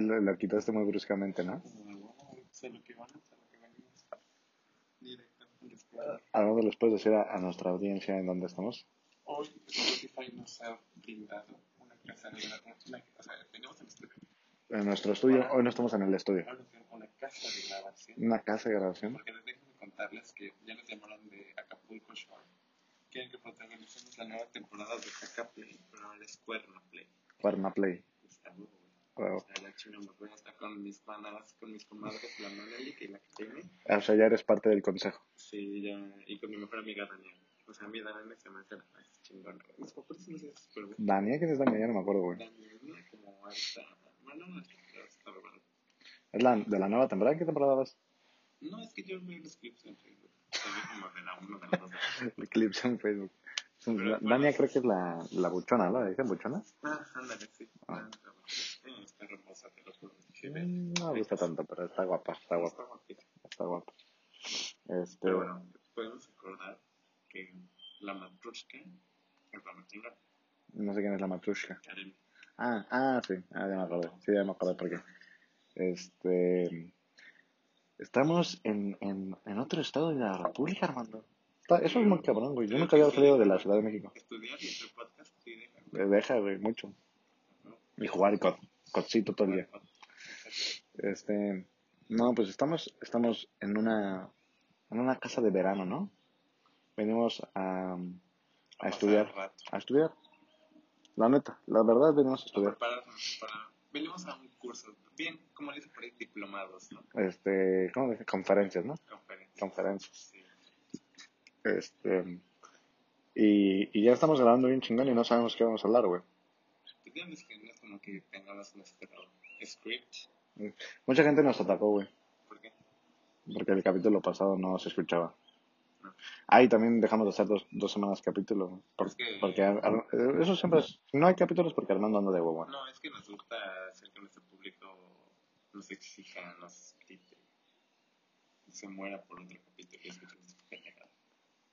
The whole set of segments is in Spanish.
Lo, lo quitaste muy bruscamente, ¿no? Lo que van, sé lo que venimos. Directo. Algo les puedes decir a, a nuestra audiencia en dónde estamos. Hoy Spotify nos ha brindado una casa de grabación. O sea, venimos en estudio. En nuestro estudio, hoy no estamos en el estudio. Tenemos una casa de grabación. Una casa de grabación. Porque déjenme contarles que ya nos llamaron de Acapulco Shore. Quieren que protagonicemos la nueva temporada de Caca Play, pero ahora es Cuerno Play. Cuerna Play. Está muy bueno. Wow. O sea, la china me voy a estar manas, con mis comadres, la Manelik y la que tiene. O sea, ya eres parte del consejo. Sí, ya. Y con mi mejor amiga Daniel. O sea, mi Daniel se me hace la más chingona. Mis papás no sé, es súper bueno. Daniel, ¿quién es Daniel? Ya no me acuerdo, güey. Daniel, ¿no? como hasta. Bueno, no, está, está bueno. ¿Es la, de la nueva temporada? ¿En qué temporada vas? No, es que yo veo los clips en Facebook. También como de la 1 de la 2 de la Clips en Facebook. Pero, bueno. Dania creo que es la, la buchona, ¿no? ¿Le dicen buchona? Ah, ándale, sí. Ah. Ah, bueno. Está hermosa, te lo juro. No me gusta tanto, pero está guapa, está guapa, Está guapita. está guapa. Este, Pero bueno, podemos recordar que la matrushka es la chingona. no sé quién es la matrushka. Karen. Ah, ah, sí, ah, ya me acordé, sí, ya me acordé por qué. Este, estamos en, en, en otro estado de la República, Armando. Está- eso es muy cabrón, güey. Yo nunca había salido de la Ciudad de México. Estudiar y hacer podcast, sí, deja. Me deja, güey, mucho. Y jugar cod, codcito todo el día. Este, no, pues estamos, estamos en una, en una casa de verano, ¿no? Venimos a, a estudiar, a estudiar. La neta, la verdad venimos a estudiar. prepararnos para... Venimos a un curso, bien, como le dicen por ahí, diplomados, ¿no? Este, ¿cómo dice? Conferencias, ¿no? Conferencias. Conferencias. Sí. Este, y, y ya estamos grabando bien chingón y no sabemos qué vamos a hablar, güey. Pues digamos que no es como que tengamos nuestro script. Mucha gente nos atacó, güey, ¿Por qué? porque el capítulo pasado no se escuchaba. No. Ah, y también dejamos de hacer dos, dos semanas capítulo. por- Es que- porque Ar- Ar- eso siempre es. No hay capítulos, porque Armando anda de huevo. No, es que nos gusta hacer que nuestro público nos exija, nos grite, se muera por otro capítulo y nuestra pendejada.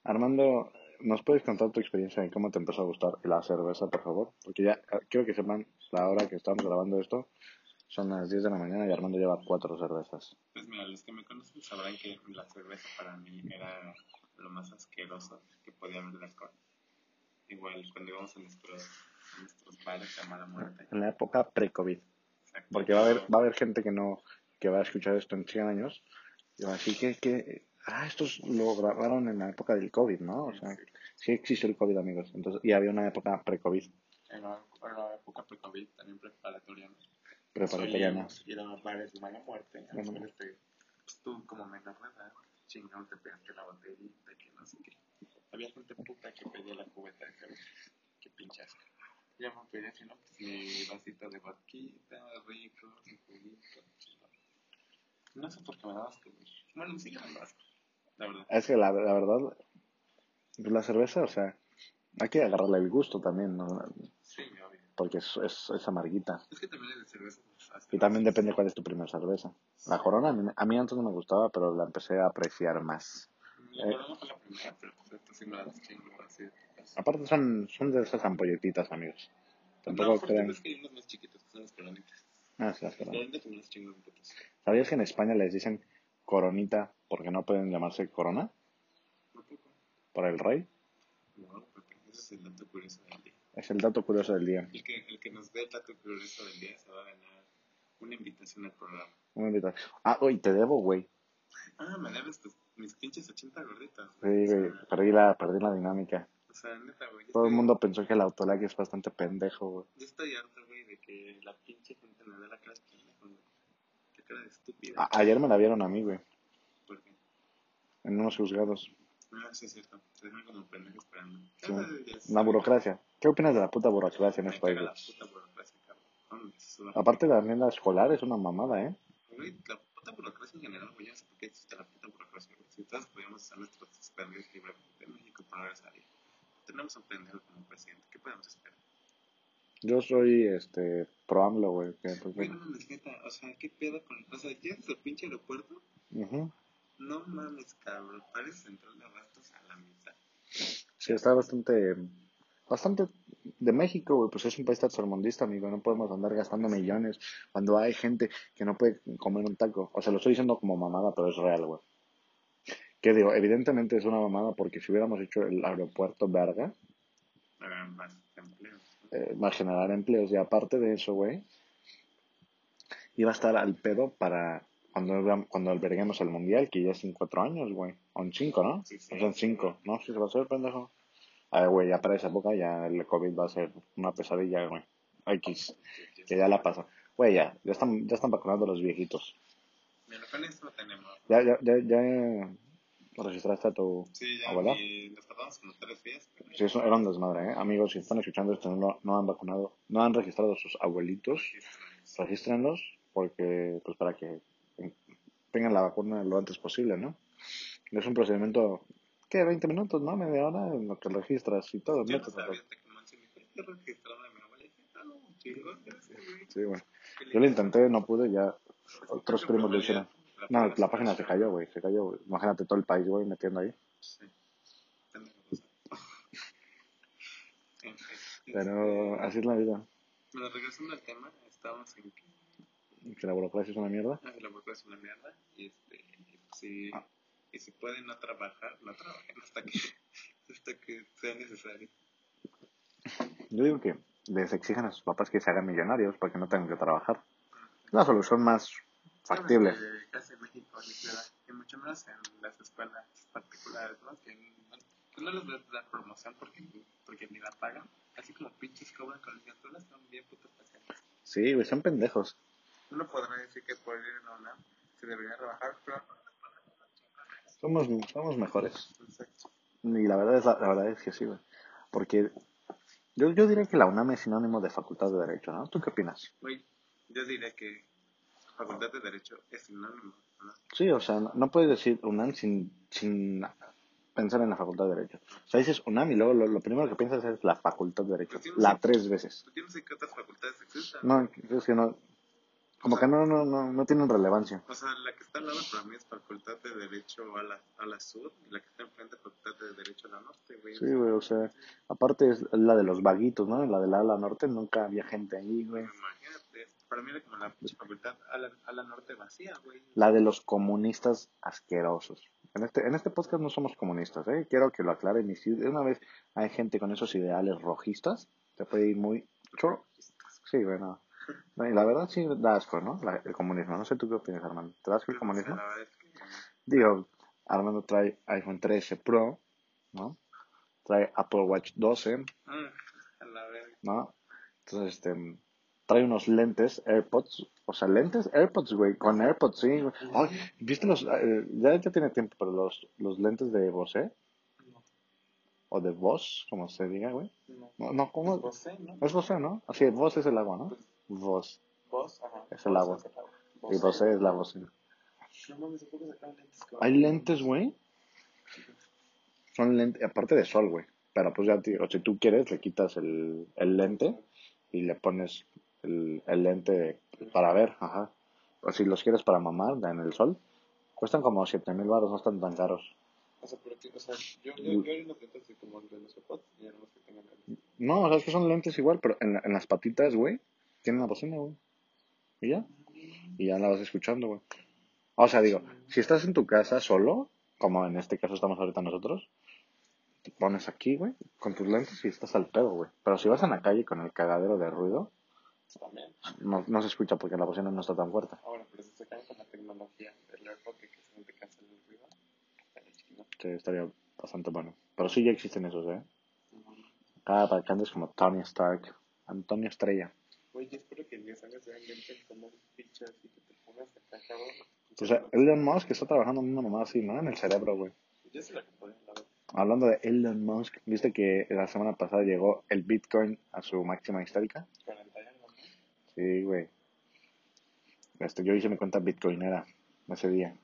Armando, ¿nos puedes contar tu experiencia y cómo te empezó a gustar la cerveza, por favor? Porque ya quiero que sepan la hora que estamos grabando esto. Son las 10 de la mañana y Armando lleva cuatro cervezas. Pues mira, los que me conocen sabrán que la cerveza para mí era lo más asqueroso que podía haber de alcohol. Igual cuando íbamos a, nuestro, a nuestros bares de mala muerte. En la época pre-COVID. Porque va a haber, va a haber gente que no, que va a escuchar esto en 100 años y va a decir que, que, ah, estos lo grabaron en la época del COVID, ¿no? O sea, sí existió el COVID, amigos. Entonces, y había una época pre-COVID, En la, en la época pre-COVID, también preparatoria. ¿no? Preparatoriana. Solíamos ir a bares de mala muerte. A los Ujú. cuales te, pues tú, como menor de edad, chingón, te pegaste la botellita, que no sé qué. Había gente puta que pedía la cubeta de cerveza. Qué pinche asco. Ya me pedí así, ¿no? Pues mi vasito de vodquita, rico, mi juguito, chingón. No sé por qué me daba asco, güey. Bueno, me sigue dando asco, la verdad. Es que la, la verdad, la cerveza, o sea, hay que agarrarle el gusto también, ¿no? Porque es, es, es amarguita. Es que también hay de cerveza. pues, Y también depende cuál es tu primera cerveza. La Corona, a mí, a mí antes no me gustaba, pero la empecé a apreciar más. La corona fue la primera, pero pues esta sí me la chingo así. Aparte son, son de esas ampolletitas, amigos. No, Tampoco porque crean... es que hay unos más chiquitos que son las coronitas. Ah, sí, las chingo putos. ¿Sabías que en España les dicen coronita porque no pueden llamarse corona? Por el rey. No, porque ese es el dato curioso del día. Es el dato curioso del día. El que, el que nos dé el dato curioso del día se va a ganar una invitación al programa. Un invitado. Ah, hoy te debo, güey. Ah, me debes tus, mis pinches 80 gorditas. Sí, güey. Perdí la, perdí la dinámica. O sea, neta, güey. Todo el estoy- mundo pensó que el autolag es bastante pendejo, güey. Yo estoy harto, güey, de que la pinche gente me dé la cara de pendejo, güey. Qué cara de estúpida. A- ayer me la vieron a mí, güey. ¿Por qué? En unos juzgados. Ah, sí, es cierto. Como pendejos esperando. Sí. Ah. La burocracia. ¿Qué opinas de la puta burocracia en este país, la puta burocracia, cabrón. Hombre, suda. Aparte también la escolar es una mamada, ¿eh? La puta burocracia en general, güey, yo no sé por qué existe la puta burocracia, güey. Si todos podíamos hacer nuestros libremente en México salir. Tenemos un pendejo como presidente, ¿qué podemos esperar? Yo soy, este, pro AMLO, güey. que, pues, Güey, bueno. no mames, neta, o sea, ¿qué pedo con...? O sea, llegas al pinche aeropuerto. No mames, cabrón, pares central de abastos a la mitad. Sí, está bastante, bastante de México, güey, pues es un país tercermundista, amigo. No podemos andar gastando millones cuando hay gente que no puede comer un taco. O sea, lo estoy diciendo como mamada, pero es real, güey. ¿Qué digo? Evidentemente es una mamada porque si hubiéramos hecho el aeropuerto verga, más empleos. eh, va a generar empleos. Y aparte de eso, güey, iba a estar al pedo para cuando, cuando alberguemos el mundial, que ya es en cuatro años, güey. O en cinco, ¿no? Sí, sí. O sea, en cinco. No, sí se va a hacer, pendejo. A ver, güey, ya para esa época ya el COVID va a ser una pesadilla, güey. X, que ya la pasa. Güey, ya, ya están, ya están vacunando a los viejitos. Mira, con esto tenemos. Ya, ya, ya, ya registraste a tu Sí, ya, abuela. y nos tardamos como tres días. Pero Sí, eso era un desmadre, ¿eh? Amigos, si están escuchando esto, no, no han vacunado, no han registrado a sus abuelitos, regístrenlos, porque, pues, para que tengan la vacuna lo antes posible, ¿no? Es un procedimiento, ¿qué? 20 minutos, ¿no? Media hora en lo que registras y todo. Yo no. Sí, bueno. Yo lo intenté, no pude, ya otros primos lo hicieron. No, la página se cayó, güey, se cayó. güey. Imagínate todo el país, güey, metiendo ahí. Sí. Pero así es la vida. Bueno, regresando al tema, estábamos en que Que la burocracia es una mierda. ah, la burocracia es una mierda y este, si, Ah. y si pueden no trabajar, no trabajen hasta que, hasta que sea necesario. Yo digo que les exijan a sus papás que se hagan millonarios para que no tengan que trabajar. La solución más factible. Casi en México y mucho más en las escuelas particulares, ¿no? Que, que no les voy a dar promoción porque, porque ni la pagan. Así como pinches cobran colegiaturas, son bien putos pacientes. Sí, güey, son pendejos. Uno podrá decir que por ir en la UNAM se debería trabajar, pero... Somos, somos mejores. Exacto. Y la verdad es, la, la verdad es que sí, güey. Porque yo, yo diría que la UNAM es sinónimo de facultad de Derecho, ¿no? ¿Tú qué opinas? Güey, yo diría que Facultad de Derecho es sinónimo, ¿no? Sí, o sea, no, no puedes decir UNAM sin, sin pensar en la facultad de Derecho. O sea, dices UNAM y luego lo, lo primero que piensas es la facultad de Derecho. La tres veces. ¿Tú tienes en qué otras facultades existen? No, es que no. Como que no, no, no, no tienen relevancia. O sea, la que está al lado para mí es Facultad de Derecho a la, a la Sur y la que está enfrente es Facultad de Derecho a la Norte, güey. Sí, güey, o sea, aparte es la de los vaguitos, ¿no? La del ala norte nunca había gente ahí, güey. Imagínate, para mí era como la facultad a la, a la norte vacía, güey. La de los comunistas asquerosos. En este, en este podcast no somos comunistas, ¿eh? Quiero que lo aclaren. Y si de una vez hay gente con esos ideales rojistas, te puede ir muy choro. Sí, bueno. No, y la verdad sí da asco, ¿no? La- el comunismo. No sé tú qué opinas, Armando. ¿Te da asco el comunismo? Es que Digo, Armando trae iPhone 13 Pro, ¿no? Trae Apple Watch 12, ah, a la verga. ¿no? Entonces, este, trae unos lentes AirPods, o sea, lentes AirPods, güey, con AirPods, sí. Ay, ¿viste los, eh, ya, ya tiene tiempo, pero los, los lentes de Bose, No, o de Bose, como se diga, güey? no. No, no, ¿cómo? Bose, ¿no? Es Bose, ¿no? Así, Bose es el agua, ¿no? Bose. Vos, ajá. Es el agua. Y Bose es la Bose. No mames, ¿a poco sacaron lentes? Hay lentes, güey. Son lentes, aparte de sol, güey. Pero pues ya, tío, si tú quieres, le quitas el, el lente y le pones el, el lente para ver, ajá. O si los quieres para mamar en el sol, cuestan como 7 mil baros, no están tan caros. O sea, pero o sea, yo, yo, yo hay unos lentes así como de los AirPods y hay unos que tengan lentes. No, o sea, es que son lentes igual, pero en, la- en las patitas, güey, tienen la bocina, güey. Y ya. Y ya la vas escuchando, güey. O sea, digo, si estás en tu casa solo, como en este caso estamos ahorita nosotros, te pones aquí, güey, con tus lentes y estás al pedo, güey. Pero si vas en la calle con el cagadero de ruido, También. no, no se escucha porque la bocina no está tan fuerte. Ahora, pero si se caen con la tecnología del que que se te cancela el ruido, estaría chido. Sí, estaría bastante bueno. Pero sí ya existen esos, ¿eh? Cada para que andes como Tony Stark, Antonio Estrella. Oye, espero que en 10 años se inventen como un pinche así que te pongas acá, cabrón. O sea, Elon Musk está trabajando en una mamá así, ¿no? En el cerebro, güey. Yo se la compré, la verdad. Hablando de Elon Musk, ¿viste que la semana pasada llegó el Bitcoin a su máxima histórica? 40 y algo, ¿no? Sí, güey. Este, yo hice mi cuenta bitcoinera ese día.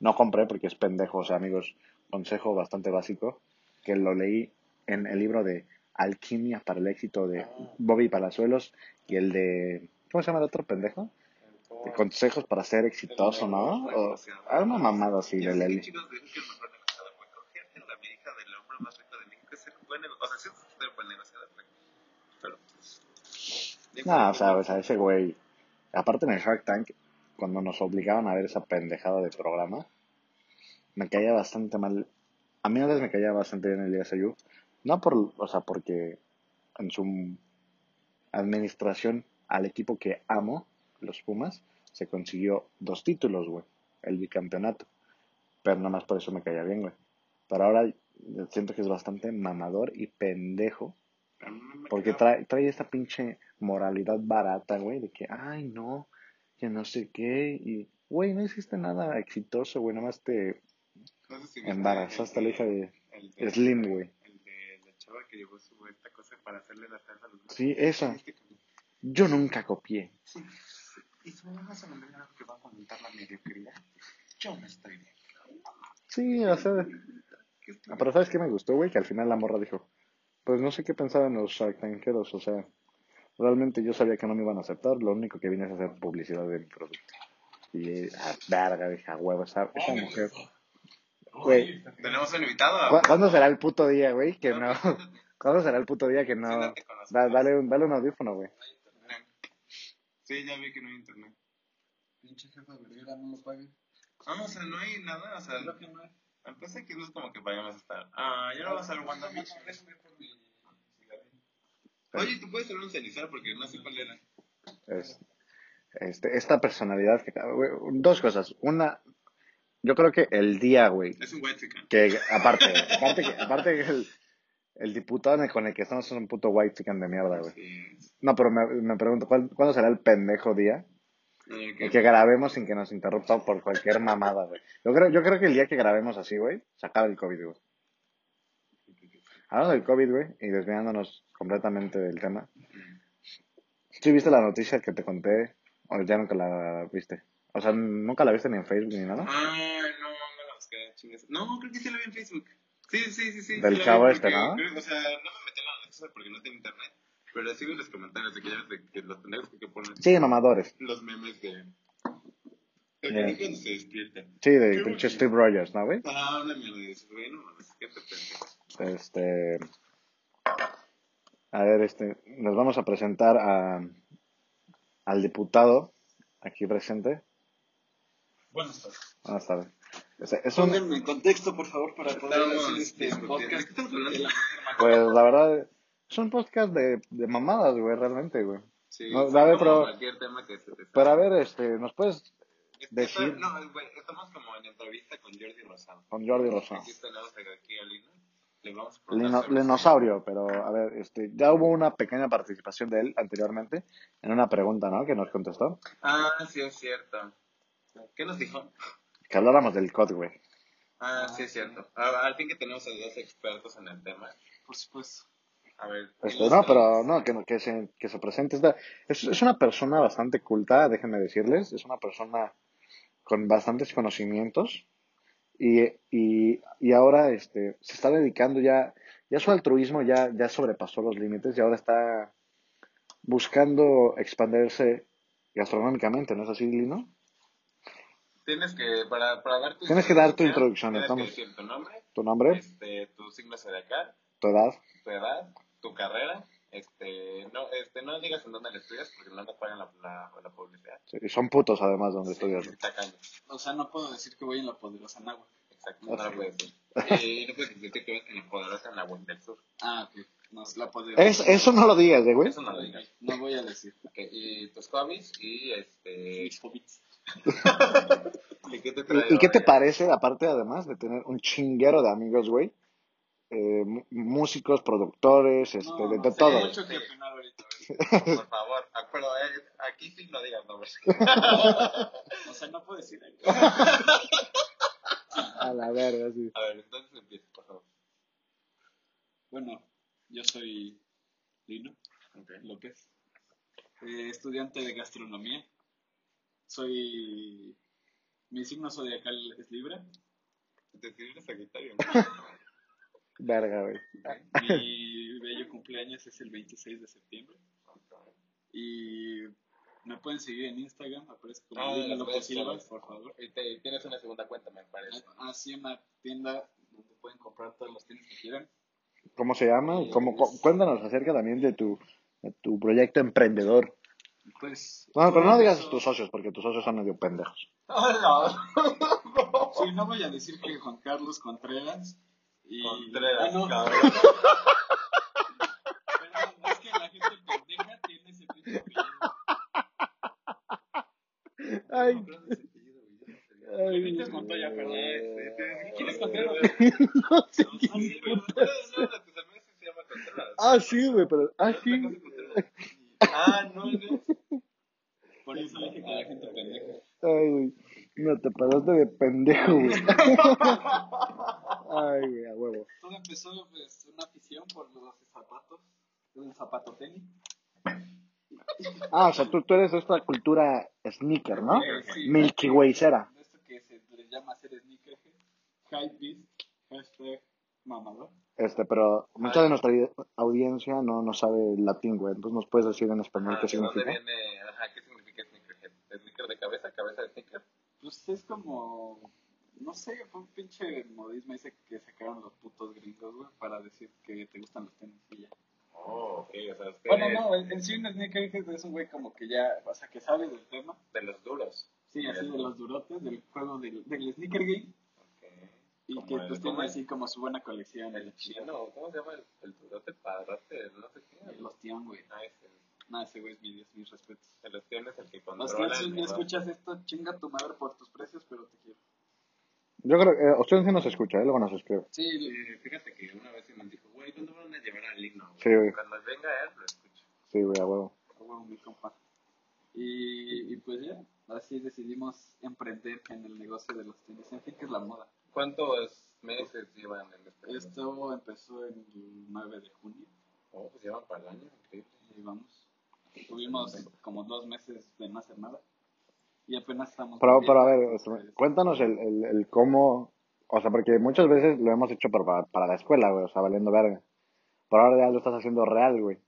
No compré porque es pendejo, o sea, amigos, consejo bastante básico, que lo leí en el libro de Alquimia para el éxito de Bobby Palazuelos y el de... ¿Cómo se llama el otro pendejo? De consejos para ser exitoso, ¿no? O, ah, una mamada así de así que Leli. chicos dicen que el mejor negociador fue cogerte a la hija del hombre más rico de México es ser buen negociador. O sea, sí es ser buen negociador, güey. No, o sea, o sea, ese güey. Aparte en el Shark Tank, cuando nos obligaban a ver esa pendejada de programa, me caía bastante mal. A mí a veces me caía bastante bien el ISU. No por, o sea, porque en su administración al equipo que amo, los Pumas, se consiguió dos títulos, güey. El bicampeonato. Pero nada más por eso me caía bien, güey. Pero ahora siento que es bastante mamador y pendejo. Porque trae, trae esta pinche moralidad barata, güey, de que, ay, no, que no sé qué. Y, güey, no hiciste nada exitoso, güey, nada más te no sé si viste embarazaste a la hija de el de- Slim, güey. Que llevó su esta cosa para hacerle la salsa a los Sí, esa. ¿Viste que- Yo nunca copié. Sí. Y su mamá se me olvidó que va a comentar la mediocridad. Yo me estoy bien. Sí, o sea, ¿Qué estoy- pero ¿sabes qué me gustó, güey? Que al final la morra dijo, pues no sé qué pensaban los Shark Tankeros, o sea, realmente yo sabía que no me iban a aceptar, lo único que vine es hacer publicidad de mi producto. Y, ah, verga, dije, a huevo, esa, esa mujer. Güey, Tenemos un invitado. ¿cu- ¿cuándo será el puto día, güey? Que no. ¿Cuándo será el puto día que no? Da- dale, un, dale un audífono, güey. Sí, ya vi que no hay internet. Pinche jefa verguera, no lo paguen. Ah, o sea, no hay nada. O sea, Creo que no hay. empecé que no es como que vayamos a estar. Ah, ya no vas a ver WandaVision. Oye, tú puedes hacer un cenicero porque no sé cuál era. Es- este, esta personalidad que. dos cosas. Una, yo creo que el día, güey, Es un white chicken. que aparte, aparte que, aparte que el, el diputado con el que estamos es un puto white chicken de mierda, güey. Sí. No, pero me, me pregunto, ¿cuál- ¿cuándo será el pendejo día? El que grabemos sin que nos interrumpa por cualquier mamada, güey. Yo creo, yo creo que el día que grabemos así, güey, se acaba el COVID, güey. Hablando del COVID, güey, y desviándonos completamente del tema. ¿Sí viste la noticia que te conté? O ya nunca la viste. O sea, nunca la viste ni en Facebook ni nada. Ah, no, chingas. Creo que sí la vi en Facebook. Sí, sí, sí, sí. Del sí chavo este, ¿no? creo- O sea, no me metí en la noticia porque no tengo internet. Pero sí vi los comentarios de que ya de que los pendejos que ponen Sí, mamadores. los memes de. El Yeah. que cuando se despierta. Sí, de pinche Steve Rogers, ¿no, güey? Ah, una mierda de eso, güey, no mames, qué pendejo. Este. A ver, este. Nos vamos a presentar a, al diputado aquí presente. Buenas tardes. Buenas tardes. Es, es un, en contexto, por favor, para poder hacer este discutiendo. ¿De podcast. la pues la verdad, es un podcast de, de mamadas, güey, realmente, güey. Sí, No, o sea, a ver, pero- Cualquier tema que se te Pero a ver, este, ¿nos puedes decir- está- No, güey, estamos como en entrevista con Jordi Rosado. con Jordi Rosado? Aquí tenemos aquí a Lino. Le vamos a Lino- Linosaurio, pero a ver, este, ya hubo una pequeña participación de él anteriormente en una pregunta, ¿no? Que nos contestó. Ah, sí, es cierto. ¿Qué nos dijo? Que habláramos del COD, güey. Ah, sí, es cierto. Al fin que tenemos a dos expertos en el tema. Por supuesto. A ver. Este, ¿quién no, pero no, que, que, se, que se presente. Esta, es, es una persona bastante culta, déjenme decirles. Es una persona con bastantes conocimientos. Y, y, y ahora este, se está dedicando ya, ya su altruismo ya, ya sobrepasó los límites y ahora está buscando expandirse gastronómicamente, ¿no es así, Lino? Tienes que, para, para dar tu Tienes que dar tu introducción, Tienes que estamos- decir tu nombre, ¿Tu nombre? este, tu signo zodiacal, ¿Tu edad? tu edad, tu carrera. Este, no, este, no digas en dónde le estudias porque no te pagan la, la, la publicidad. Sí, y son putos además donde estudias. Sí, tacaños. O sea, no puedo decir que voy en la poderosa Nahua. Exacto, no lo puedes decir. Y no puedes decirte que vas en la poderosa en la web del sur. Ah, ok. No, la poderosa. Es, eso no lo digas, eh, güey. Eso no lo digas. No voy a decir. Ok, y tus hobbies y este. Mis hobbits. ¿Y qué te trae ¿Y, y qué te parece, aparte además de tener un chinguero de amigos, güey? Eh, músicos, productores, este, No, de, no de sé todo. mucho que opinar ahorita. Por favor, ah, pero eh, aquí sí no digas nombres. O sea, no puedo decir. A la verga, sí. A ver, entonces empieza, por favor. Bueno, yo soy Lino. López, eh, estudiante de gastronomía. Soy. Mi signo zodiacal es Libra. Decir Sagitario. Verga, güey. Mi bello cumpleaños es el 26 de septiembre. Y me pueden seguir en Instagram, aparece como Ah, Lino las López Silva, por favor. Y te- tienes una segunda cuenta, me parece. Así una tienda donde pueden comprar todos los tenis que quieran. ¿Cómo se llama? ¿Cómo, cu- cuéntanos acerca también de tu, de tu proyecto emprendedor. Pues. Bueno, pero no todo digas tus socios, porque tus socios son medio pendejos. Sí, no voy a decir que Juan Carlos Contreras. Y... Contreras, Ah, no. cabrón. Perdón, es que la gente pendeja tiene ese pinche apellido. Ay. No, no sé. Ay, Benítez Montoya, perdón. Ese, ese, ¿Quién es ese, Contreras? no sé Ah. No, no. Ah, sí, güey, pero. Ah, sí. Ah, no, no. Por eso dije que la gente pendeja. Ay, güey. No, te pasaste de pendejo, güey. Ay, güey, a huevo. Todo empezó, pues, una afición por los zapatos, el zapato tenis. Ah, o sea, tú, tú eres de esta cultura sneaker, ¿no? Sí. Milky Waycera. De esto que se le llama hacer sneakerhead, hypebeast, hashtag mamador. Este, pero mucha de nuestra audiencia no, no sabe latín, güey. Entonces nos puedes decir en español Ah, qué ¿de dónde significa. viene? Ajá, ¿qué significa sneakerhead? ¿Sneaker de cabeza? ¿Cabeza de sneaker? Pues es como, no sé, fue un pinche modismo ese que sacaron los putos gringos, güey, para decir que te gustan los tenis y ya. Oh, ok, o sea, usted Bueno, es no, en sí un sneakerhead es un güey como que ya, o sea, que sabe del tema. de los duros. Sí, así de los durotes, del juego del, del sneaker game. Y Como que el- pues tiene el- así como su buena colección. El chino, ¿cómo se llama? El, el durote padrote, no sé qué. Los Tion, güey. Ah, ese. Nada, ese güey es mi Dios, mis respetos. El Ostión es el que controla Tion, si el un día escuchas esto, chinga tu madre por tus precios, pero te quiero. Yo creo que eh, usted sí nos escucha, ¿eh? luego nos escribe. Sí, Sí, fíjate que una vez me dijo, güey, ¿cuándo van a llevar al güey? Sí, güey. Cuando venga él, lo escucho. Sí, güey, a huevo. a huevo, mi compa. Y, y pues ya, así decidimos emprender en el negocio de los tenis. En fin, que es la moda. ¿Cuántos meses llevan en este Esto empezó el 9 de junio. Oh, pues llevan para el año, increíble. Y vamos. Tuvimos como dos meses de no hacer nada. Y apenas estamos. Pero, pero a ver, cuéntanos el, el, el cómo, o sea, porque muchas veces lo hemos hecho para, para, para la escuela, güey, o sea, valiendo verga. Pero ahora ya lo estás haciendo real, güey.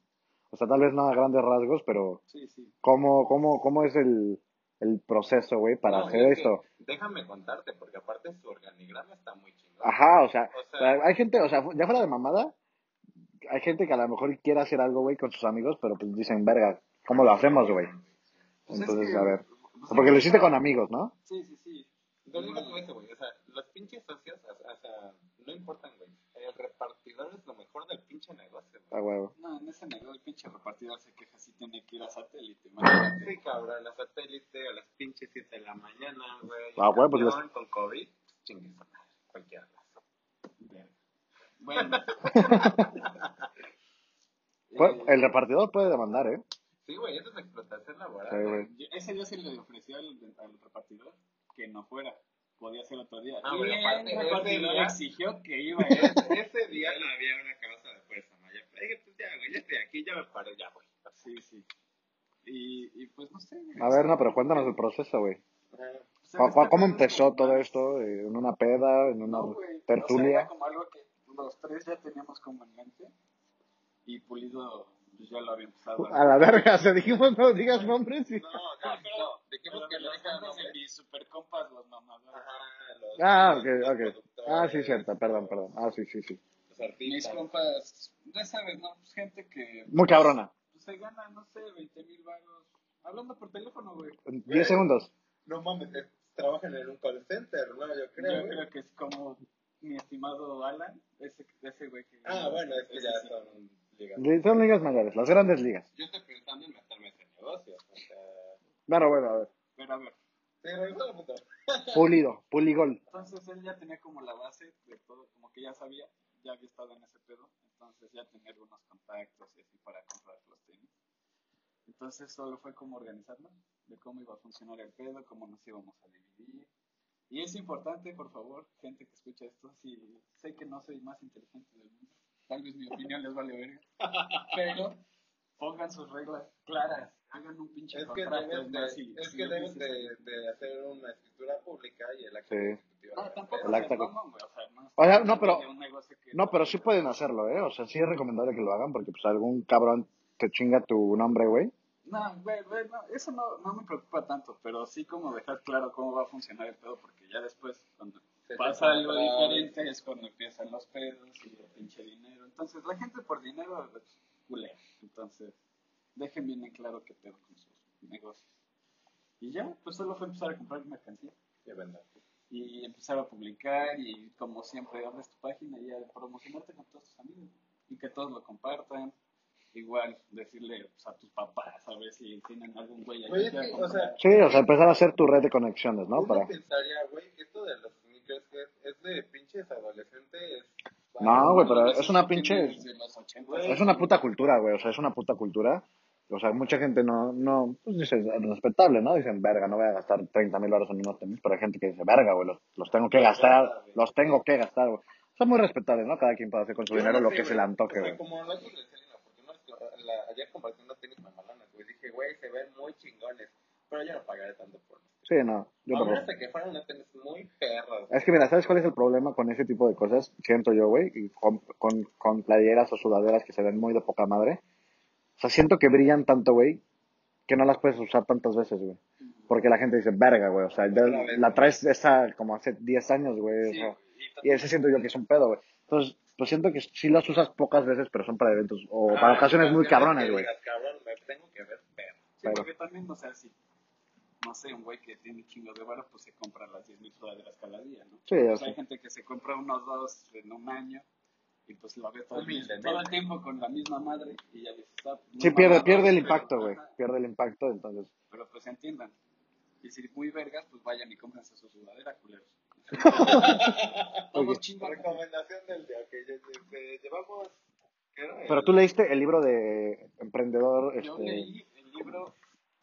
O sea, tal vez no a grandes rasgos, pero Sí, sí. ¿cómo, cómo, cómo es el, el proceso, güey, para No, hacer es que esto? Déjame contarte, porque aparte su organigrama está muy chingón. Ajá, o sea, O sea- hay gente, o sea, ya fuera de mamada, hay gente que a lo mejor quiere hacer algo, güey, con sus amigos, pero pues dicen, verga, ¿cómo lo hacemos, güey? Pues es Entonces, que- a ver. pues, Porque lo hiciste con amigos, ¿no? Sí, sí, sí. Lo con eso, güey. O sea, los pinches socios, o sea, no importan, güey. El repartidor es lo mejor del pinche negocio, A güey. huevo. No, en ese negocio el pinche repartidor se queja si tiene que ir a satélite. imagínate. Sí, cabrón, a satélite a las pinches 7 de la mañana, güey. Ah, güey, pues Camión Con COVID, chingue su madre, cualquiera. Verga. Bueno. Pues, Eh, el repartidor puede demandar, ¿eh? Sí, güey, eso es explotación laboral. Sí, güey. yo- ese día se le ofreció al, al repartidor que no fuera. Podía ser otro día. Ah, y pero aparte, repartidor día- exigió que iba a ir. Ese día no había una causa de fuerza mayor. Le dije, pues ya, güey, ya estoy aquí, ya me paré, ya, güey. Sí, sí. Y, y pues no sé. A ver, no, pero cuéntanos el proceso, güey. o sea, ¿Cómo, cómo empezó todo esto? Eh, ¿En una peda? ¿En una No, güey. O sea, tertulia? era como algo que los tres ya teníamos como en mente. Y Pulido pues, ya lo había empezado. A la verga, se dijimos no digas nombres. y- No, no, no. Dijimos Pero que no dejan nombres mis super compas, los los- Ah, los ok, ok. Ah, sí, cierto, perdón, perdón. Ah, sí, sí, sí. Mis compas, ya sabes, ¿no? Pues gente que Muy cabrona. pues, se gana, no sé, 20 mil baros. Hablando por teléfono, güey. En 10 segundos. No mames, eh, trabajan en un call center, ¿no? Yo creo. Yo creo que es como mi estimado Alan, ese, ese güey que... Ah, bueno, es que ya sí. son ligas. Son ligas mayores, las grandes ligas. Yo estoy pensando en meterme en ese negocio. O sea, Bueno, bueno, a ver. Pero a ver. Pulido, puligol. entonces él ya tenía como la base de todo, como que ya sabía, ya había estado en ese pedo, entonces ya tenía algunos contactos y así para comprar los tenis. Entonces solo fue como organizarnos, de cómo iba a funcionar el pedo, cómo nos íbamos a dividir. Y es importante, por favor, gente que escucha esto, si sé que no soy más inteligente del mundo, tal vez mi opinión les vale verga, pero pongan sus reglas claras, hagan un pinche Es que contrato. deben, de, si- es si que deben de, de hacer una escritura pública y el acto Sí. constitutivo. No, tampoco El acta güey, o sea, no, O sea, no, pero- No, pero sí pueden hacerlo, ¿eh? O sea, sí es recomendable que lo hagan porque pues algún cabrón te chinga tu nombre, güey. No, güey, güey, no, eso no, no me preocupa tanto, pero sí como dejar claro cómo va a funcionar el pedo, porque ya después, cuando Se pasa algo diferente, es cuando empiezan los pedos y el pinche dinero. Entonces, la gente por dinero es culera. Entonces, dejen bien en claro qué pedo con sus negocios. Y ya, pues solo fue empezar a comprar mercancía Y vender. y empezar a publicar y como siempre abres tu página y a promocionarte con todos tus amigos y que todos lo compartan. Igual decirle pues, a tus papás a ver si tienen algún güey ahí que o sea. Sí, o sea, empezar a hacer tu red de conexiones, ¿no? Uno Para... pensaría, güey, que esto de los que es, es de pinches adolescentes. No, güey, pero es una pinche- desde los 80. Güey. Es una puta cultura, güey, o sea, es una puta cultura. O sea, mucha gente no, no, pues dice, es respetable, ¿no? Dicen, verga, no voy a gastar 30 mil dólares en unos tenis, pero hay gente que dice, verga, güey, los, los tengo que gastar, los tengo que gastar, güey. Son muy respetables, ¿no? Cada quien puede hacer con su Yo dinero no lo sé, que se güey. le antoje, O sea, güey. como lo que le decía Lina, porque no es que- ayer compartí unos tenis mamalones, güey. Dije, güey, se ven muy chingones. Pero yo no pagaré tanto por eso. Sí, no, yo que fueran tenis muy. Es que mira, ¿sabes cuál es el problema con ese tipo de cosas? Siento yo, güey, y con, con, con playeras o sudaderas que se ven muy de poca madre. O sea, siento que brillan tanto, güey, que no las puedes usar tantas veces, güey. Porque la gente dice, verga, güey, o sea, vez, la traes esa como hace 10 años, güey. o Sí, sea, güey, y ese siento yo que es un pedo, güey. Entonces, pues siento que sí las usas pocas veces, pero son para eventos o Ah, para ocasiones muy que cabrones, güey. Cabrón, me tengo que ver perro. Sí, Pero- porque también, o sea, si, no sé, un güey que tiene un chingo de vara, pues se compra las 10 mil sudaderas cada día, ¿no? Sí, sea, hay gente que se compra unos dos en un año y pues lo ve todo, el, todo el tiempo con la misma madre y ya dices, ah, muy sí pierde, pierde el impacto, güey. Pierde el impacto, entonces. Pero pues entiendan. Y si muy vergas, pues vayan y cómprense su sudadera, culeros. Todos Oye. chingones. Recomendación del día, que lle- llevamos. Pero tú leíste el libro de Emprendedor, Yo este... leí el libro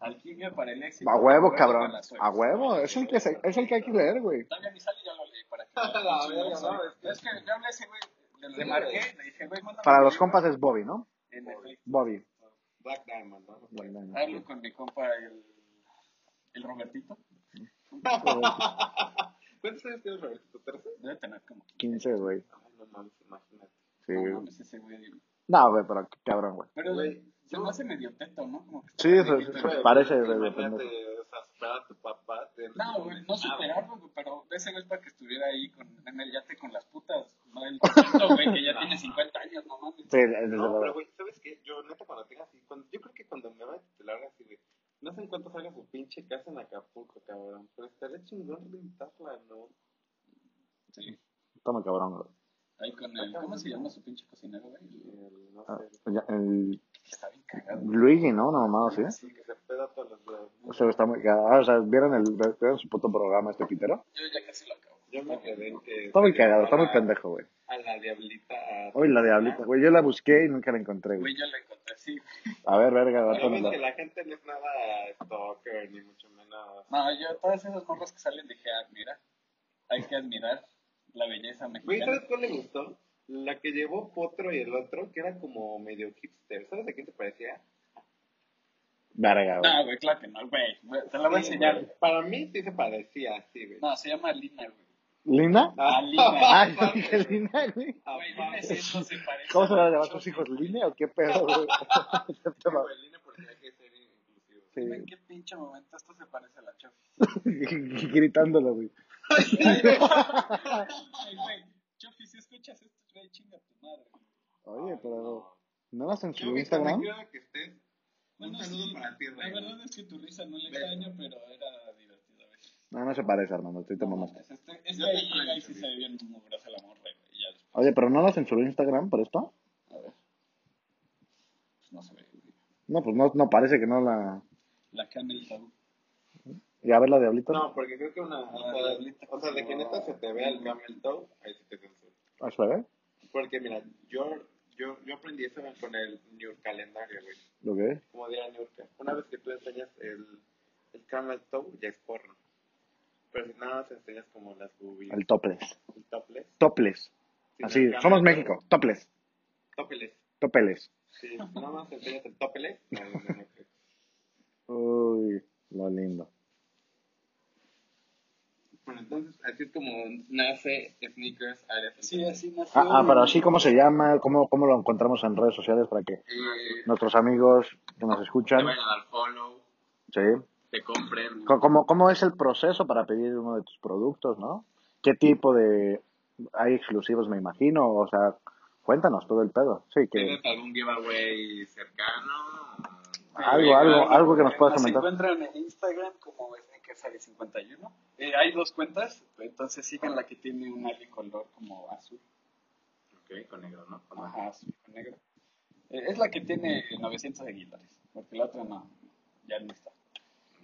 Alquimia para el éxito. A huevo, de cabrón. A huevo. Es el que, se- es el que hay que leer, güey. Todavía ni sale y ya lo leí para que es que- hablé ese güey, le remarqué, le dije, güey, mándame Para los compas es Bobby, ¿no? En efecto. Bobby. Black Diamond, ¿no? Hablo con mi compa el, el Robertito. ¿Cuántos años tienes, Roberto? ¿13? Debe tener como 15, güey. No mames, imagínate. Sí. No mames, ese güey. No, güey, pero cabrón, güey. Pero Güey, se me hace medio teto, ¿no? Como que Sí, eso- viejito, eso güey. parece de- de imagínate, pendejo. o sea, superar a tu papá. No, güey, no superarlo, güey, pero ese güey es para que estuviera ahí con, en el yate con las putas. No el chiquito, güey, que ya tiene 50 años, no mames. Sí, No, pero güey, ¿sabes qué? Yo, neta, cuando tenga así, cuando, yo creo que cuando me vaya a titular así, güey, no sé en cuánto salga su pinche casa en Acapulco, cabrón, pero estaría chingón rentarla, ¿no? Sí. Está muy cabrón, güey. Ahí con el, ¿cómo se llama su pinche cocinero, güey? El, no Ah, sé, ya, el Está bien cagado. Luigi, ¿no? Una mamada así. sí, que se peda todos los días. O sea, está muy cagado. Ah, o sea, ¿vieron, el, ¿vieron su puto programa este pitero? Yo ya casi lo acabo. Yo me quedé en que... Está muy cagado, está muy pendejo, güey. A la diablita. a- Uy, la diablita, güey. Yo la busqué y nunca la encontré, güey. Güey, yo la encontré, sí. A ver, verga, Ya ahorita ves me que la- la gente no es nada stalker, ni mucho menos... No, yo todas esas morras que salen dije, ah, mira, hay que admirar la belleza mexicana. ¿sabes cuál le gustó? La que llevó Potro y el otro, que era como medio hipster. ¿Sabes a quién se parecía? Verga, güey. No, güey, claro que no, güey. Te la voy a Sí, enseñar. güey. Para mí sí se parecía así, güey. No, se llama Lina, güey. ¿Lina? Ah, Lina. Ay, dije Lina, güey. Ah, Güey, esto se parece. ¿Cómo se van a llamar tus hijos? ¿Lina o qué pedo, güey? Sí, güey, Lina, porque hay que ser inclusivo. Dime en Sí. qué pinche momento esto se parece a la Chofi. Gritándolo, güey. Ay, güey, Chofi, si escuchas esto, güey, chinga tu madre. Oye, pero... ¿No vas en su Instagram? quiero que estés. Bueno, Un saludo sí, para ti, La Rey. verdad es que tu risa no le extraño, pero era divertido, güey. No, no se parece, hermano. Estoy te mamaste. este, es Yo que te ahí llega y extraño, sí se ve bien mugrosa la morra, güey. Y ya después, Oye, pero no vas en su Instagram por esto? a ver. Pues no se ve, güey. No, pues no, no parece que no la... La Camel Toe. Y a ver la diablita. No, porque creo que una. O Ah, sea, diablita. o sea, de que neta se te vea el camel toe, ahí sí te censuro. ¿Ah, se ve? Porque mira, yo, yo, yo aprendí eso con el New Calendario, güey. ¿Lo que? Como diría Nurka. Una vez que tú enseñas el, el camel toe, ya es porno. Pero si nada más enseñas como las boobies, El topless. el topless. Topless. sin Así, el camel somos toe, México. Topless. Topless. Topeles. Sí, si nada más enseñas el no, no, no. Uy, lo lindo. Bueno, entonces, así es como nace Sneakers Área Sí, así nació. Ah, ah, pero así, ¿cómo se llama? ¿Cómo, ¿Cómo lo encontramos en redes sociales para que Eh, nuestros amigos que nos te escuchan... vayan a dar follow, Sí. te compren. Co- ¿Cómo, ¿Cómo es el proceso para pedir uno de tus productos, no? ¿Qué tipo de... Hay exclusivos, me imagino? O sea, cuéntanos todo el pedo. Sí, que... ¿Tienes algún giveaway cercano? Algo, algo, algo que nos puedas comentar. encuentran en Instagram como SneakersAri51. Eh, hay dos cuentas, entonces sigan la que tiene un ali color como azul. Ok, con negro, ¿no? Con Ajá, azul con negro. Eh, es la que tiene 900 seguidores, porque la otra no, ya no está.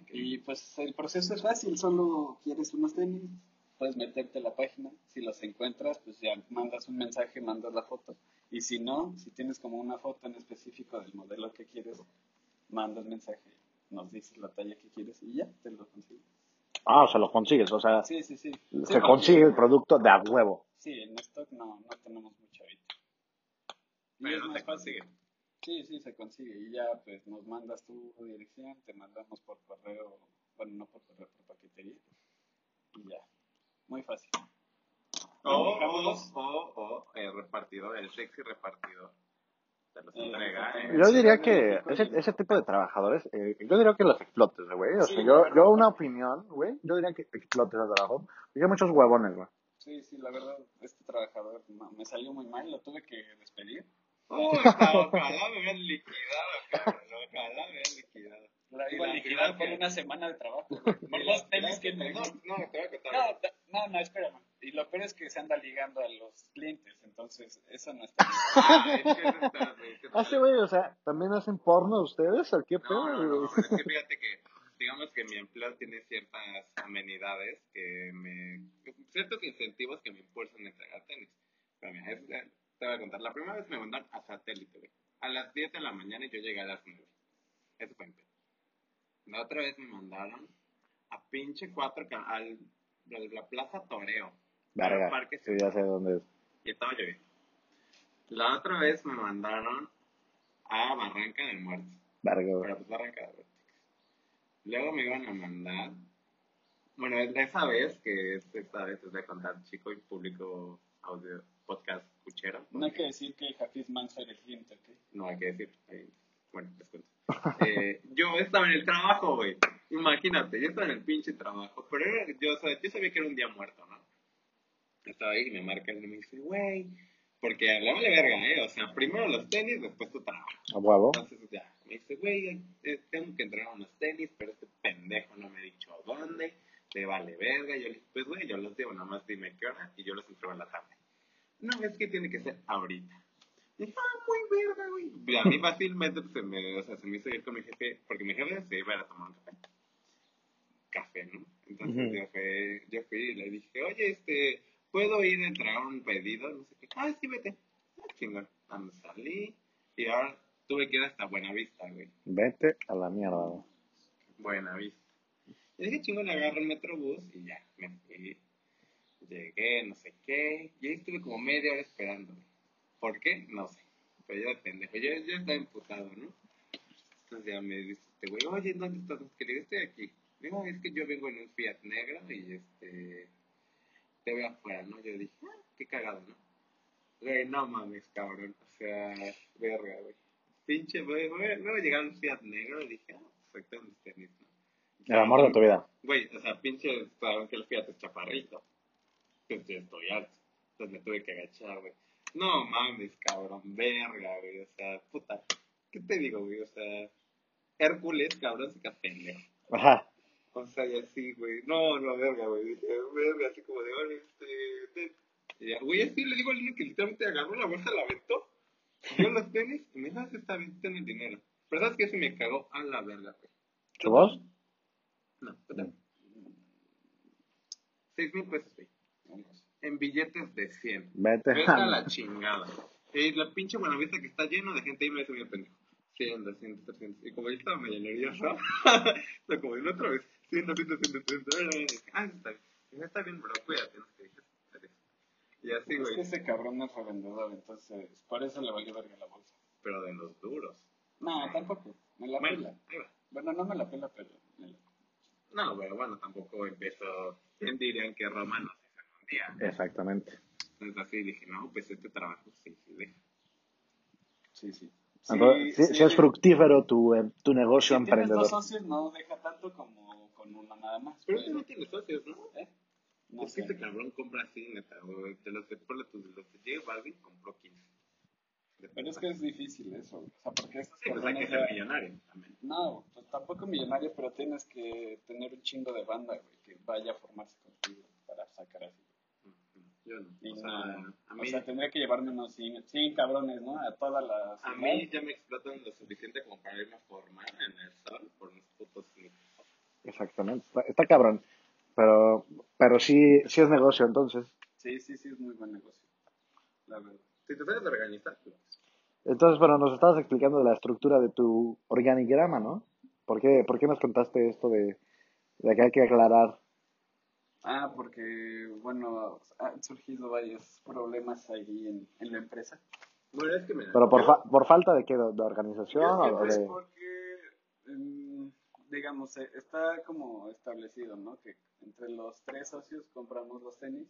Ok. Y pues el proceso es fácil, solo quieres unos tenis, puedes meterte a la página, si los encuentras, pues ya mandas un mensaje, mandas la foto. Y si no, si tienes como una foto en específico del modelo que quieres, mandas mensaje, nos dices la talla que quieres y ya, te lo consigues. Ah, o sea, lo consigues, o sea, Sí, sí, sí. se Sí, consigue el producto de a huevo. Sí, en stock no, no tenemos mucho ahorita. Y Pero te consigue. Sí, sí, se consigue. Y ya, pues, nos mandas tu dirección, te mandamos por correo, bueno, no por correo, por paquetería. Y ya. Muy fácil. O, o, o, o el repartidor, el sexy repartidor. Te los Eh, entrega. Yo diría que ese, ese tipo de trabajadores, eh, yo diría que los explotes, güey. O Sí, sea, yo, yo una opinión, güey, yo diría que explotes el trabajo. Porque hay muchos huevones, güey. Sí, sí, la verdad, este trabajador no, me salió muy mal, lo tuve que despedir. Uy, ojalá me hubieran liquidado, cabrón. Ojalá me hubieran liquidado. La iba a liquidar que- una semana de trabajo. Por los tenis que me no, no, te voy a contar. No, no, espérame. Y lo peor es que se anda ligando a los clientes, entonces eso no está bien. Ah, güey, que Ah, sí, güey, o sea, ¿también hacen porno ustedes o qué pedo? No, no, es que fíjate que, digamos que mi empleo tiene ciertas amenidades que me, ciertos incentivos que me impulsan a entregar tenis. Pero mira, es- te voy a contar, la primera vez me mandaron a satélite, güey. A las 10 de la mañana y yo llegué a las 9. Eso fue en. La otra vez me mandaron a pinche 4 al, a la plaza Toreo. Verga, parque sí, ya sé dónde es. y estaba lloviendo. La otra vez me mandaron a Barranca del Muerto. Verga. Pero pues Barranca de Muerto. Luego me iban a mandar. Bueno, es de esa vez que es esta vez voy a contar, chico y público audio podcast escuchero. No hay que decir que Hafiz Mansa era el cliente, ¿ok? No hay que decir. ahí- Bueno, les cuento. Eh, yo estaba en el trabajo, güey. Imagínate, yo estaba en el pinche trabajo. Pero era- yo, o sea, yo sabía que era un día muerto, ¿no? Estaba ahí y me marca y me dice, güey. Porque le vale verga, ¿eh? O sea, primero los tenis, después tu trabajo. A huevo. Entonces ya, me dice, güey, eh, tengo que entregar unos tenis, pero este pendejo no me ha dicho a dónde, le vale verga. Yo le dije, pues güey, yo los llevo, nomás dime qué hora y yo los entrego en la tarde. No, es que tiene que ser ahorita. Dije, ah, muy verga, güey. Y a mí fácilmente se, me, o sea, se me hizo ir con mi jefe, porque mi jefe se iba a tomar un café. Café, ¿no? Entonces yo, fui, yo fui y le dije, oye, este, ¿puedo ir a entregar un pedido? No sé qué. Ah, sí, vete. Ah, chingón. Me salí y ahora tuve que ir hasta Buenavista, güey. Vete a la mierda, güey. Buenavista. Y dije, chingón, agarro el metrobús y ya, me fui. Llegué, no sé qué. Y ahí estuve como media hora esperando. ¿Por qué? No sé. Pero yo de pendejo. Yo, yo estaba emputado, ¿no? Entonces ya me dice este güey, oye, ¿dónde estás? Que le digo, estoy aquí. Digo, es que yo vengo en un Fiat negro y este. Te veo afuera, ¿no? Yo dije, ah, qué cagado, ¿no? Güey, no mames, cabrón. O sea, verga, güey. Pinche, güey, güey. Luego llegaron un Fiat negro y dije, ah, perfecto, mis tenis, ¿no? El amor de tu vida. Güey, o sea, pinche, saben que el Fiat es chaparrito. Pues yo estoy alto. Entonces me tuve que agachar, güey. No mames, cabrón, verga, güey. O sea, puta. ¿Qué te digo, güey? O sea, Hércules, cabrón, se pendejo. Ajá. O sea, y así, güey. No, no, verga, güey. Dije, verga, así como de, oye, este. ten". Y ya, güey, así le digo al niño que literalmente agarró la bolsa, la aventó. Yo los tenis y me dijo, "Ah, está bien, ten el dinero. Pero sabes que se me cagó a la verga, güey. ¿Tu voz? No, total. Seis mil pesos, güey. En billetes de 100. Vete Vete a la chingada. Y la pinche Buenavista que está lleno de gente ahí me hace medio pendejo. 100, 200, 300. Y como yo estaba medio nervioso, o sea, como en otra vez, 100, 200, 300, 300. Ah, está bien. Y Está bien, bro, cuídate. No sé. Y así, Es que güey. ese cabrón no es revendedor, entonces por eso le valió verga la bolsa. Pero de los duros. No, tampoco. Me la Bueno, pela. ahí va. Bueno, no me la pela, pero me la No, güey, bueno, tampoco empezó. ¿Quién dirían que Roma día? Exactamente. Entonces así dije, no, pues este trabajo sí, sí, deja. Sí, sí. Entonces, sí, sí es fructífero tu, eh, tu negocio Si tienes emprendedor. dos socios, no deja tanto como con uno nada más. Pero este no tiene socios, ¿no? ¿Eh? No es que sé. este cabrón compra así, neta, güey. De los de, los de J Balvin compró 15. Pero es que es difícil eso. O sea, porque estos Sí, pues hay que ser ya- millonario también. No, pues tampoco millonario, pero tienes que tener un chingo de banda, güey, que vaya a formarse contigo para sacar así. Yo no. Y O no, sea, a o mí, sea, tendría que llevarme unos 100, 100 cabrones, ¿no? A todas las... a mí ya me explotan lo suficiente como para irme a formar en el sol por unos putos. Exactamente. Está, está cabrón. Pero, pero sí, sí es negocio, entonces. Sí, sí, sí, es muy buen negocio, la verdad. Si te sabes organizar, pues. Entonces, bueno, nos estabas explicando de la estructura de tu organigrama, ¿no? ¿Por qué, por qué nos contaste esto de, de que hay que aclarar? Ah, porque, bueno, han surgido varios problemas ahí en, en la empresa. Bueno, es que me. ¿Pero por, fa- por falta de qué? ¿De, de organización? Yo o siempre Pues de- porque, em, digamos, eh, está como establecido, ¿no? Que entre los tres socios compramos los tenis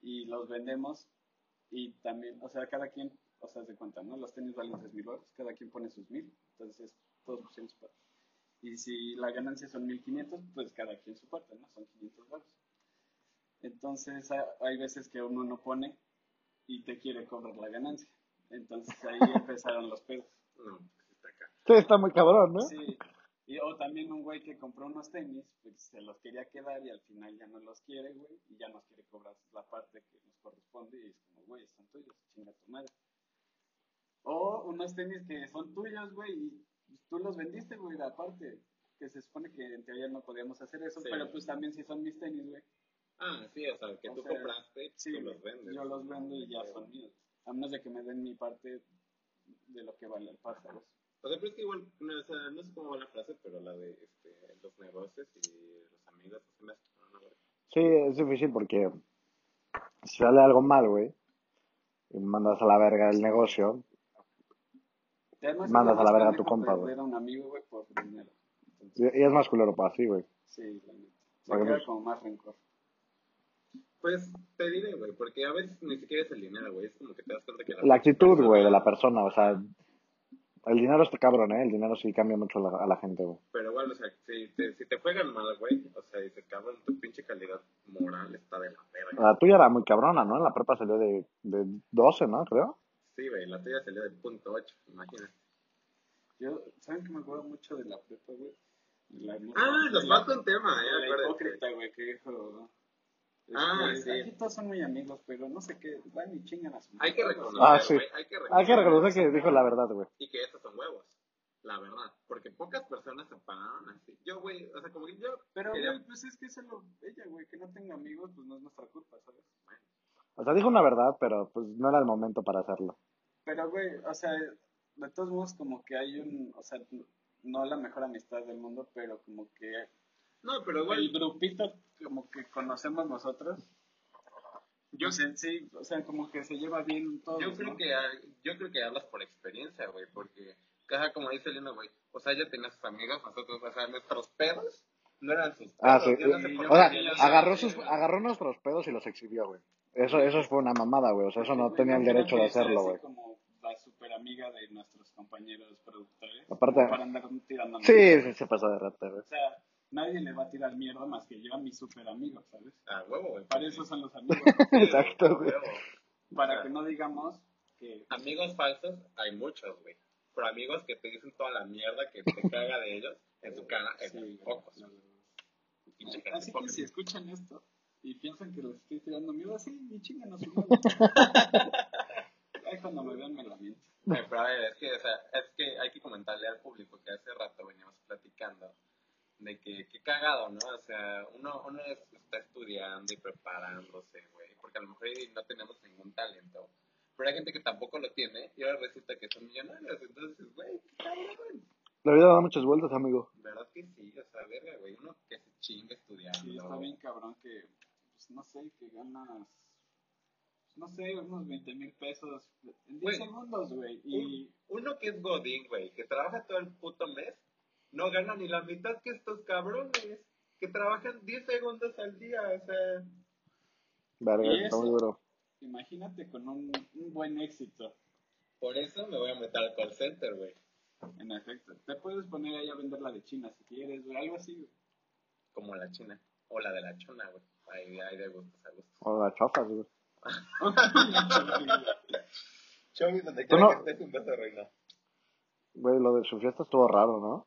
y los vendemos y también, o sea, cada quien, o sea, se cuenta, ¿no? Los tenis valen tres mil dólares, cada quien pone sus mil, entonces todos pusieron su parte. Y si la ganancia son 1500, pues cada quien su parte, ¿no? Son 500 dólares. Entonces ha- hay veces que uno no pone y te quiere cobrar la ganancia. Entonces ahí empezaron los pedos. No, pues está acá. Sí, está muy cabrón, ¿no? Sí. Y, o también un güey que compró unos tenis, pues se los quería quedar y al final ya no los quiere, güey, y ya nos quiere cobrar la parte que nos corresponde y es como, güey, son tuyos, chinga tu madre. O unos tenis que son tuyos, güey, y tú los vendiste, güey, aparte, que se supone que en teoría no podíamos hacer eso, Sí. pero pues también si son mis tenis, güey, Ah, sí, o sea, que O tú sea, compraste, sí, tú los vendes. yo los vendo y ya son míos. A menos de que me den mi parte de lo que vale el ¿sabes? O sea, pero es que igual, no, o sea, no sé cómo va la frase, pero la de este, los negocios y los amigos, así me hace una verga. Sí, es difícil porque si sale algo mal, güey, y mandas a la verga el negocio, además, Mandas a la verga a tu compa, güey. un amigo, güey, por dinero. y, Entonces, y es más culero para así, güey. sí, la neta. Se queda pues- como más rencor. Pues te diré, güey, porque a veces ni siquiera es el dinero, güey, es como que te das cuenta que La actitud, persona- güey, de la persona, o sea, el dinero está cabrón, ¿eh? El dinero sí cambia mucho a la, a la gente, güey. Pero igual, o sea, si te, si te juegan mal, güey, o sea, dices, cabrón, tu pinche calidad moral está de la verga. La tuya era muy cabrona, ¿no? En la prepa salió de, de 12, ¿no? Creo. Sí, güey, la tuya salió del punto 8, imagínate. Yo, ¿saben que me acuerdo mucho de la prepa, güey? La- Ah, nos falta un tema, eh, La hipócrita, güey, que dijo... Ah, sí. Aquí todos son muy amigos, pero no sé qué, van y chingan a su Hay que reconocer, Ah, sí. hay que reconocer. Hay que reconocer que dijo la verdad, güey. Y que estos son huevos, la verdad. Porque pocas personas se pararon así. Yo, güey, o sea, como que yo... Pero, quería- güey, pues es que eso lo, ella, güey, que no tenga amigos, pues no es nuestra culpa, ¿sabes? O sea, dijo una verdad, pero pues no era el momento para hacerlo. Pero, güey, o sea, de todos modos, como que hay un, o sea, no la mejor amistad del mundo, pero como que No, pero el grupito como que conocemos nosotros, yo, pues en sí, o sea, como que se lleva bien todo. yo creo que hay- yo creo que hablas por experiencia, güey, porque caja como dice Elena, güey, o sea, ella tenía sus amigos, nosotros, o sea, nuestros pedos no eran sus pedos. Ah, sí. yo no sé por O sea, agarró, sus, agarró nuestros pedos y los exhibió, güey. Eso, eso fue una mamada, güey. O sea, eso no tenía el derecho de hacerlo, güey. como amiga de nuestros compañeros productores. Aparte- para andar tirando Sí, mierda. sí, se pasó de rata, güey. O sea, nadie le va a tirar mierda más que yo a mi super amigo, ¿sabes? Ah, huevo, güey. Para eso son los amigos. Exacto, güey. Para que no digamos que Amigos falsos hay muchos, güey. Pero amigos que te dicen toda la mierda que te caga de ellos en su cara, es Sí, pocos. la verdad. Pinche gente Así que si escuchan esto y piensan que les estoy tirando mierda, sí, ni chingan a su. Ay, cuando me vean me lamento. Eh, pero a ver, es que, o sea, es que hay que comentarle al público que hace rato veníamos platicando de que qué cagado, ¿no? O sea, uno, uno es- está estudiando y preparándose, güey, porque a lo mejor no tenemos ningún talento. Pero hay gente que tampoco lo tiene y ahora resulta que son millonarios. Entonces, güey, qué cabrón. La vida da muchas vueltas, amigo. ¿Verdad que sí? O sea, verga, güey, uno que se chinga estudiando. Sí, está bien cabrón que, pues no sé, que ganas, no sé, unos 20 mil pesos en 10 Güey. segundos, güey. Y Uno que es Godín, güey, que trabaja todo el puto mes, no gana ni la mitad que estos cabrones, que trabajan 10 segundos al día, o sea... Verga, duro. imagínate con un, un buen éxito, Por eso me voy a meter al call center, güey. en efecto. Te puedes poner ahí a vender la de China si quieres, güey, algo así, güey. Como la china. O la de la chona, güey. Ahí, ahí de gustos a gustos. O las chofas, güey. Chovy, donde quiera no- que estés, un beso de reina. Güey, lo de su fiesta estuvo raro, ¿no?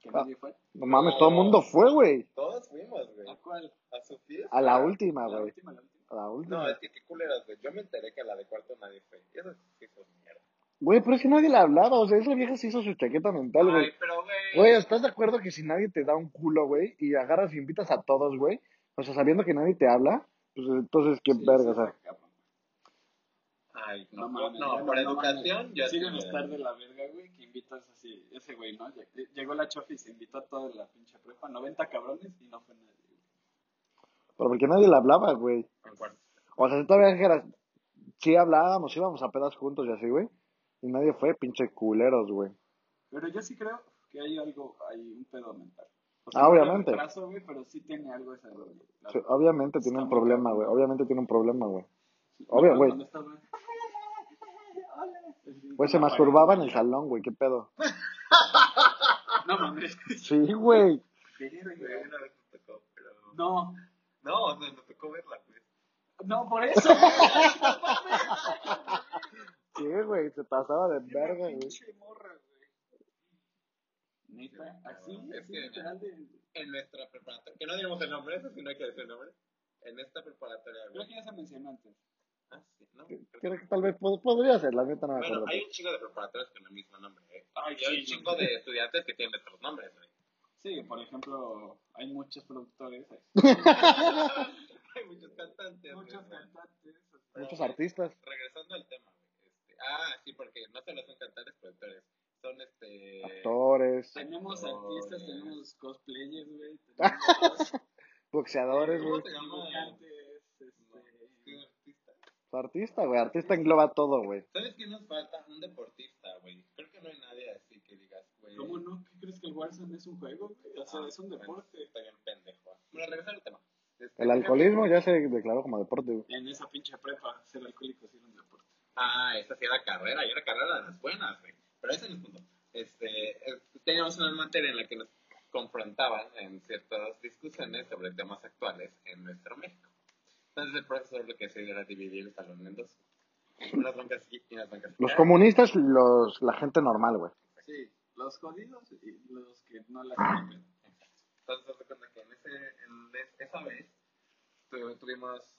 ¿Que Ah. fue? No mames, todo el mundo fue, güey. Todos fuimos, güey. ¿A cuál? A su fiesta. A la última, La güey. última, la última. A la No, última. es que qué culeras, güey. Yo me enteré que a la de cuarto nadie fue. Y eso sí fue mierda. Güey, pero es que nadie le hablaba. O sea, esa vieja se hizo su chaqueta mental, güey. Ay, pero, güey. Güey, ¿estás de acuerdo que si nadie te da un culo, güey, y agarras y invitas a todos, güey? O sea, sabiendo que nadie te habla, pues entonces, qué Sí, verga, sí, o sea. Ay, No no, mames, no, ya por no educación, mames. yo Siguen sí, estar de la verga, güey, que invitas así, ese güey, ¿no? Lle- Llegó la chofi y se invitó a toda la pinche prepa, 90 cabrones y no fue nadie. güey. Pero porque nadie le hablaba, güey. O sea, si todavía dijeras, sí hablábamos, íbamos a pedas juntos y así, güey. Y nadie fue, pinche culeros, güey. Pero yo sí creo que hay algo, hay un pedo mental. O Ah, no obviamente. güey, pero sí tiene algo esa, güey. Sí, obviamente tiene Está un problema, güey. Obviamente tiene un problema, güey. Sí, obvio, güey. güey. Pues se masturbaba en el salón, güey. ¿Qué pedo? No mames. Sí, güey. Verga. Güey, una vez nos tocó, pero... No, No, o sea, nos tocó verla, güey. no, por eso. Sí, güey. Se pasaba de verga, güey. Neta, así, Es así, que- literal de- En nuestra preparatoria, que no digamos el nombre, eso sí no hay que decir el nombre. En esta preparatoria, Creo que ya se mencionó antes. Ah, sí, ¿no? Creo que tal vez pod- podría ser, la neta no me Bueno, acuerdo. hay un chingo de preparatorias con el mismo nombre, ¿eh? Ay, y hay un chingo de estudiantes que tienen otros nombres, güey. Sí, por ejemplo, hay muchos productores, hay muchos cantantes. muchos cantantes. Muchos artistas. Regresando al tema. Este, ah, sí, porque no solo son cantantes, productores. Son este. Actores, Tenemos Actores. artistas, tenemos cosplayers, güey. Tenemos boxeadores, ¿Cómo güey. este... artista. Artista, güey. Artista engloba todo, güey. ¿Sabes qué nos falta? Un deportista, güey. Creo que no hay nadie así que digas, güey. ¿Cómo no? ¿Qué crees que el Warzone es un juego, güey? O sea, Ah, es un bueno, deporte. Está bien pendejo. Bueno, regresar al tema. Este, El alcoholismo ya se declaró como deporte, güey. En esa pinche prepa, ser alcohólico sí era un deporte. Ah, esa sí era carrera, y era carrera de las buenas, güey. Pero ese no es el punto. Este, eh, teníamos una materia en la que nos confrontaban en ciertas discusiones sobre temas actuales en nuestro México. Entonces el profesor lo que hacía era dividir el salón en dos. Unas bancas y unas bancas Los comunistas y los, la gente normal, güey. Sí, los jodidos y los que no la hacen. Entonces, haz de cuenta que en, ese, en es- esa vez tu- tuvimos,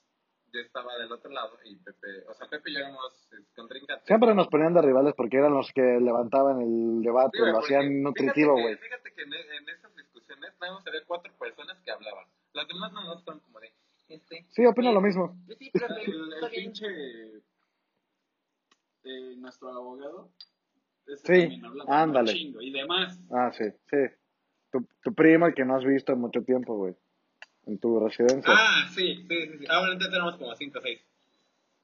yo estaba del otro lado y Pepe, o sea, Pepe y yo éramos contrincantes. Siempre nos ponían de rivales porque eran los que levantaban el debate, Sí, lo hacían nutritivo, güey. Fíjate que en, en esas discusiones nada más había cuatro personas que hablaban. Las demás nada más fueron como de, este... Sí, opino lo mismo. Sí, profe, El, el pinche. eh, nuestro abogado. ese Sí, también hablaba un ándale. chingo y demás. Ah, sí, sí. Tu, tu primo, el que no has visto en mucho tiempo, güey. En tu residencia. Ah, sí, sí, sí, sí. Ah, bueno, entonces éramos como cinco o seis.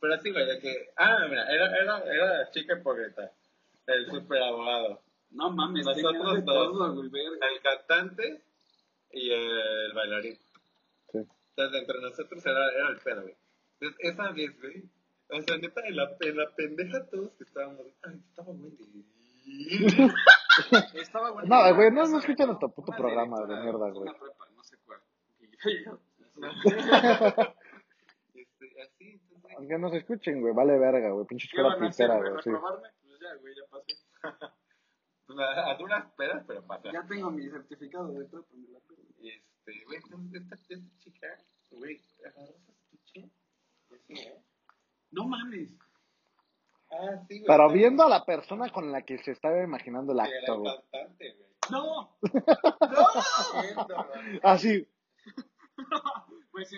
Pero sí, güey, de que... Ah, mira, era, era, era la chica hipócrita. El super abogado. No mames, Nosotros dos. todo. El cantante y el bailarín. Sí. Entonces, entre nosotros era, era el pedo, güey. Entonces, esa vez, güey. O sea, neta, en la, en la pendeja todos que estábamos. Ay, estaba güey. Estaba bueno. No, güey, no- no escuchan nuestro puto programa de mierda, güey. Una prepa, no sé cuál. Este, así, entonces. Aunque no se escuchen, güey. Vale verga, güey. Pinche ¿Qué escuela van a hacer, pitera, güey? Sí. Pues ya, güey, ya pasé. A, a duras pedas, pero pasa. Ya tengo mi certificado de prepa, me la pego. Este, güey, entonces esta, esta chica, güey, agarró su estuche. ¿eh? No mames. Ah, sí, güey. Pero viendo a la persona con la que se estaba imaginando el acto, güey. cantante, güey. ¡No! Güey. Así. Pues sí.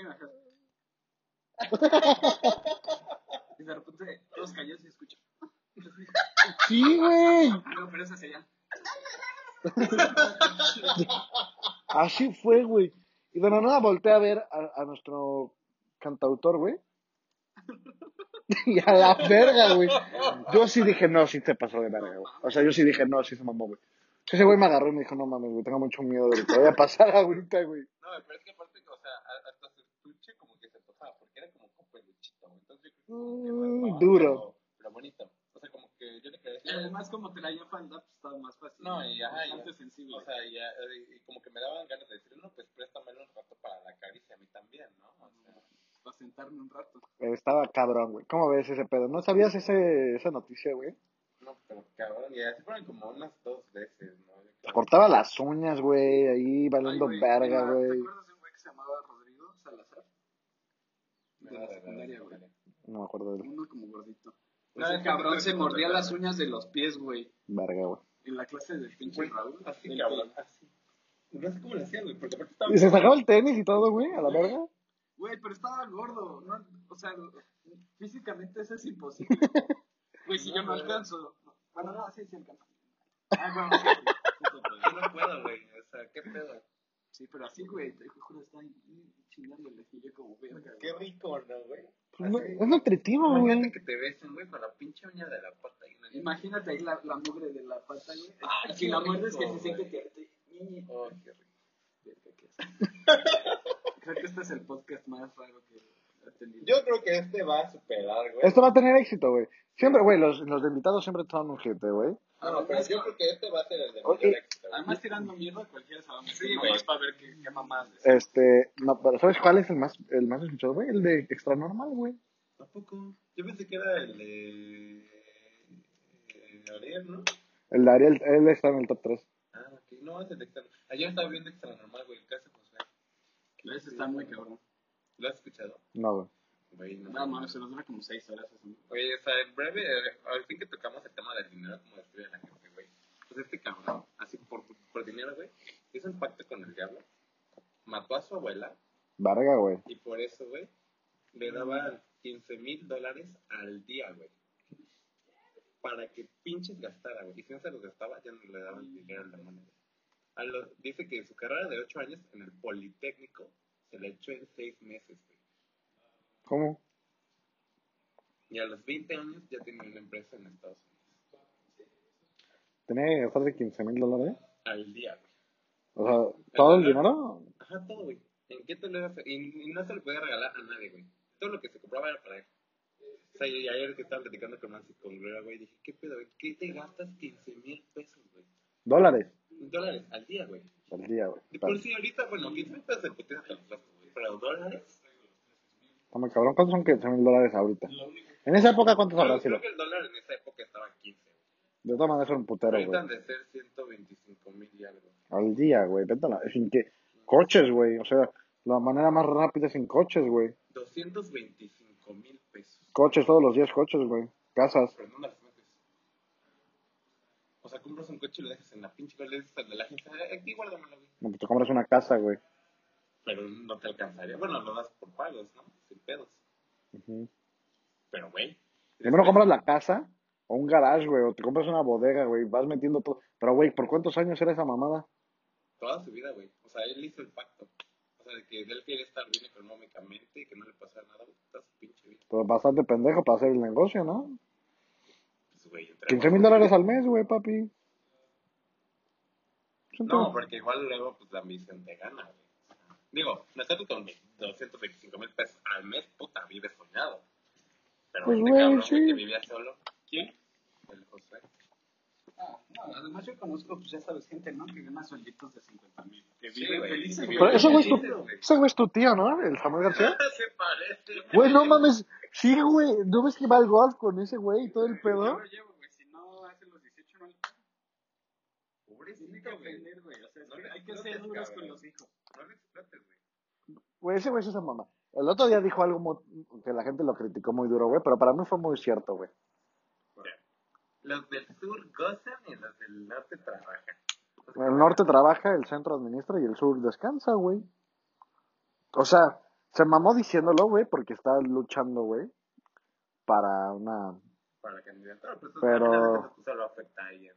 Y de repente todos callados y escuchan. Sí, güey. No, pero esa sería. Así fue, güey. Y de la nada volteé a ver a, a nuestro cantautor, güey. Y a la verga, güey. Yo sí dije, no, sí se pasó de verga, güey. O sea, yo sí dije, no, sí se mamó, güey. Ese güey me agarró y me dijo, no mames, güey, tengo mucho miedo de lo que vaya a pasar ahorita, güey. No, pero es que aparte, o sea, a- hasta su estuche como que se tocaba, porque era como con peluchito, güey. Entonces yo creo que como que Mm, duro. Pero, pero bonito. O sea, como que yo le quería Y además, como traía falda, pues estaba más fácil. No, y ajá, y- sensible. O sea, y, y, y como que me daban ganas de decirle, no, pues préstamelo un rato para la caricia a mí también, ¿no? O sea, para sentarme un rato. Estaba cabrón, güey. ¿Cómo ves ese pedo? ¿No sabías ese, esa noticia, güey? No, pero cabrón, ya se fueron como unas dos veces, ¿no? Cortaba las uñas, güey, ahí valiendo Ay, güey, verga, ¿te güey. acuerdas de un güey que se llamaba Rodrigo Salazar? De la secundaria, güey. No me acuerdo de él. Uno como gordito. No, Ese ese cabrón no se mordía las de- uñas de los pies, güey. Verga, güey. En la clase del pinche Raúl. así, cabrón, así. No sé cómo le hacían, güey, porque aparte estaba... Y se sacaba el tenis y todo, güey, a la verga. Güey, pero estaba gordo, ¿no? O sea, físicamente eso es imposible. Güey, si No, yo no alcanzo. Bueno, no, sí, sí alcanzo. Ah, bueno, sí, sí, sí no puedo, güey, o sea, qué pedo. Sí, pero así, güey, te juro, está ahí chingándole. Y yo como, verga. Qué rico, ¿no, güey? Pues no- es nutritivo, güey. Imagínate que te besen, güey, con la pinche uña de la pata y una Imagínate ahí la, la mugre de la pata, güey. Ah, si la muerdes, que se siente que te... Oh, qué rico. Creo que este es el podcast más raro que. Yo creo que este va a superar, güey. Esto va a tener éxito, güey. Siempre, güey, los, los invitados siempre son un gente, güey. No, pero yo creo que este va a ser el de mayor éxito. Además, tirando mierda, cualquiera se va a meter. Sí, Sí, güey. para ver qué, qué mamás. Este, no, pero ¿sabes cuál es el más, el más escuchado, güey? El de extra normal, güey. Tampoco. Yo pensé que era el de. eh, Ariel, ¿no? El de Ariel, él está en el top 3. Ah, ok. No, es el de extra. Ayer estaba viendo extra normal, güey. El caso José. Ese está muy cabrón. ¿Lo has escuchado? No, güey. Güey, no. No, mames, se nos dura como 6 horas. Eso. Oye, o sea, en breve, eh, al fin que tocamos el tema del dinero, como destruye a la gente, güey. Pues este cabrón, así por, por dinero, güey, hizo un pacto con el diablo, mató a su abuela, Verga, güey. y por eso, güey, le daban 15 mil dólares al día, güey. Para que pinches gastara, güey. Y si no se los gastaba, ya no le daban dinero al demonio. güey. A los- dice que su carrera de 8 años en el Politécnico se le echó en 6 meses, güey. ¿Cómo? Y a los 20 años ya tenía una empresa en Estados Unidos. Tenía que gastar de 15 mil dólares. Al día, güey. O sea, ¿todo el dinero? Ajá, todo, güey. ¿En qué te lo ibas a y, y no se lo podía regalar a nadie, güey. Todo lo que se compraba era para él. O sea, y ayer que estaba platicando con Nancy con Gloria, güey, dije, ¿qué pedo, güey? ¿Qué te gastas 15 mil pesos, güey? Dólares Dólares al día, güey. al día, güey. Por si ahorita, bueno, 15 mil pesos de güey. Pero dólares. muy cabrón. ¿Cuántos son 15 mil dólares ahorita? En esa época, ¿cuántos habrá sido? creo que el dólar en esa época estaba en 15, güey. De todas maneras, son un putero, Ahorita güey. han de ser 125 mil y algo. Al día, güey. Vete a la... Sin que... Coches, güey. O sea, la manera más rápida es sin coches, güey. 225 mil pesos. Coches todos los días, coches, güey. Casas. Pero no las sea, compras un coche y lo dejas en la pinche le dices al de la agencia, "Eh, aquí guárdamelo, güey. No, pues te compras una casa, güey. Pero no te alcanzaría. Bueno, lo das por pagos, ¿no? Sin pedos. Pero, güey. Primero compras la casa o un garage, güey. O te compras una bodega, güey. Vas metiendo todo. Pero, güey, ¿por cuántos años era esa mamada? Toda su vida, güey. O sea, él hizo el pacto. O sea, de que él quiere estar bien económicamente y que no le pasa nada, güey. Toda su pinche vida. Pero bastante pendejo para hacer el negocio, ¿no? Güey. entre 15 mil dólares al mes, güey, papi. No, porque igual luego, pues, la ambición te gana, güey. Digo, nosotros con 225 mil pesos al mes, puta, vives soñado. Pero Pues, este cabrón, sí. que vivía solo. ¿Quién? El José. Además yo conozco, pues ya sabes, gente, ¿no? Que gana suelditos de 50 mil. Que Sí, vive güey. feliz. Sí, Pero ese güey es tu, güey. ese güey es tu tío, ¿no? El Samuel García. Se parece. Güey, no mames. Sí, güey. ¿No ves que va al golf con ese güey y todo el Yo pedo? lo llevo, güey. Si no hace los 18, no Pobrecito, güey. aprender, güey. O sea, es No hay que ser duros con los hijos. No le explotes, güey. Güey, ese güey es esa mamá. El otro día dijo algo que la gente lo criticó muy duro, güey. Pero para mí fue muy cierto, güey. Los del sur gozan y los del norte trabajan. El norte trabaja, el centro administra y el sur descansa, güey. O sea, se mamó diciéndolo, güey, porque está luchando, güey, para una... Para la candidatura, pues Pero- solo afecta a ella.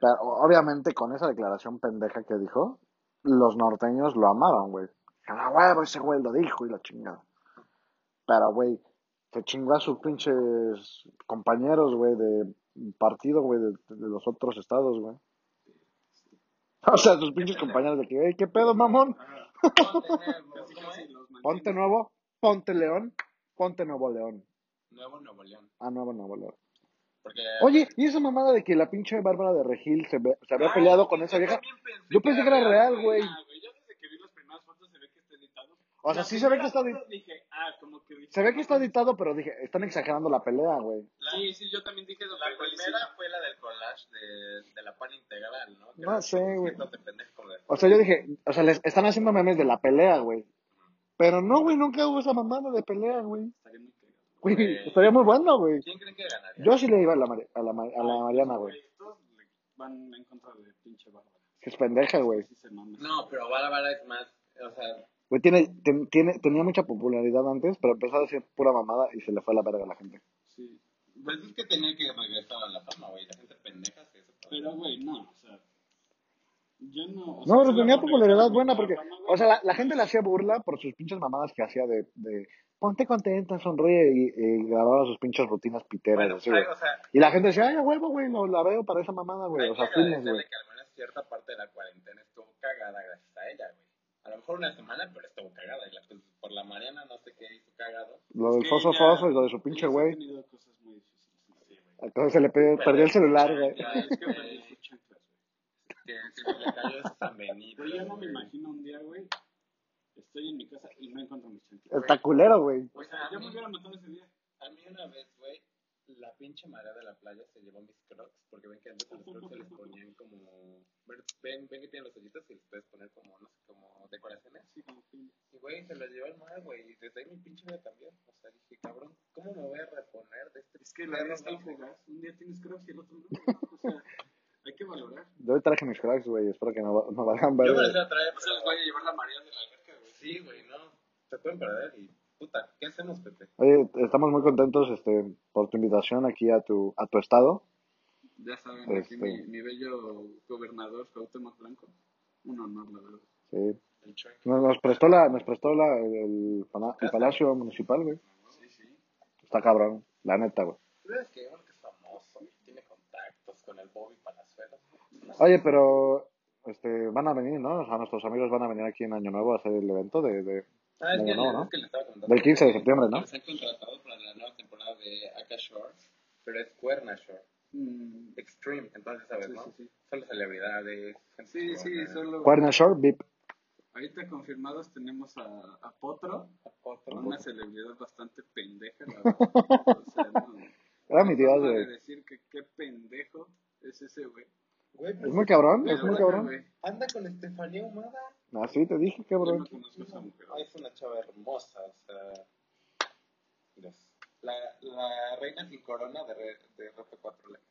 Pero obviamente con esa declaración pendeja que dijo, los norteños lo amaban, güey. A huevo, ese güey lo dijo y la chingada. Pero, güey, se chingó a sus pinches compañeros, güey, de partido, güey, de, de los otros estados, güey. O sea, sus pinches compañeros de que, "Ey, ¿qué pedo, mamón? Ponte nuevo, ponte león, ponte nuevo león. Nuevo Nuevo León. Ah, nuevo, nuevo león. Porque... Oye, ¿y esa mamada de que la pinche Bárbara de Regil se, ve- se había Ay, peleado con esa vieja? pensé Yo pensé que era real, güey. Ah, güey, Yo desde que vi las primeras fotos se ve que está editado. O sea, La sí se ve que está, Dije, ah, como que dije, se ve que está editado, pero dije, están exagerando la pelea, güey. La, Sí, sí, yo también dije eso. la primera sí. fue la del collage de, de la pan integral, ¿no? Que No sé, güey. O sea, yo dije, o sea, les están haciendo memes de la pelea, güey. Pero no, güey, nunca hubo esa mamada de pelea, güey. Estaría muy. Güey, estaría muy bueno, güey. ¿Quién creen que ganaría? Yo sí le iba a la, Mari- a la, a la Mariana, güey. Le van en contra de pinche Bárbara. Que es pendeja, güey. No, pero Bárbara es más, o sea, Güey, tiene, ten- tiene, tenía mucha popularidad antes, pero empezó a decir pura mamada y se le fue a la verga a la gente. Sí. pues es que tenía que regresar a la fama, güey. La gente pendeja se hizo. Pero, güey, no, o sea. Yo no. o No, pero tenía popularidad buena porque, o sea, la, la gente le hacía burla por sus pinches mamadas que hacía de, de ponte contenta, sonríe y, y grababa sus pinches rutinas piteras, Bueno, así, güey. o sea, Y la gente decía, ay, a huevo, güey, no la veo para esa mamada, güey. O sea, filmes, güey. que al menos cierta parte de la cuarentena estuvo cagada gracias a ella, güey. A lo mejor una semana, pero estuvo cagada. Y la, pues, por la Mariana no sé qué hizo cagado. Lo del foso foso y lo de su pinche güey. ha tenido cosas muy difíciles. Sí, güey. Entonces se le perdió, perdió el celular, güey. Ya, Es que güey. Que se le cayó San Benito. Yo no me imagino un día, güey. Estoy en mi casa y no encuentro mis chanclas. Está culero, güey. O sea, yo me hubiera matado ese día. A mí una vez, güey, la pinche marea de la playa se llevó mis crocs, porque ven que antes a los crocs se les ponían como... Ven, ven que tienen los hoyitos y les puedes poner como, no sé, como decoraciones. Sí, como que. Y, güey, se las llevó el mar, güey, y desde ahí mi pinche vida cambió. O sea, dije, cabrón, ¿cómo me voy a reponer de este Es que la vida está fugaz. Un día tienes crocs y el otro no. O sea, hay que valorar. Yo traje mis cracks, güey. Espero que no, no valgan Yo verga. me los iba a traer, O sea, les voy a llevar la marea de la alberca, güey. Sí, güey, no. Se pueden perder y... Puta, ¿qué hacemos, Pepe? Oye, estamos muy contentos este, por tu invitación aquí a tu, a tu estado. Ya saben, aquí Este. mi, mi bello gobernador Cuauhtémoc Blanco. Un honor, la verdad. Sí. Nos, nos prestó la, nos prestó la, el, pana- el palacio municipal, güey. Sí, sí. Está cabrón, la neta, güey. ¿Sabes que uno que es famoso tiene contactos con el Bobby Palazuelos? Oye, pero este, van a venir, ¿no? O sea, nuestros amigos van a venir aquí en Año Nuevo a hacer el evento de... de... Ah, es que, no, le- ¿no? es que le estaba contando. Del 15 de septiembre, ¿no? Se han contratado para la nueva temporada de Aka Shore, pero es Cuerna Shore. Mm, Extreme, entonces, ¿sabes, Sí, no? sí, sí. Solo celebridades. Sí, sí, solo. Cuerna Shore, VIP. Ahorita confirmados tenemos a, a Potro, Otro. una celebridad bastante pendeja, la verdad. O sea, no. Era mi de güey. decir que qué pendejo es ese güey. Güey, Es pues, muy cabrón, es muy cabrón. anda con Estefanía Humada. Así te dije, Yo cabrón. no conozco a esa mujer. Ah, es una chava hermosa, o sea. La, la reina sin corona de, re- de Rope 4 Elementos.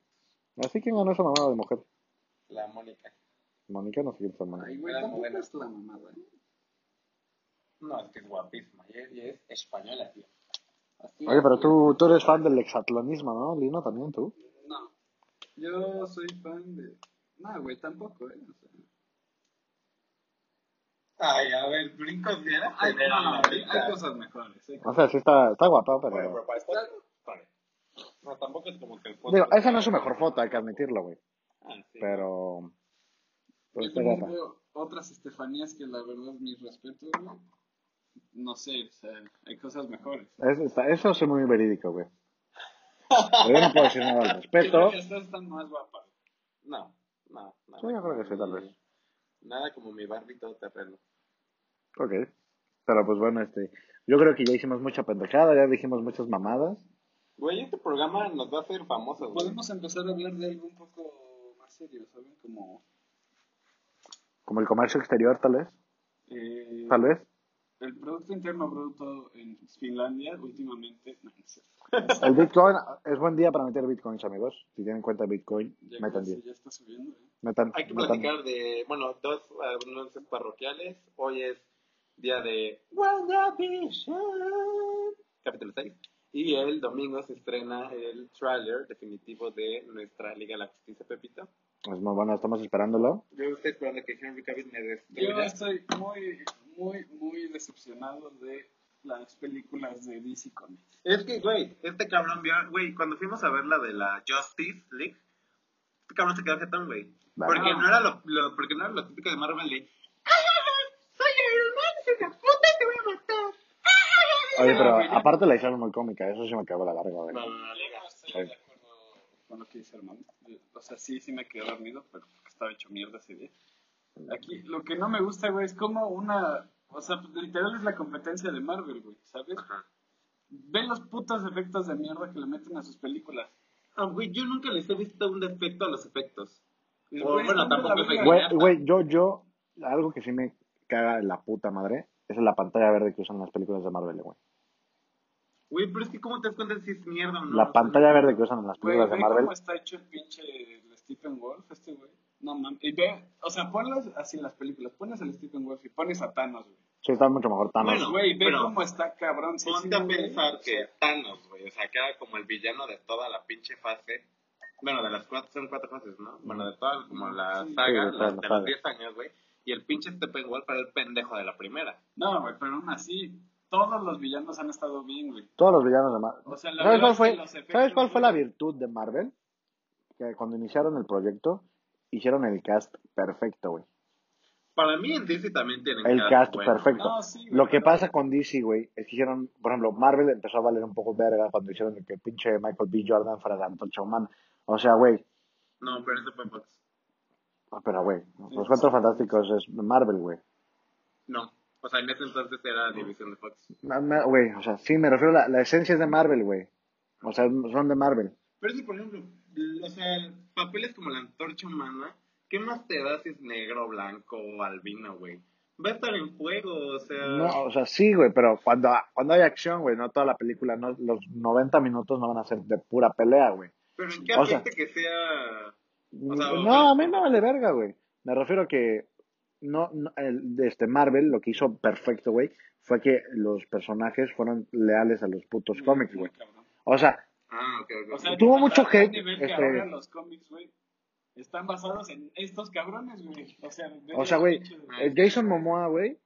Así que ganó esa mamada de mujer. La Mónica. Mónica no sé quién es hermana. Ay, güey, es la mamada. No, es que es guapísima. Y es, y es española, tío. Así Oye, pero tú, tú eres fan del exatlonismo, ¿no? Lino también, tú. No. Yo soy fan de. No, güey, tampoco, ¿eh? O sea, Ay, a ver, brincos bien. hay, no, hay, hay cosas mejores. hay O sea, sí está, está guapa, Bueno, pero... pero para esto. Vale. No, tampoco es como que el Digo, esa no es su mejor foto, hay que admitirlo, güey. Ah, sí. Pero... Pero Yo está guapa. veo otras Estefanías que la verdad, mis respetos, güey. No sé, o sea, hay cosas mejores. Es- está- eso es muy verídico, güey. Pero yo no puedo decir nada al respeto. Estas están más guapas. No, no, no. Sí, yo creo que sí, tal vez. Nada como mi Barbie todo terreno. Ok. Pero pues bueno, este... Yo creo que ya hicimos mucha pendejada, ya dijimos muchas mamadas. Güey, este programa nos va a hacer famosos, güey. Podemos empezar a hablar de algo un poco más serio, ¿saben? Como. Como el comercio exterior, tal vez. eh, Tal vez. El Producto Interno Bruto en Finlandia últimamente. No, no sé. El Bitcoin, es buen día para meter Bitcoins, amigos. Si tienen cuenta de Bitcoin, Ya, metan 10. ya está subiendo, ¿eh? Metan, Hay que metan- platicar de, bueno, dos anuncios parroquiales. Hoy es día de WandaVision, capítulo 6. Y el domingo se estrena el trailer definitivo de nuestra Liga de la Justicia, Pepito. Es muy bueno, estamos esperándolo. Yo estoy esperando que Henry Cavill me Yo destruya. estoy muy, muy, muy decepcionado de las películas de DC Comics. Es que, güey, este cabrón vio, güey, cuando fuimos a ver la de la Justice League, este cabrón se quedó jetón, güey. Porque no era lo, lo- porque no era lo típico de Marvel de, Oye, pero aparte la hicieron muy cómica, eso sí me cagó la larga, güey. no, no, no, no, Estoy de acuerdo con lo que dice Armando. O sea, sí, sí me quedé dormido, pero estaba hecho mierda ese día. Aquí, lo que no me gusta, güey, es como una O sea, literal es la competencia de Marvel, güey, ¿sabes? Ajá. Ve los putos efectos de mierda que le meten a sus películas. Ah, güey, yo nunca les he visto un defecto a los efectos. O, güey, bueno, tampoco la verga. Güey, güey, yo, yo, algo que sí me caga la puta madre es la pantalla verde que usan en las películas de Marvel, güey. Güey, pero es que ¿cómo te das cuenta si es mierda o no? La pantalla verde que usan en las películas de ve Marvel. cómo está hecho el pinche el Stephen Wolf, este güey. No mames. Y ve, o sea, ponlas así en las películas. Pones al Stephen Wolf y pones a Thanos, güey. Sí, está mucho mejor Thanos. Bueno, Güey, ve pero- cómo está cabrón. Ponte sí, a güey. pensar que Thanos, güey, o sea, que era como el villano de toda la pinche fase. Bueno, de las cuatro, son cuatro fases, ¿no? Bueno, de toda como la Sí. saga, Sí, de la los 10 años, güey. Y el pinche Steppenwolf era el pendejo de la primera. No, güey, pero aún así, todos los villanos han estado bien, güey. Todos los villanos de Marvel. O sea, la ¿Sabes cuál fue, que los efectos, ¿sabes cuál fue güey, la virtud de Marvel? Que cuando iniciaron el proyecto, hicieron el cast perfecto, güey. Para mí en DC también tienen El cast cast bueno. perfecto. No, sí, güey, Lo que pero- pasa con DC, güey, es que hicieron, por ejemplo, Marvel empezó a valer un poco verga cuando hicieron que pinche Michael B. Jordan fuera de Antorcha Humana. O sea, güey, No, pero ese fue Fox. ah, pero güey, los Cuatro Fantásticos es Marvel, güey. No. O sea, en ese entonces era división de Fox. Güey, o sea, sí, me refiero a la, la esencia es de Marvel, güey. O sea, son de Marvel. Pero es que, por ejemplo, o sea, papeles como la antorcha humana, ¿qué más te da si es negro, blanco o albino, güey? Va a estar en fuego, o sea... No, o sea, sí, güey, pero cuando, cuando hay acción, güey, no toda la película, no, los 90 minutos no van a ser de pura pelea, güey. Pero ¿en qué o sea- afecta que sea... O sea, no, a mí no vale verga, güey. Me refiero a que no, no, el, de este Marvel lo que hizo perfecto, güey, fue que los personajes fueron leales a los putos cómics, güey. O sea, Ah, ok, ok. O sea, Tuvo mucho hate, nivel que este- ahora los cómics, güey, están basados en estos cabrones, güey. O sea, o güey, eh, Jason Momoa, güey,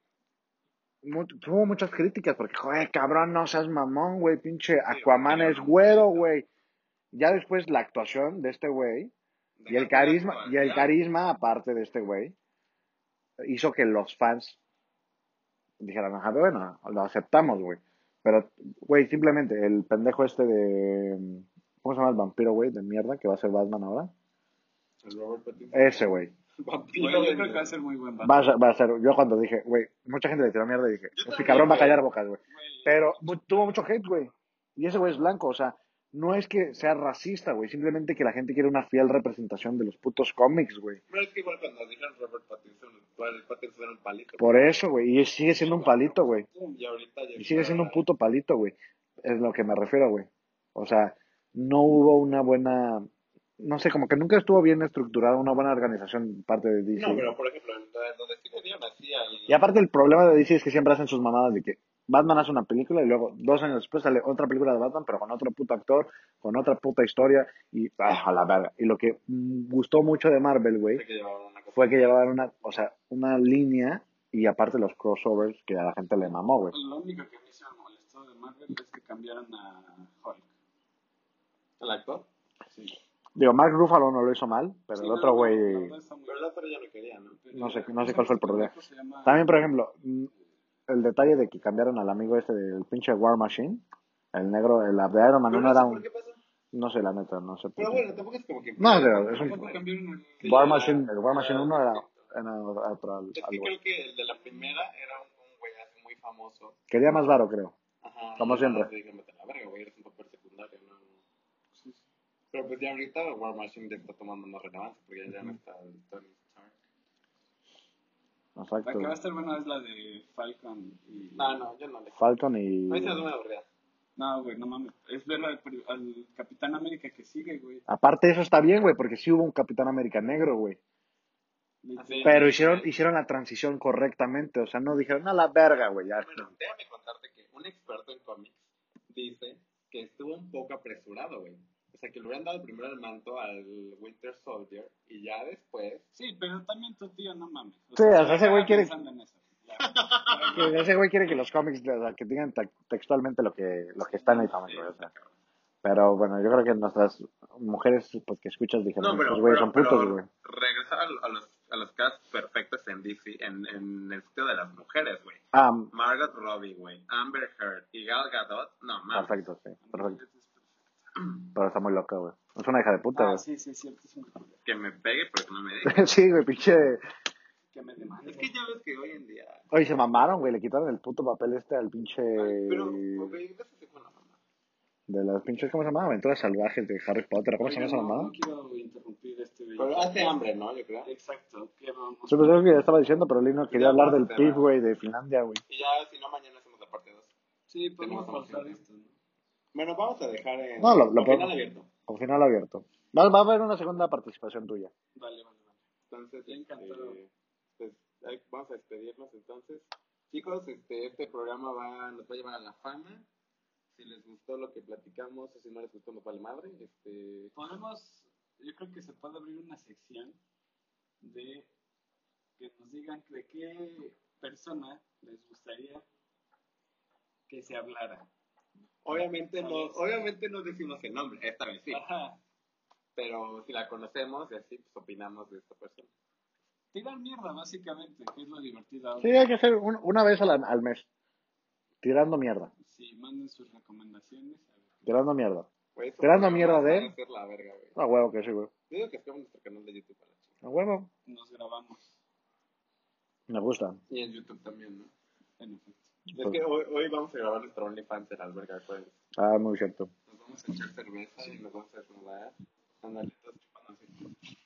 mu- tuvo muchas críticas porque, joder, cabrón, no seas mamón, güey, pinche Aquaman es güero, güey. Ya después la actuación de este güey y el carisma, y el carisma aparte de este güey, hizo que los fans dijeran, ajá, bueno, lo aceptamos, güey. Pero, güey, simplemente el pendejo este de, ¿cómo se llama el vampiro, güey, de mierda, que va a ser Batman ahora? El Robert Pattinson. Ese, güey. Vampiro, Güey, yo güey. creo que va a ser muy buen Va a ser, va a ser, yo cuando dije, güey, mucha gente le tiró mierda y dije, este cabrón va a callar bocas, güey. Pero tuvo mucho hate, güey. Y ese güey es blanco, o sea, no es que sea racista, güey, simplemente que la gente quiere una fiel representación de los putos cómics, güey. Pero es que igual cuando dijeron Robert Pattinson, el Pattinson era un palito. Por eso, güey, y sigue siendo un palito, güey. Y ahorita ya Y sigue siendo un puto palito, güey. Es lo que me refiero, güey. O sea, no hubo una buena, no sé, como que nunca estuvo bien estructurada una buena organización parte de DC. No, pero por ejemplo, donde sí así al... Y aparte el problema de DC es que siempre hacen sus mamadas de que Batman hace una película y luego dos años después sale otra película de Batman, pero con otro puto actor, con otra puta historia y ah, a la verga. Y lo que mm, gustó mucho de Marvel, güey, fue que llevaban una, o sea, una línea y aparte los crossovers que a la gente le mamó, güey. Lo único que a mí se me molestó de Marvel es que cambiaran a Hulk. ¿El actor? Sí. Digo, Mark Ruffalo no lo hizo mal, pero Sí, el no, otro no, güey... no quería, ¿no? no sé- no sé cuál fue el problema. También, por ejemplo, mm, el detalle de que cambiaron al amigo este del pinche War Machine, el negro, el de Iron Man, no no era un... No sé, la neta, no sé Pero bueno, tampoco es como que... No, pero es un- el- War Machine, el War Machine era 1 era, era otro al- Es que creo que el de la primera era un, güey muy famoso. Quería más varo, creo. Ajá. Como siempre. no, dije, "Vete a la verga, güey, eres un papel secundario, no... Pero pues ya ahorita War Machine ya está tomando más relevancia porque ya no está el Tony Stark. La Exacto. que va a estar buena es la de Falcon y... No, no, yo no le... Falcon y... A mí se me hace muy aburrida. No, güey, no mames. Es ver al, al Capitán América que sigue, güey. Aparte eso está bien, güey, porque sí hubo un Capitán América negro, güey. Pero hicieron, hicieron la transición correctamente, o sea, no dijeron, a la verga, güey, ya. Bueno, déjame contarte que un experto en cómics dice que estuvo un poco apresurado, güey. O sea, que le hubieran dado primero el manto al Winter Soldier y ya después... Sí, pero también tu tío, no mames. Sí, o sea, ese güey quiere- en eso. Ese güey quiere que los cómics, o sea, que digan te- textualmente lo que, lo que está en el cómic, güey, o sea. Pero bueno, yo creo que nuestras mujeres, pues que escuchas, dijeron, No, güeyes pero, son putos, pero güey. regresar a, a los, a los casts perfectos en DC, en, en el sitio de las mujeres, güey. Ah, Margot Robbie, güey. Amber Heard y Gal Gadot, no mames. perfecto, sí, perfecto. Pero está muy loca, güey. Es una hija de puta, Ah, güey. sí, sí, es cierto. es un- Que me pegue, pero que no me deje. Sí, güey, pinche. que me demande. Es que ya ves que hoy en día. Oye, se mamaron, güey. Le quitaron el puto papel este al pinche. Ay, pero, ok, déjate con la mamá. De las pinches, ¿cómo se llama? Aventuras salvajes de Harry Potter. ¿Cómo se llama esa no, mamada? no quiero interrumpir este Pero hace hambre, ¿no? Yo creo. Exacto. Quiero... Sí, pues es lo que ya estaba diciendo, pero Lino quería Ya, hablar del. PIB, güey, de Finlandia, güey. Y ya, si no, mañana hacemos la parte 2. Sí, podemos pausar esto, ¿no? Bueno, vamos a dejar en. No, lo- lo con final abierto. Con final abierto. Va, va a haber una segunda participación tuya. Vale, vale, vale. Entonces, este, pues, ahí vamos a despedirnos entonces. Chicos, este, este programa va, nos va a llevar a la fama. Si les gustó lo que platicamos o si no les gustó, nos vale madre. Este, Podemos, yo creo que se puede abrir una sección de que nos digan de qué persona les gustaría que se hablara. Obviamente, no, obviamente no decimos el nombre, esta vez sí. Ajá. Pero si la conocemos y así, pues opinamos de esta persona. Tirar mierda, básicamente, que es lo divertido ahora. Sí, hay que hacer un- una vez al, al mes. Tirando mierda. Sí, manden sus recomendaciones. A ver. Tirando mierda. Tirando mierda de- van a ser la verga, güey. A huevo que sí, güey. Yo digo que estemos en nuestro canal de YouTube para la chica. A huevo. Nos grabamos, Me gusta. Y en YouTube también, ¿no? en efecto. Es que hoy, hoy vamos a grabar nuestro OnlyFans en Alberga, ¿cuál? Ah, muy cierto. Nos vamos a echar cerveza y nos vamos a desnudar. Ándale, todos chupando así.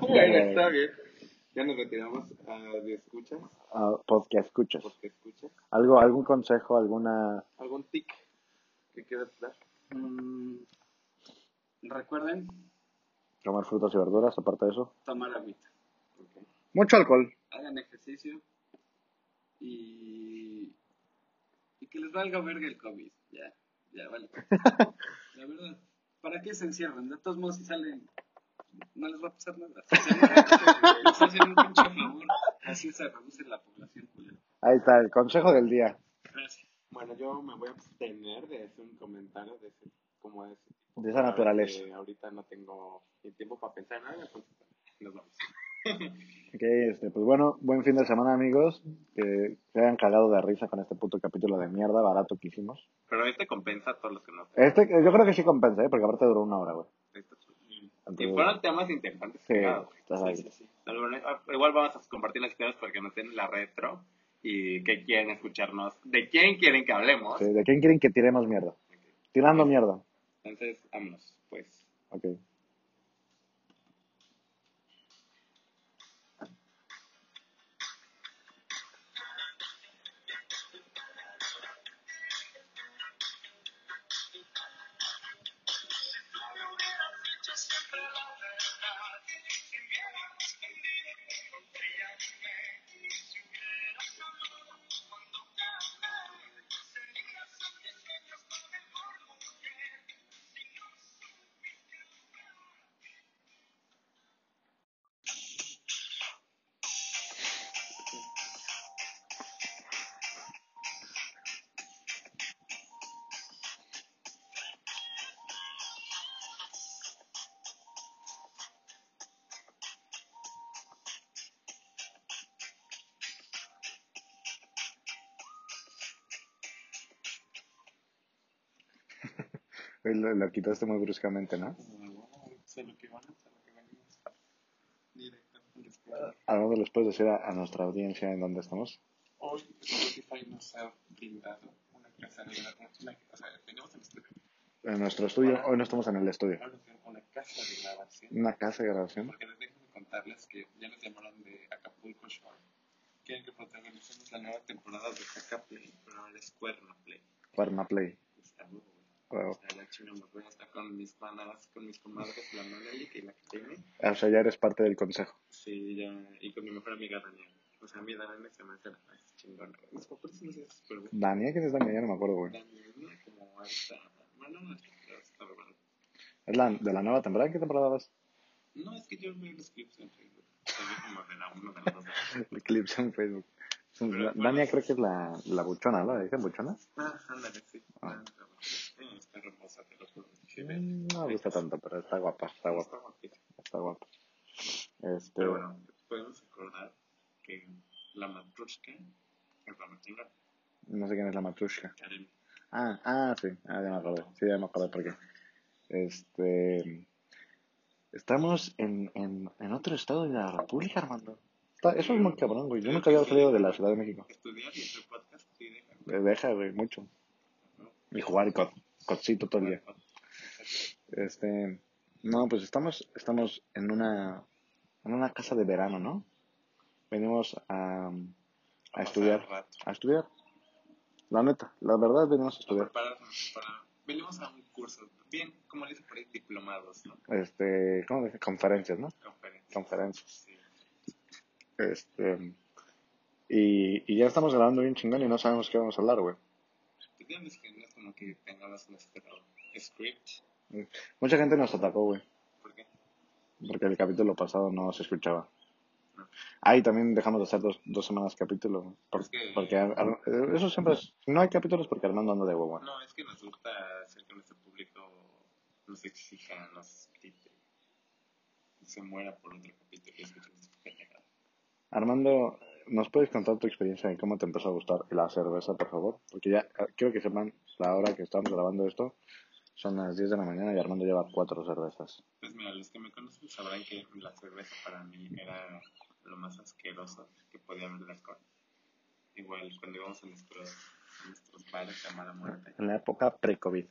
bueno, está bien. Ya nos retiramos a de escuchas, Ah, podcast escuchas. porque escuchas. ¿Algo, ¿Algún consejo, alguna... ¿Algún tic que quieras dar? Mm, recuerden comer frutas y verduras, aparte de eso? tomar agüita. Ok. Mucho alcohol. hagan ejercicio y, y que les valga verga el COVID. Ya, ya, vale. La verdad, ¿para qué se encierran? De todos modos, si salen, no les va a pasar nada. Si les hacen un pinche favor. Así se reduce la población. Ahí está, el consejo del día. Gracias. Bueno, yo me voy a abstener de hacer un comentario de ese, como de ese tipo. De esa naturaleza. Ahorita no tengo ni tiempo para pensar en nada, entonces nos vamos. Ok, este, pues bueno, buen fin de semana, amigos. Que se hayan cagado de risa con este puto capítulo de mierda barato que hicimos. Pero este compensa a todos los que no Este, yo creo que sí compensa, ¿eh? Porque aparte duró una hora, güey. Y Entonces, fueron temas interesantes. Sí, ahí. Sí, sí, ah, Igual vamos a compartir las historias para que nos den la retro y que quieren escucharnos, de quién quieren que hablemos. Sí, ¿De quién quieren que tiremos mierda? Tirando mierda. Entonces, vámonos, pues. Ok. Lo, lo quitaste muy bruscamente, ¿no? Sé lo que van, sé lo que venimos. Directo. ¿Algo les puedes decir a, a nuestra audiencia en dónde estamos? Hoy Spotify nos ha brindado una casa de grabación. O sea, venimos en estudio. En nuestro estudio. Hoy no estamos en el estudio. Una casa de grabación. Una casa de grabación. Porque les dejo de contarles que ya nos llamaron de Acapulco Shore. Quieren que protagonicemos la nueva temporada de Caca Play, pero ahora es Cuerno Play. Cuerna Play. Está muy bueno. Wow. O sea, la china me voy a estar con mis panas, con mis comadres, la Manali y la que tiene. O sea, ya eres parte del consejo. Sí, ya, y con mi mejor amiga Daniel. O sea, a mí Daniel se me hace la más chingón. Mis papás no sé, súper bien. Dania, ¿quién es Dania? Ya no me acuerdo, güey. Daniel, como hasta, bueno, hasta verdad. ¿Es la, de la nueva temporada? ¿Qué temporada vas? No, es que yo veo los clips en Facebook. Ve como de la 1 de la 2. El clips en Facebook. Pero, Da- bueno. Dania creo que es la, la buchona, ¿no? ¿Le dicen buchona? Ah, ándale, sí. Ah. Ah, está hermosa, te lo juro. Sí. Mm, No me gusta tanto, pero está guapa, está guapa, Está está guapa. Este, Pero bueno, podemos acordar que la matrushka es la chingona. no sé quién es la matrushka. Karen. Ah, ah, sí, ah, ya me acordé, sí, ya me acordé por qué. Este, estamos en, en, en otro estado de la República, Armando. Está- Eso es muy cabrón, güey. Yo nunca había salido de la Ciudad de México. Estudiar y hacer podcast, sí, deja. Eh, Deja, güey, mucho. Y jugar co- cocito todo el día. Este, no, pues estamos, estamos en una, en una casa de verano, ¿no? Venimos a, a estudiar, a estudiar. La neta, la verdad venimos a estudiar. para... Venimos a un curso, bien, como le dicen por ahí, diplomados, ¿no? Este, ¿cómo dice? Conferencias, ¿no? Conferencias. Conferencias. Sí. Este, y, y ya estamos grabando bien chingón y no sabemos qué vamos a hablar, güey. Pues digamos que no es como que tengamos nuestro script. Mucha gente nos atacó, güey. Porque el capítulo pasado no se escuchaba. Ah, y también dejamos de hacer dos, dos semanas capítulo. por- Es que- porque Ar- Ar- eso siempre es. No hay capítulos, porque Armando anda de huevo. No, es que nos gusta hacer que nuestro público nos exija, nos grite, se muera por otro capítulo. Armando, ¿nos puedes contar tu experiencia de cómo te empezó a gustar la cerveza, por favor? Porque ya quiero que sepan la hora que estamos grabando esto. Son las 10 de la mañana y Armando lleva cuatro cervezas. Pues mira, los que me conocen sabrán que la cerveza para mí era lo más asqueroso que podía haber de alcohol. Igual cuando íbamos a nuestros, a nuestros bares de mala muerte. En la época pre-COVID.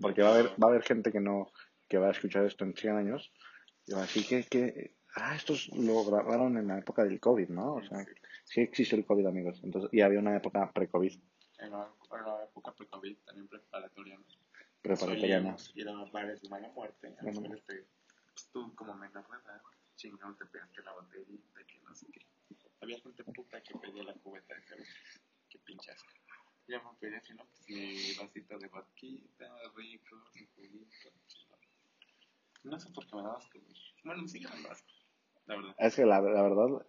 Porque va a haber, va a haber gente que no, que va a escuchar esto en 100 años y va a decir que, que, ah, estos lo grabaron en la época del COVID, ¿no? O sea, sí existió el COVID, amigos. Entonces, y había una época pre-COVID, En la, en la época pre-COVID, también preparatoria, ¿no? Ir a los bares de mala muerte. A los Bueno. cuales te, pues tú, como menor de edad, chingón, te pegaste la botellita, que no sé qué. Había gente puta que pedía la cubeta de cerveza. Qué pinche asco. Ya me pedía, si no, pues mi vasito de vodquita, rico, mi juguito, chingón. No sé por qué me daba asco, güey. Bueno, me sigue dando asco, la verdad. Es que la, la verdad,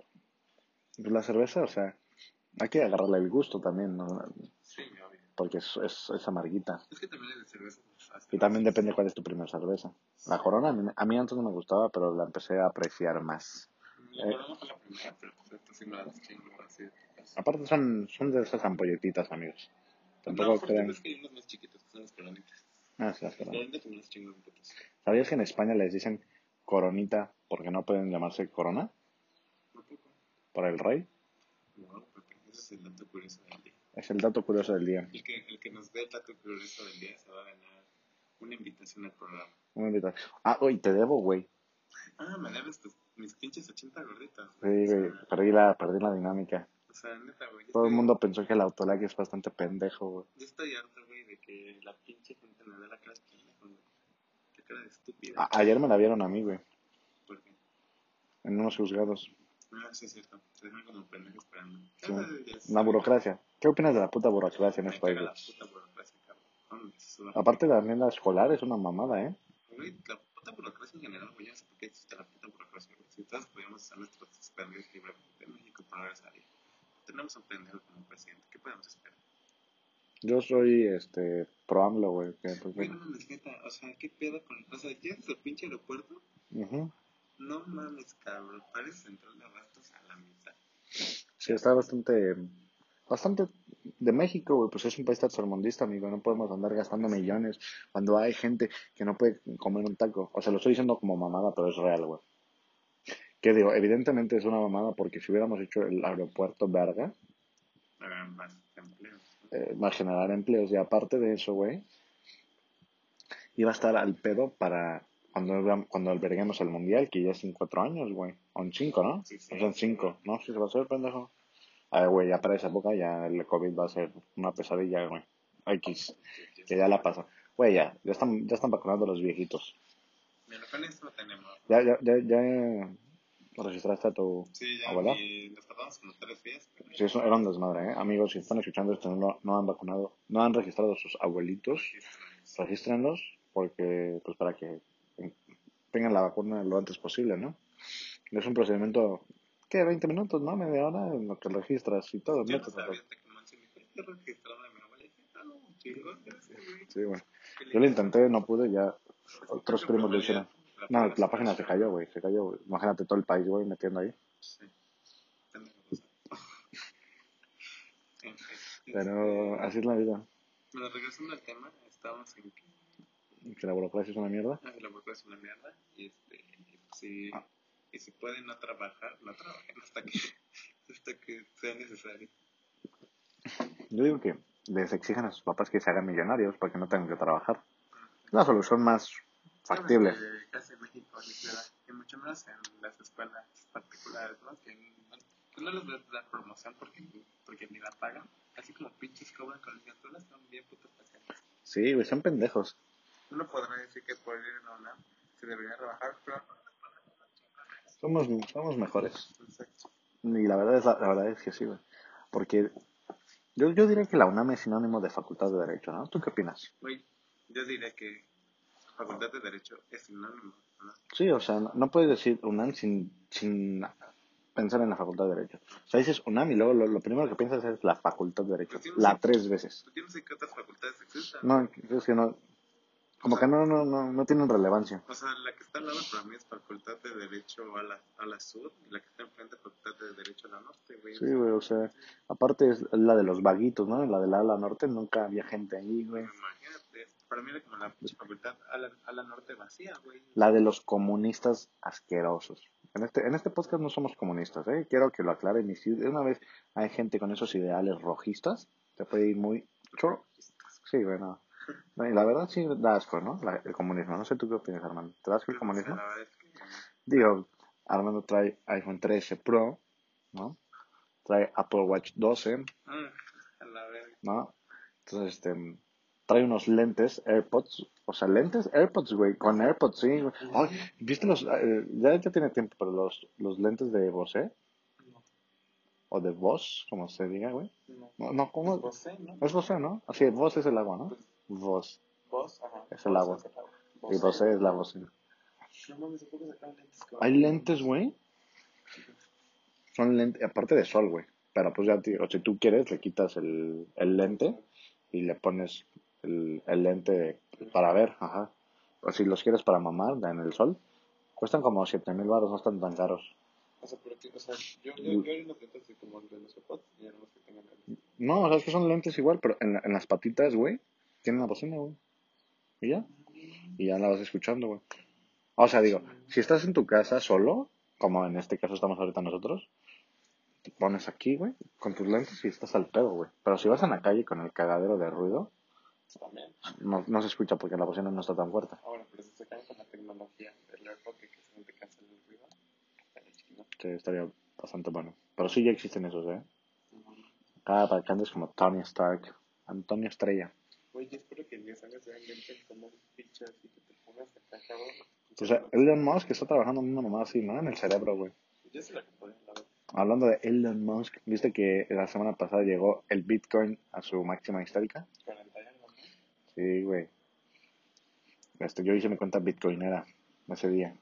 la cerveza, o sea, hay que agarrarle el gusto también, ¿no? Porque es, es, es amarguita. Es que también de cerveza. pues, Y también depende cuál es tu primera cerveza. La corona, a mí, a mí antes no me gustaba, pero la empecé a apreciar más. La corona fue la primera, pero pues esta sí me la chingo, así. Aparte son, son de esas ampolletitas, amigos. No, Tampoco porque crean... es que hay unos más chiquitos, que son las coronitas. Ah, sí, las coronitas las. ¿Sabías que en España les dicen coronita porque no pueden llamarse corona? Por el rey. No, porque ese es el dato curioso del día. Es el dato curioso del día. El que, el que nos dé el dato curioso del día se va a ganar una invitación al programa. Una invitación. Ah, hoy te debo, güey. Ah, me debes tus, mis pinches 80 gorditas. Sí, güey. Perdí la, perdí la dinámica. O sea, neta, güey. Todo el mundo pensó que el autolag es bastante pendejo, güey. Yo estoy harto, güey, de que la pinche gente me dé la cara de pendejo, güey. Cara de estúpida. A- ayer me la vieron a mí, güey. ¿Por qué? En unos juzgados. No, sí es cierto. Se dejan como pendejos esperando. Sí. Ah, ya. La burocracia. ¿Qué opinas de la puta burocracia en este la puta burocracia, cabrón. Aparte, también la escolar es una mamada, ¿eh? Güey, la puta burocracia en general, güey, no sé por qué existe la puta burocracia. Si todos podíamos usar nuestros permisos libremente en México ahora salir. Tenemos un pendejo como presidente, ¿qué podemos esperar? Yo soy, este, pro AMLO, güey. que, pues, bueno. no o sea, ¿qué pedo con...? O sea, llegas al pinche aeropuerto. No mames, cabrón, pares central de abastos a la mitad. Sí, está bastante, bastante de México, güey, pues es un país tercermundista, amigo, no podemos andar gastando millones cuando hay gente que no puede comer un taco. O sea, lo estoy diciendo como mamada, pero es real, güey. ¿Qué digo? Evidentemente es una mamada porque si hubiéramos hecho el aeropuerto verga, más empleos. ¿no? eh, va a generar empleos y aparte de eso, güey, iba a estar al pedo para cuando, cuando alberguemos el mundial, que ya es en cuatro años, güey, o en cinco, ¿no? Sí, sí. O sea, en cinco, ¿no? Sí, se va a hacer, pendejo. A ver, güey, ya para esa época ya el COVID va a ser una pesadilla, güey. X, que ya la pasa. Güey, ya, ya están, ya están vacunando a los viejitos. Mira, con esto tenemos. Ya, ya, ya, ya registraste a tu Sí, ya, abuela. y nos tardamos como tres días. pero- Sí, eso era un desmadre, ¿eh? Amigos, si están escuchando esto, no, no han vacunado, no han registrado a sus abuelitos, regístrenlos, porque, pues, para que tengan la vacuna lo antes posible, ¿no? Es un procedimiento, ¿qué? 20 minutos, ¿no? Media hora en lo que registras y todo. Sí, bueno. Yo lo intenté, no pude, ya otros primos lo hicieron. No, la página se cayó, güey, se cayó. güey. Imagínate todo el país, güey, metiendo ahí. Sí. Pero este, así es la vida. Bueno, regresando al tema, estábamos en que Que la burocracia es una mierda. ah, la burocracia es una mierda y este, sí, Ah. Y si pueden no trabajar, no trabajen hasta que, hasta que sea necesario. Yo digo que les exijan a sus papás que se hagan millonarios para que no tengan que trabajar. Es la solución más factible. Casi en México, y mucho menos en las escuelas particulares, ¿no? Que, no les das la promoción porque, porque ni la pagan. Así como pinches cobran colegiaturas, son bien putos pacientes. Sí, güey, son pendejos. Uno podrá decir que por ir en la UNAM se debería trabajar, pero... Somos, somos mejores. Exacto. Y la verdad es, la, la verdad es que sí, güey. Porque yo, yo diría que la UNAM es sinónimo de Facultad de Derecho, ¿no? ¿Tú qué opinas? Güey, yo diría que Facultad de Derecho es sinónimo, ¿no? Sí, o sea, no, no puedes decir UNAM sin, sin pensar en la Facultad de Derecho. O sea, dices UNAM y luego lo, lo primero que piensas es la Facultad de Derecho. La tres veces. ¿Tú tienes en qué otras facultades existen? No, es que no. Como que no, no, no, no tienen relevancia. O sea, la que está al lado para mí es Facultad de Derecho a la, a la Sur y la que está enfrente es Facultad de Derecho a la Norte, güey. Sí, güey, o sea, aparte es la de los vaguitos, ¿no? La del ala norte nunca había gente ahí, güey. Imagínate, para mí era como la facultad a la, a la Norte vacía, güey. La de los comunistas asquerosos. En este, en este podcast no somos comunistas, ¿eh? Quiero que lo aclaren. Y si de una vez hay gente con esos ideales rojistas, te puede ir muy choro. Sí, güey, no. Y la verdad sí da asco, ¿no? La- el comunismo. No sé tú qué opinas, Armando. ¿Te da asco el comunismo? Es Digo, Armando trae iPhone 13 Pro, ¿no? Trae Apple Watch 12, ah, a la verga. ¿no? Entonces, este, trae unos lentes AirPods, o sea, lentes AirPods, güey, con AirPods, sí, güey. Ay, ¿viste los, eh, ya, ya tiene tiempo, pero los, los lentes de Bose, No, o de Boss, como se diga, güey? no. No, ¿cómo? Bose, ¿no? Es Bose, ¿no? Así, Boss es el agua, ¿no? Voz. Vos, ajá. Es el agua. Vos el agua. Y Bose es la voz. No mames, ¿a poco sacaron lentes con- Hay lentes, güey. Son lentes, aparte de sol, güey. Pero pues ya, tío, si tú quieres, le quitas el, el lente y le pones el, el lente para ver, ajá. O si los quieres para mamar en el sol, cuestan como 7 mil baros, no están tan caros. O sea, pero que, o sea, yo, yo, yo hay unos lentes de como de los AirPods y hay unos que tengan lentes. No, o sea, es que son lentes igual, pero en, la- en las patitas, güey, tienen una bocina, güey. Y ya. Y ya la vas escuchando, güey. O sea, digo, si estás en tu casa solo, como en este caso estamos ahorita nosotros, te pones aquí, güey, con tus lentes y estás al pedo, güey. Pero si vas en la calle con el cagadero de ruido, También. no, no se escucha porque la bocina no está tan fuerte. Ahora, pero si se caen con la tecnología del AirPod que se te cancela el ruido. Sí, estaría bastante bueno. Pero sí ya existen esos, ¿eh? Acá para que andes como Tony Stark, Antonio Estrella. Güey, yo espero que en 10 años sean lentes como fichas y que te pongas acá, cabrón. O sea, Elon Musk está trabajando en una mamá así, ¿no? En el cerebro, güey. Yo se la compré, la verdad. Hablando de Elon Musk, ¿viste que la semana pasada llegó el Bitcoin a su máxima histórica? 40 años, ¿no? Sí, güey. Este, yo hice mi cuenta bitcoinera ese día.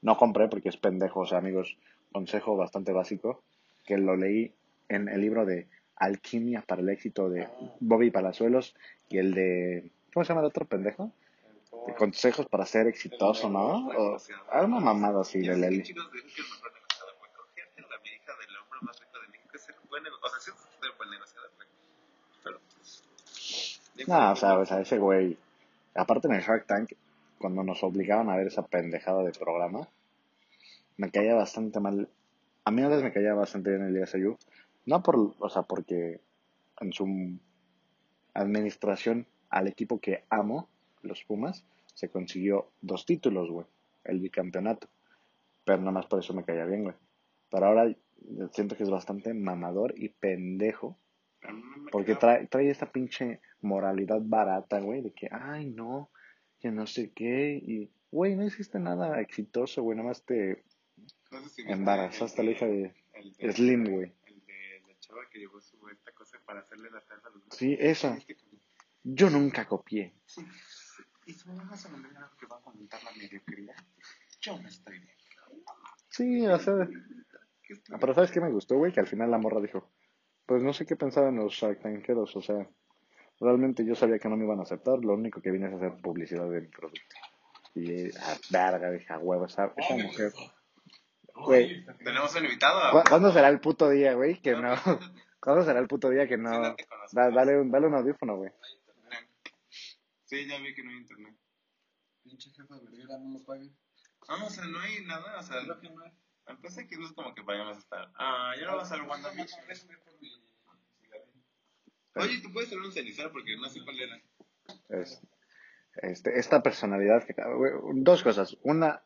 No compré porque es pendejo, o sea, amigos, consejo bastante básico, que lo leí en el libro de Alquimia para el éxito de Bobby Palazuelos y el de, ¿cómo se llama el otro pendejo? De consejos para ser exitoso, ¿no? O, ah, una mamada así, de buen negociador. O sea, pues... No, o sea, o sea, ese güey. Aparte en el Shark Tank, cuando nos obligaban a ver esa pendejada de programa, me caía bastante mal. A mí antes me caía bastante bien el ISU. No por, o sea, porque en su administración al equipo que amo, los Pumas, se consiguió dos títulos, güey. El bicampeonato. Pero nada más por eso me caía bien, güey. Pero ahora siento que es bastante mamador y pendejo porque trae, trae esta pinche moralidad barata, güey, de que, ay, no, que no sé qué, y, güey, no hiciste nada exitoso, güey, nada más te No sé si viste embarazaste a la hija de el de- Slim, güey. Que llevó su esta cosa para hacerle la salsa a los Sí, esa. ¿Viste que- Yo nunca copié. Sí. Y si me vas a mandar algo que va a fomentar la mediocridad, yo me estoy bien. Sí, o sea, ¿Qué estoy- pero ¿sabes qué me gustó, güey? Que al final la morra dijo, pues no sé qué pensaban los Shark Tankeros, o sea, realmente yo sabía que no me iban a aceptar, lo único que vine es hacer publicidad de mi producto. Y, ah, verga, dije, a huevo, esa, esa mujer. Güey, Tenemos un invitado. ¿cu- ¿cuándo será el puto día, güey? Que no. ¿Cuándo será el puto día que no? Da- dale, un, dale un audífono, güey. Sí, ya vi que no hay internet. Pinche jefa verguera, no lo paguen. No, o sea, no hay nada, o sea, Creo que no hay. Entonces aquí no es como que vayamos a estar. Ah, ya no vas a ver WandaVision. Oye, tú puedes tener un cenicero porque no sé cuál era. Es- este, esta personalidad que, dos cosas. Una,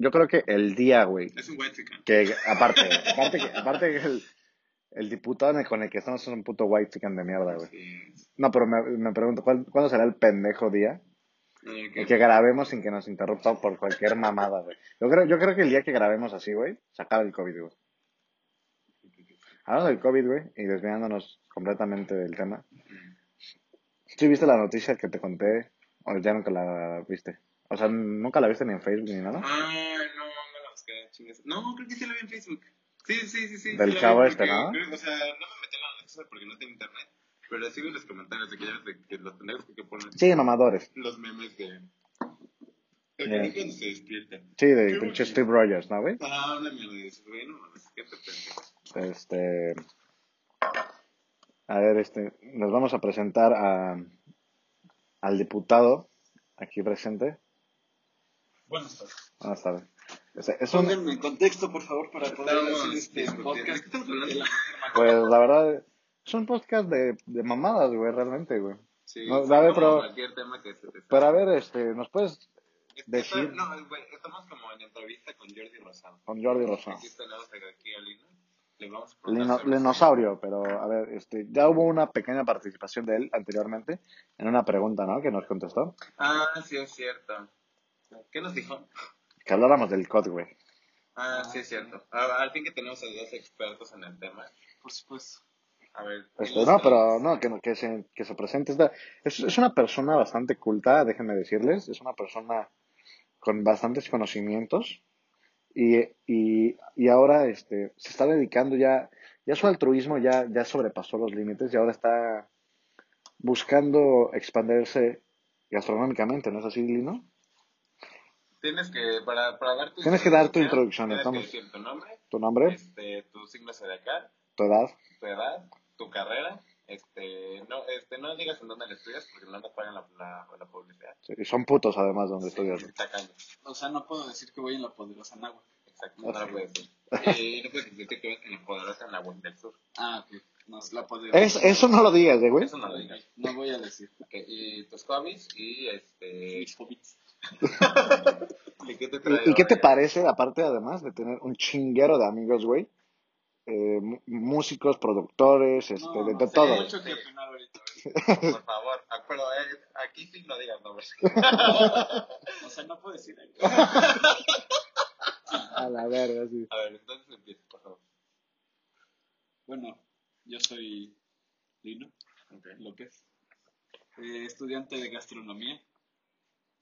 yo creo que el día, güey, Es un white chicken. que aparte, aparte que, aparte que el, el diputado con el que estamos es un puto white chicken de mierda, güey. No, pero me, me pregunto, ¿cuál- ¿cuándo será el pendejo día? El que grabemos sin que nos interrumpa por cualquier mamada, güey. Yo creo, yo creo que el día que grabemos así, güey, sacar el COVID, güey. Hablando del COVID, güey, y desviándonos completamente del tema. ¿Sí viste la noticia que te conté? O ya nunca la viste. O sea, nunca la viste ni en Facebook ni nada. No No, creo que sí la vi en Facebook. Sí, sí, sí, sí. Del sí chavo este, ¿no? creo- o sea, no me metí en la noticia porque no tengo internet. Pero sigo los comentarios de que ya ves de que los pendejos que ponen Sí, mamadores. los memes de. El yeah. cuando se despierta. Sí, de pinche Steve Rogers, ¿no, güey? Ah, de eso, güey, no mames, qué te pendejo. Este. A ver, este. Nos vamos a presentar a, al diputado aquí presente. Buenas tardes. Buenas tardes. Este, es un, en contexto, por favor, para poder hacer este discutiendo. ¿De podcast. pues la verdad, es un podcast de, de mamadas, güey, realmente, güey. Sí, No, sí, a ver, pero- cualquier tema que se te Pero a ver, este, ¿nos puedes Es que decir- está- No, güey, estamos como en entrevista con Jordi Rosado. con Jordi Rosado? Aquí tenemos aquí a Lino. Le vamos a preguntar Lino- sobre- Linosaurio, pero a ver, este, ya hubo una pequeña participación de él anteriormente en una pregunta, ¿no? Que nos contestó. Ah, sí, es cierto. ¿Qué nos dijo? Que habláramos del COD, güey. Ah, sí, es cierto. A- al fin que tenemos a dos expertos en el tema. Por supuesto. A ver. Este, no, pero no, que, que, se, que se presente. esta- es, es una persona bastante culta, déjenme decirles. Es una persona con bastantes conocimientos. Y, y, y ahora este, se está dedicando ya, ya su altruismo ya, ya sobrepasó los límites y ahora está buscando expandirse gastronómicamente, ¿no es así, Lino? Tienes que, para, para dar tu Tienes que dar tu introducción, Tienes estamos- que decir tu nombre, ¿Tu nombre? este, tu signo zodiacal, ¿Tu edad? tu edad, tu carrera. Este, no, este, no digas en dónde le estudias porque no nos pagan la, la, la publicidad. Sí, y son putos además donde estudias. Sí, tacaño. O sea, no puedo decir que voy en la poderosa Nahua. Exacto, no lo puedes decir. Y no puedes decir que vas en la poderosa en la web del sur. Ah, ok. No, la poderosa. Es, eso no lo digas, eh, güey. Eso no lo digas. No voy a decir. Ok, y tus hobbies y este. Mis hobbits. ¿Y qué te trae ¿Y, qué te parece, aparte además de tener un chinguero de amigos, güey? Eh, músicos, productores, este, No, de, no de sé todo. mucho que opinar ahorita. Por favor, pero eh, aquí sí no digas nombres. O sea, no puedo decir. A la verga, sí. A ver, entonces empieza, por favor. Bueno, yo soy Lino Ok. López, eh, estudiante de gastronomía.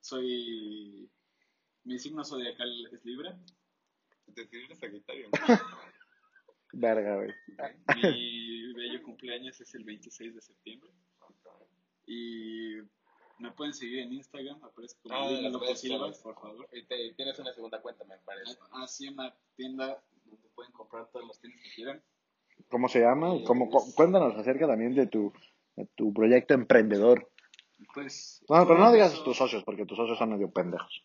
Soy. Mi signo zodiacal es Libra. Te sirves Sagitario. Verga, güey. Mi bello cumpleaños es el 26 de septiembre. Y me pueden seguir en Instagram, aparece como Ah, Lino las López Silva, por favor. Y te- tienes una segunda cuenta, me parece. Así una tienda donde pueden comprar todos los tenis que quieran. ¿Cómo se llama? ¿Cómo, cu- cuéntanos acerca también de tu, de tu proyecto emprendedor. Pues. No, pero no digas eso- tus socios, porque tus socios son medio pendejos.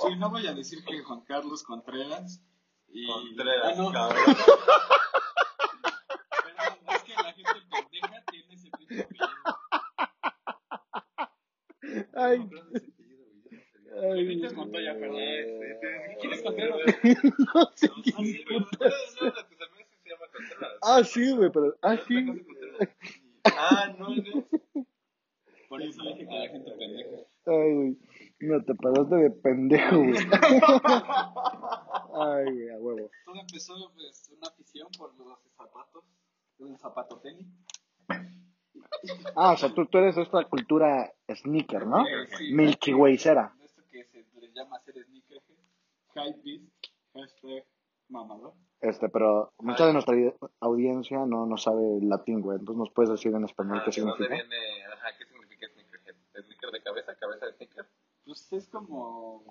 Sí, no voy a decir que Juan Carlos Contreras. Y... Contreras, Ah, no. cabrón. Perdón, es que la gente pendeja tiene ese pinche apellido. Ay, Benítez Montoya, perdón. ¿Quién es Contreras? no sé Ah, quién. pero de llama Contreras. Ah, sí, güey, pero. Ah, sí. Ah, no, no. Por eso dije que la gente pendeja. Ay, güey. No, te pasaste de pendejo, güey. Ay, güey, a huevo. Todo empezó pues una afición por los zapatos, el zapato tenis. Ah, o sea, tú, tú eres de esta cultura sneaker, ¿no? Eh, sí. Milky Waycera. De esto que se les llama hacer sneakerhead, hypebeast, hashtag mamador. Este, pero mucha de nuestra audiencia no, no sabe latín, güey. Entonces nos puedes decir en español Ah, qué ¿De dónde significa. viene? Ajá, ¿qué significa sneakerhead? ¿Sneaker de cabeza? ¿Cabeza de sneaker? Pues es como,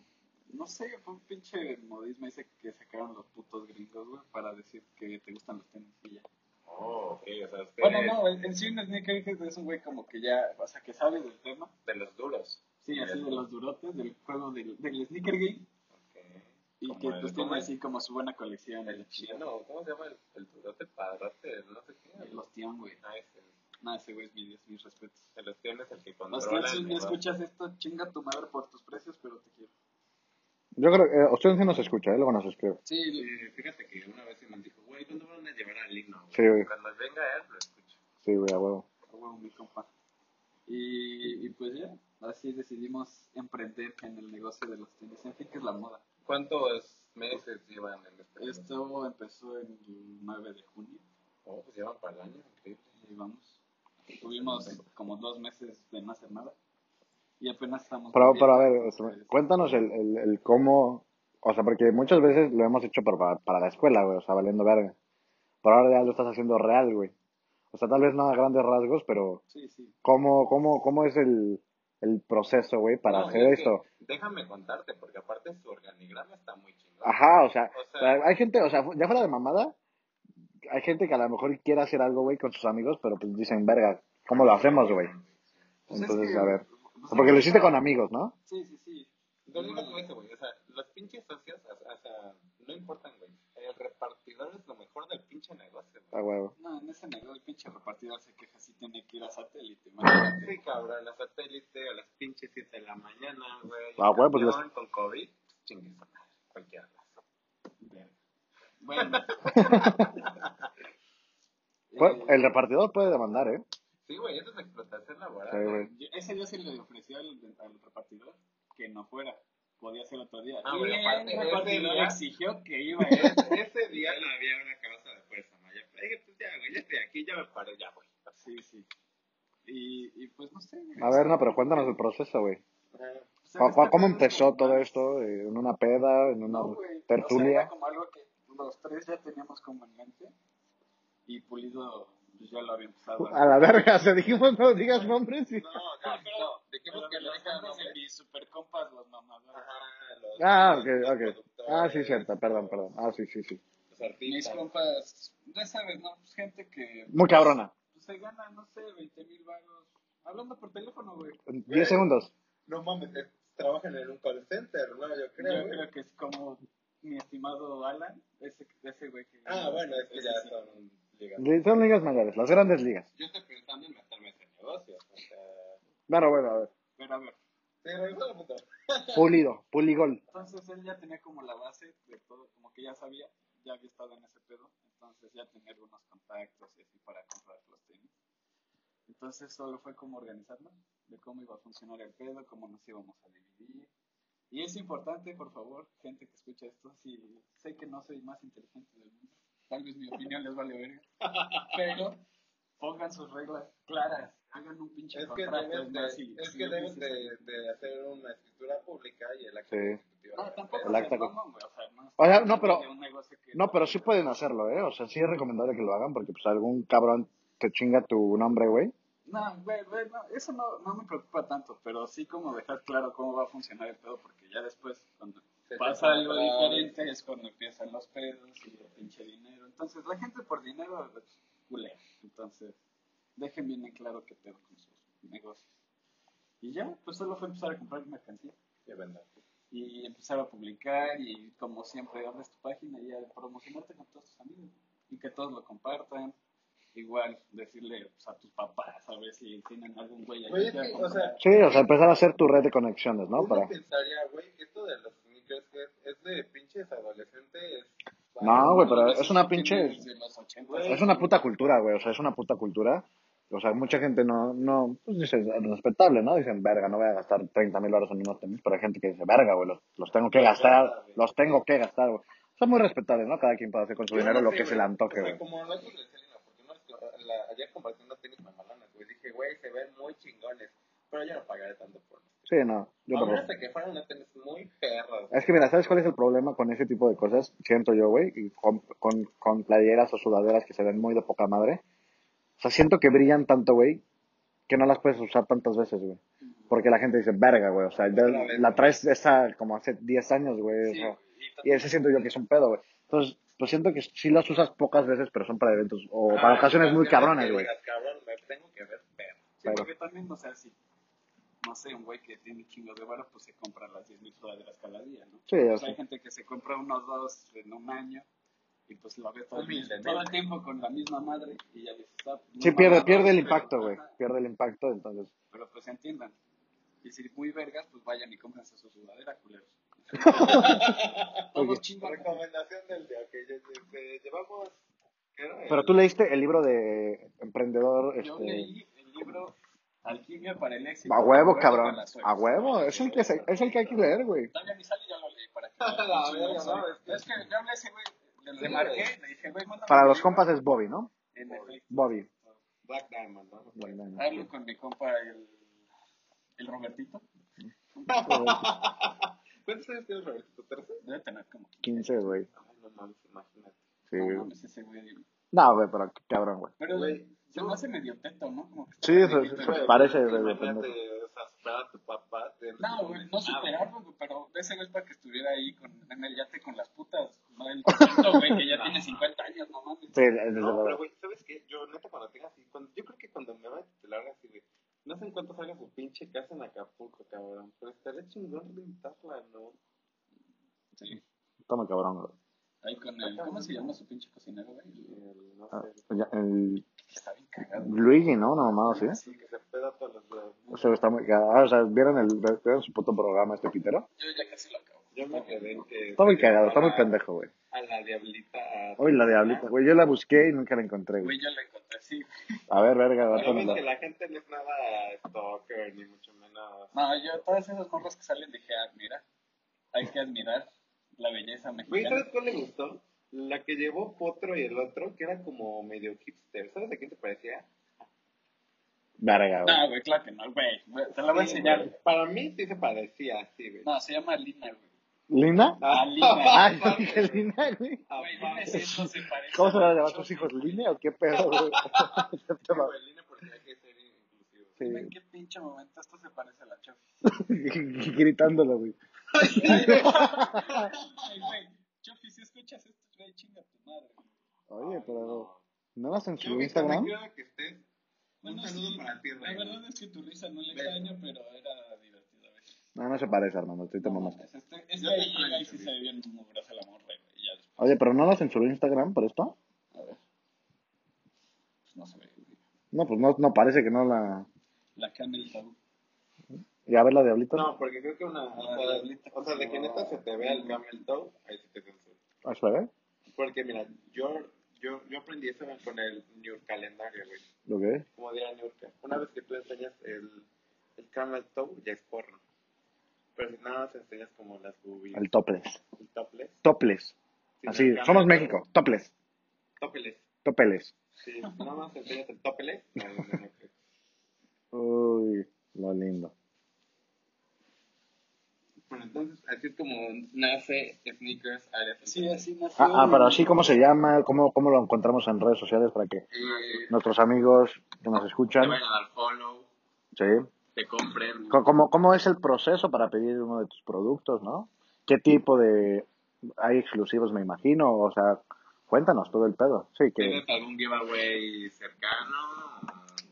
no sé, fue un pinche modismo ese que sacaron los putos gringos, güey, para decir que te gustan los tenis y ya. Oh, ok, o sea, usted Bueno, no, en en sí un sneakerhead es un güey como que ya, o sea, que sabe del tema. de los duros. Sí, así de los durotes, del juego del, del sneaker game. Y que el- pues ¿cómo tiene así como su buena colección El chino, ¿cómo se llama? El, el turote padrote, no sé qué. Los Tion, güey. Ah, ese. No, ese güey es mi Dios, mis respetos. El Ostión es el que controla Tion, si el negocio. escuchas esto, chinga tu madre por tus precios, pero te quiero. Yo creo que, eh, usted sí nos escucha, ¿eh? luego nos escribe. Sí, Sí, fíjate que una vez me dijo, güey, ¿cuándo van a llevar al güey? Sí, güey. Cuando venga él, lo escucho. Sí, güey, a huevo. a huevo, mi compa. Y, y pues ya, así decidimos emprender en el negocio de los tenis. En fin, que es la moda. ¿Cuántos meses llevan en este Esto empezó en el 9 de junio. Oh, pues llevan para el año, increíble. Y vamos. Tuvimos como dos meses de no hacer nada. Y apenas estamos. Pero, pero a ver, este, cuéntanos el, el, el cómo, o sea, porque muchas veces lo hemos hecho para, para, la escuela, güey, o sea, valiendo verga. Pero ahora ya lo estás haciendo real, güey. O sea, tal vez no a grandes rasgos, pero Sí, sí. ¿cómo, cómo, cómo es el, el proceso, güey, para No, hacer es que esto? Déjame contarte, porque aparte su organigrama está muy chingón. Ajá, o sea, O sea- hay gente, o sea, ya fuera de mamada, hay gente que a lo mejor quiere hacer algo, güey, con sus amigos, pero pues dicen, verga, ¿cómo lo hacemos, güey? Pues es Entonces, que- a ver. Porque lo hiciste con amigos, ¿no? Sí, sí, sí. No digas eso, güey. O sea, los pinches socios, o sea, o sea, no importan, güey. El repartidor es lo mejor del pinche negocio, A güey. huevo. No, en ese negocio el pinche repartidor se queja si tiene que ir a satélite. imagínate. Sí, cabrón, a satélite a las pinches 7 de la mañana, güey. Ah, güey, pues Campeón Con COVID, chingue su madre, cualquiera. Bueno. Pues, Eh, el repartidor puede demandar, ¿eh? Sí, güey, eso es explotación laboral. Sí, güey. yo- ese día se le ofreció al, al repartidor que no fuera. Día. Ah, y bueno, aparte, el ese repartidor día- exigió que iba a ir. Ese, día no había una causa de fuerza mayor. Le dije, pues ya, güey, ya estoy aquí, ya me paré, ya, güey. Sí, sí. Y, y pues no sé. güey. A ver, no, pero cuéntanos el proceso, güey. O sea, ¿Cómo, empezó todo más- esto? ¿En una peda? ¿En una No, güey. O sea, era tertulia? como algo que los tres ya teníamos como en mente. Y Pulido pues, ya lo había empezado. A la verga, se dijimos no digas nombres. y- No, no, pero dijimos que no los dejaban nombres de mis super compas, los mamadores. Ajá, los, Ah, ok, ok. Ah, sí, cierto, perdón, perdón. Ah, sí, sí, sí. Los Mis compas, ya sabes, ¿no? Pues gente que. Muy cabrona. Pues se gana, no sé, 20 mil baros. Hablando por teléfono, güey. 10 segundos. No mames, eh, trabajan en un call center, ¿no? Yo creo. Yo güey. creo que es como mi estimado Alan, ese, ese güey que. Ah, bueno, es que ya sí. son ligas. Li- Son ligas mayores, las grandes ligas. Yo estoy pensando en meterme en ese negocio. O sea, Bueno, bueno, a ver. Pero a ver, sí, bueno, puto. Pulido, puligol. entonces él ya tenía como la base de todo, como que ya sabía, ya había estado en ese pedo, entonces ya tenía algunos contactos y así para comprar los tenis. Entonces solo fue como organizarnos, de cómo iba a funcionar el pedo, cómo nos íbamos a dividir. Y es importante, por favor, gente que escucha esto, si sé que no soy más inteligente del mundo, tal vez mi opinión les vale verga, pero pongan sus reglas claras, hagan un pinche Es que contrato. de, si- es que deben de, de hacer una escritura pública y el acto Sí. constitutivo. No, tampoco El se acta con- mamón, güey, o sea, no, O sea, estamos no, pero- hablando de un negocio que- No, pero sí pueden hacerlo, ¿eh? O sea, sí es recomendable que lo hagan porque pues algún cabrón te chinga tu nombre, güey. No, güey, güey, no, eso no, no me preocupa tanto, pero sí como dejar claro cómo va a funcionar el pedo, porque ya después, cuando Se pasa algo diferente, es cuando empiezan los pedos y el pinche dinero. Entonces, la gente por dinero culea. Entonces, dejen bien en claro qué pedo con sus negocios. Y ya, pues solo fue empezar a comprar mercancía Sí, verdad. y empezar a publicar y como siempre abres tu página y a promocionarte con todos tus amigos y que todos lo compartan. Igual decirle pues, a tus papás a ver si tienen algún güey ahí que o sea, Sí, o sea, empezar a hacer tu red de conexiones, ¿no? Uno Para... pensaría, güey, que esto de los sneakers es, es de pinches adolescentes. No, güey, pero es una pinche- desde los 80. Güey. Es una puta cultura, güey. O sea, es una puta cultura. O sea, mucha gente no, no, pues dice, respetable, ¿no? Dicen, verga, no voy a gastar 30 mil dólares en unos tenis, pero hay gente que dice, verga, güey, los, los tengo que gastar, los tengo que gastar, güey. Son muy respetables, ¿no? Cada quien puede hacer con su dinero no lo sé, que se le antoque, O sea, güey. como lo que le decía Lina, porque no es que la, ayer compartí unos tenis mamalones, güey. Dije, güey, se ven muy chingones. Pero yo no pagaré tanto por los Sí, no, yo tampoco. de que fueran unos tenis muy perros. Es que mira, ¿sabes cuál es el problema con ese tipo de cosas? Siento yo, güey, y con, con, con playeras o sudaderas que se ven muy de poca madre. O sea, siento que brillan tanto, güey, que no las puedes usar tantas veces, güey. Porque la gente dice, verga, güey, o sea, la traes esa como hace 10 años, güey. o Sí, sea, güey, y ese siento yo que es un pedo, güey. Entonces, pues siento que sí las usas pocas veces, pero son para eventos o para Ah, ocasiones muy cabronas, güey. Cabrón, me tengo que ver perro. Sí, Pero- porque también, o sea, si, no sé, un güey que tiene chingo de varo, pues se compra las 10 mil sudaderas cada día. día, ¿no? Sí, Pues así. hay gente que se compra unos dos en un año y pues lo ve todo, todo ¿no? el tiempo con la misma madre y ya dices, ah, pues, Sí, no pierde, pierde el impacto, güey. Pierde el impacto, entonces. Pero pues entiendan. Y si muy vergas, pues vayan y cómprense su sudadera, culeros. Todos Oye. chingan. Recomendación del día, que lle- llevamos... Pero tú leíste el libro de Emprendedor, Yo este... leí el libro Alquimia para el éxito. A huevo, cabrón. A huevo. Es el que, se- es el que hay que leer, güey. Ni sale y ya lo leí para que no, es que- Es que yo hablé ese güey, le, marqué, le dije, güey, Para los compas es Bobby, ¿no? En efecto. Bobby. Black Diamond, ¿no? Hablo con mi compa el, el Robertito. ¿Cuántos años tienes, Roberto? ¿13? Debe tener como 15, güey. Ay, no mames, imagínate. Sí. No mames, ese güey. No, güey, pero qué cabrón, güey. Pero Güey, se me hace medio teto, ¿no? Como que Sí, eso- viejito, eso- güey. parece de- de Imagínate, pendejo. o sea, superar a tu papá. te- No, güey, no superarlo, güey, pero ese güey es para que estuviera ahí con, en el yate con las putas. No el chiquito, güey, que ya tiene 50 años, no mames. Sí, desde No, luego. pero güey, ¿sabes qué? Yo, neta, cuando tenga así, cuando, yo creo que cuando me vaya a titular así, güey, no sé en cuánto salga su pinche casa en Acapulco, cabrón, pero estaría chingón rentarla, ¿no? Sí. Toma cabrón, güey. Ahí con el, ¿cómo se llama su pinche cocinero, güey? El, no Ah, sé, ya, el Está bien cagado. Luigi, ¿no? Una mamada así. sí, que se peda todos los días. O sea, está muy cagado. Ah, o sea, ¿vieron, el, ¿vieron su puto programa este pitero? Yo ya casi lo acabo. Yo me quedé en que... Está muy cagado, está muy a- pendejo, güey. A la diablita. a- Hoy la diablita, güey. Yo la busqué y nunca la encontré, Güey, güey. yo lo encontré, sí. A ver, verga, ves dámela. que la gente no es nada stalker, ni mucho menos... No, yo todas esas morras que salen dije, ah, mira, hay que admirar la belleza mexicana. ¿sabes cuál le gustó? La que llevó Potro y el otro, que era como medio hipster. ¿Sabes a quién se parecía? Verga, güey. No, güey, claro que no, güey. Te la voy a Sí, enseñar. güey. Para mí sí se parecía, sí, güey. No, se llama Lina, güey. ¿Lina? Ah, Lina. Ah, dije Lina, güey. Güey, se parece. ¿Cómo se van a llamar tus hijos? ¿Lina o qué pedo, güey? Sí, güey, línea porque hay que ser inclusivo. Dime en Sí. qué pinche momento esto se parece a la Chofi. Gritándolo, güey. Ay, güey, Chofi, si escuchas esto, güey, chinga tu madre. Oye, pero... ¿No vas en Yo, su güey, Instagram? me que estés. Bueno, Un saludo sí, para ti, la verdad es que tu risa no le extraño, pero era divertida a veces. No, no se parece, hermano. Estoy te No, este, es Yo que te ahí llega y sí se ve bien mugrosa la morra, güey. y ya después, Oye, pero no vas en su Instagram por esto? a ver. Pues no se ve, güey. No, pues no, no parece que no la... La Camel Toe. ¿Y a ver la diablita? No, porque creo que una. O sea, diablita. o sea, de que neta se te vea el camel toe, ahí sí te censuro. ¿Ah, se ve? Porque mira, yo, yo, yo aprendí eso con el New calendario, güey. ¿Lo que? Como dirá Nurka. Una vez que tú enseñas el, el camel toe, ya es porno. Pero si nada más enseñas como las boobies, El topless. el topless. Topless. Así, somos México. Topless. Topless. Topeles. Si nada más enseñas el topless. Uy, lo lindo. Bueno, entonces, así es como nace Sneakers Área Sí, así nació. Ah, ah, pero así, ¿cómo se llama? ¿Cómo, ¿Cómo lo encontramos en redes sociales para que Eh, nuestros amigos que nos te escuchan... vayan a dar follow, Sí. te compren. Co- ¿Cómo, ¿Cómo es el proceso para pedir uno de tus productos, no? ¿Qué tipo de... Hay exclusivos, me imagino? O sea, cuéntanos todo el pedo. Sí, que... ¿Tienes algún giveaway cercano?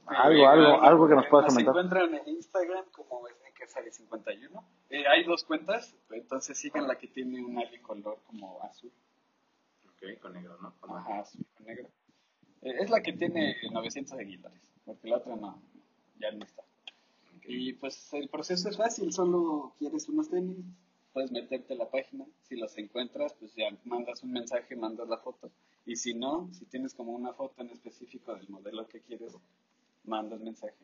Algo, algo, algo que nos puedas comentar. encuentran en Instagram como SneakersAri51. Eh, hay dos cuentas, entonces sigan la que tiene un ali color como azul. Ok, con negro, ¿no? Con Ajá, azul con negro. Eh, es la que tiene 900 seguidores, porque la otra no, ya no está. Y pues el proceso es fácil, solo quieres unos tenis, puedes meterte a la página, si los encuentras, pues ya mandas un mensaje, mandas la foto. Y si no, si tienes como una foto en específico del modelo que quieres, mandas mensaje,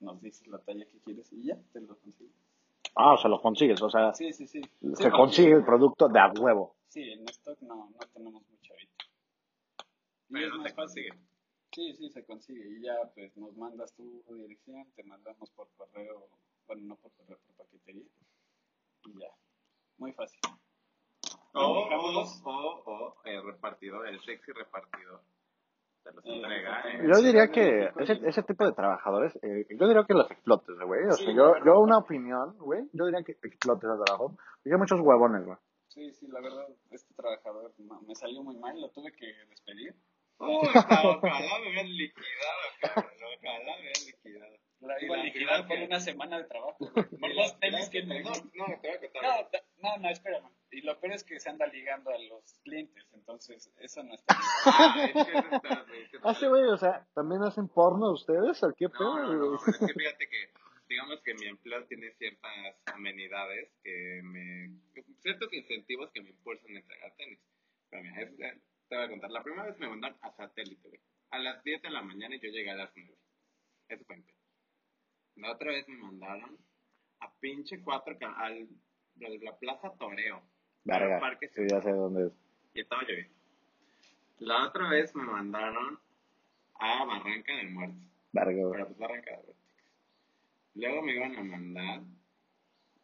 nos dices la talla que quieres y ya, te lo consigues. Ah, o sea, lo consigues. O sea, Sí, sí, sí. se Sí, consigue el producto de a huevo. Sí, en stock no, no tenemos mucho ahorita. Y Pero se consigue. Sí, sí, se consigue. Y ya, pues, nos mandas tu dirección, te mandamos por correo, bueno, no por correo, por paquetería. Y ya. Muy fácil. O, o, o, o el repartidor, el sexy repartidor. Te los entrega, ¿eh? Yo diría que ese, ese tipo de trabajadores, eh, yo diría que los explotes, güey. O sea, Sí, yo, claro. yo una opinión, güey, yo diría que explotes el trabajo. Porque hay muchos huevones, güey. Sí, sí, la verdad, este trabajador no, me salió muy mal, lo tuve que despedir. Uy, ojalá me hubieran liquidado, cabrón. Ojalá me hubieran liquidado. La Y iba a la- la por que- una semana de trabajo. Por los tenis que me no, no, te voy a contar. No, no, no, espérame. Y lo peor es que se anda ligando a los clientes, entonces eso no está bien. Ah, es que eso está, güey, es que- Ah, sí, güey, o sea, ¿también hacen porno ustedes o qué pedo? No, no, no, es que fíjate que, digamos que mi empleo tiene ciertas amenidades que me, ciertos incentivos que me impulsan a entregar tenis. Pero mira, es- eh, te voy a contar, la primera vez me mandaron a satélite, güey. A las 10 de la mañana y yo llegué a las 9. Eso fue en pedo. La otra vez me mandaron a pinche 4 al, a la Plaza Toreo. Verga, Parque sí, ya sé dónde es. y estaba lloviendo. La otra vez me mandaron a Barranca del Muerto. Verga. Pero pues Barranca del Muerto. Luego me iban a mandar.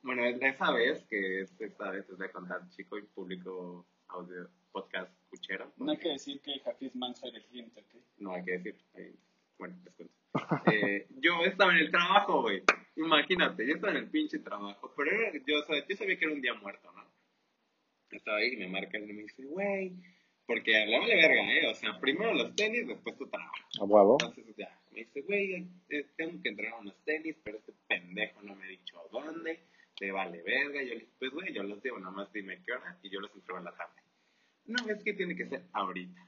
Bueno, es de esa vez, que es esta vez, voy a contar, chico y público audio podcast cuchero. No hay que decir que Hafiz Mansa era el cliente, ¿ok? No hay que decir. ahí- Bueno, les cuento. Eh, yo estaba en el trabajo, güey. Imagínate, yo estaba en el pinche trabajo. Pero era- yo, o sea, yo sabía que era un día muerto, ¿no? Estaba ahí y me marca y me dice, güey. Porque le vale verga, ¿eh? O sea, primero los tenis, después tu trabajo. A huevo. Entonces ya, me dice, güey, eh, tengo que entregar unos tenis, pero este pendejo no me ha dicho dónde, le vale verga. Yo le dije, pues güey, yo los llevo, nomás dime qué hora y yo los entrego en la tarde. No, es que tiene que ser ahorita.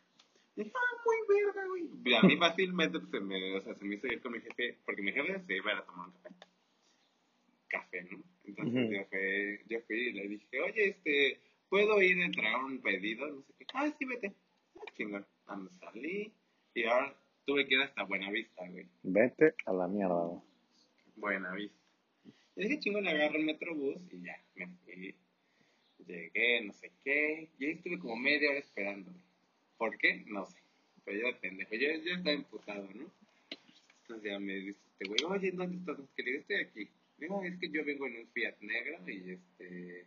Y dije, ah, muy verga, güey. Y a mí fácilmente pues, se me, o sea, se me hizo ir con mi jefe, porque mi jefe se iba a tomar un café. Café, ¿no? Entonces yo, fui, yo fui y le dije, oye, este, ¿puedo ir a entregar un pedido? No sé qué. Ah, sí, vete. Ah, chingón. Me salí y ahora tuve que ir hasta Buenavista, güey. Vete a la mierda, güey. Buenavista. Y dije, chingón, agarro el metrobús y ya, me fui. Llegué, no sé qué. Y ahí estuve como media hora esperando. ¿Por qué? No sé. Pero yo de pendejo. Yo, yo estaba emputado, ¿no? Entonces ya me dice este güey, oye, ¿dónde estás? Que le digo, estoy aquí. Digo, es que yo vengo en un Fiat negro y este.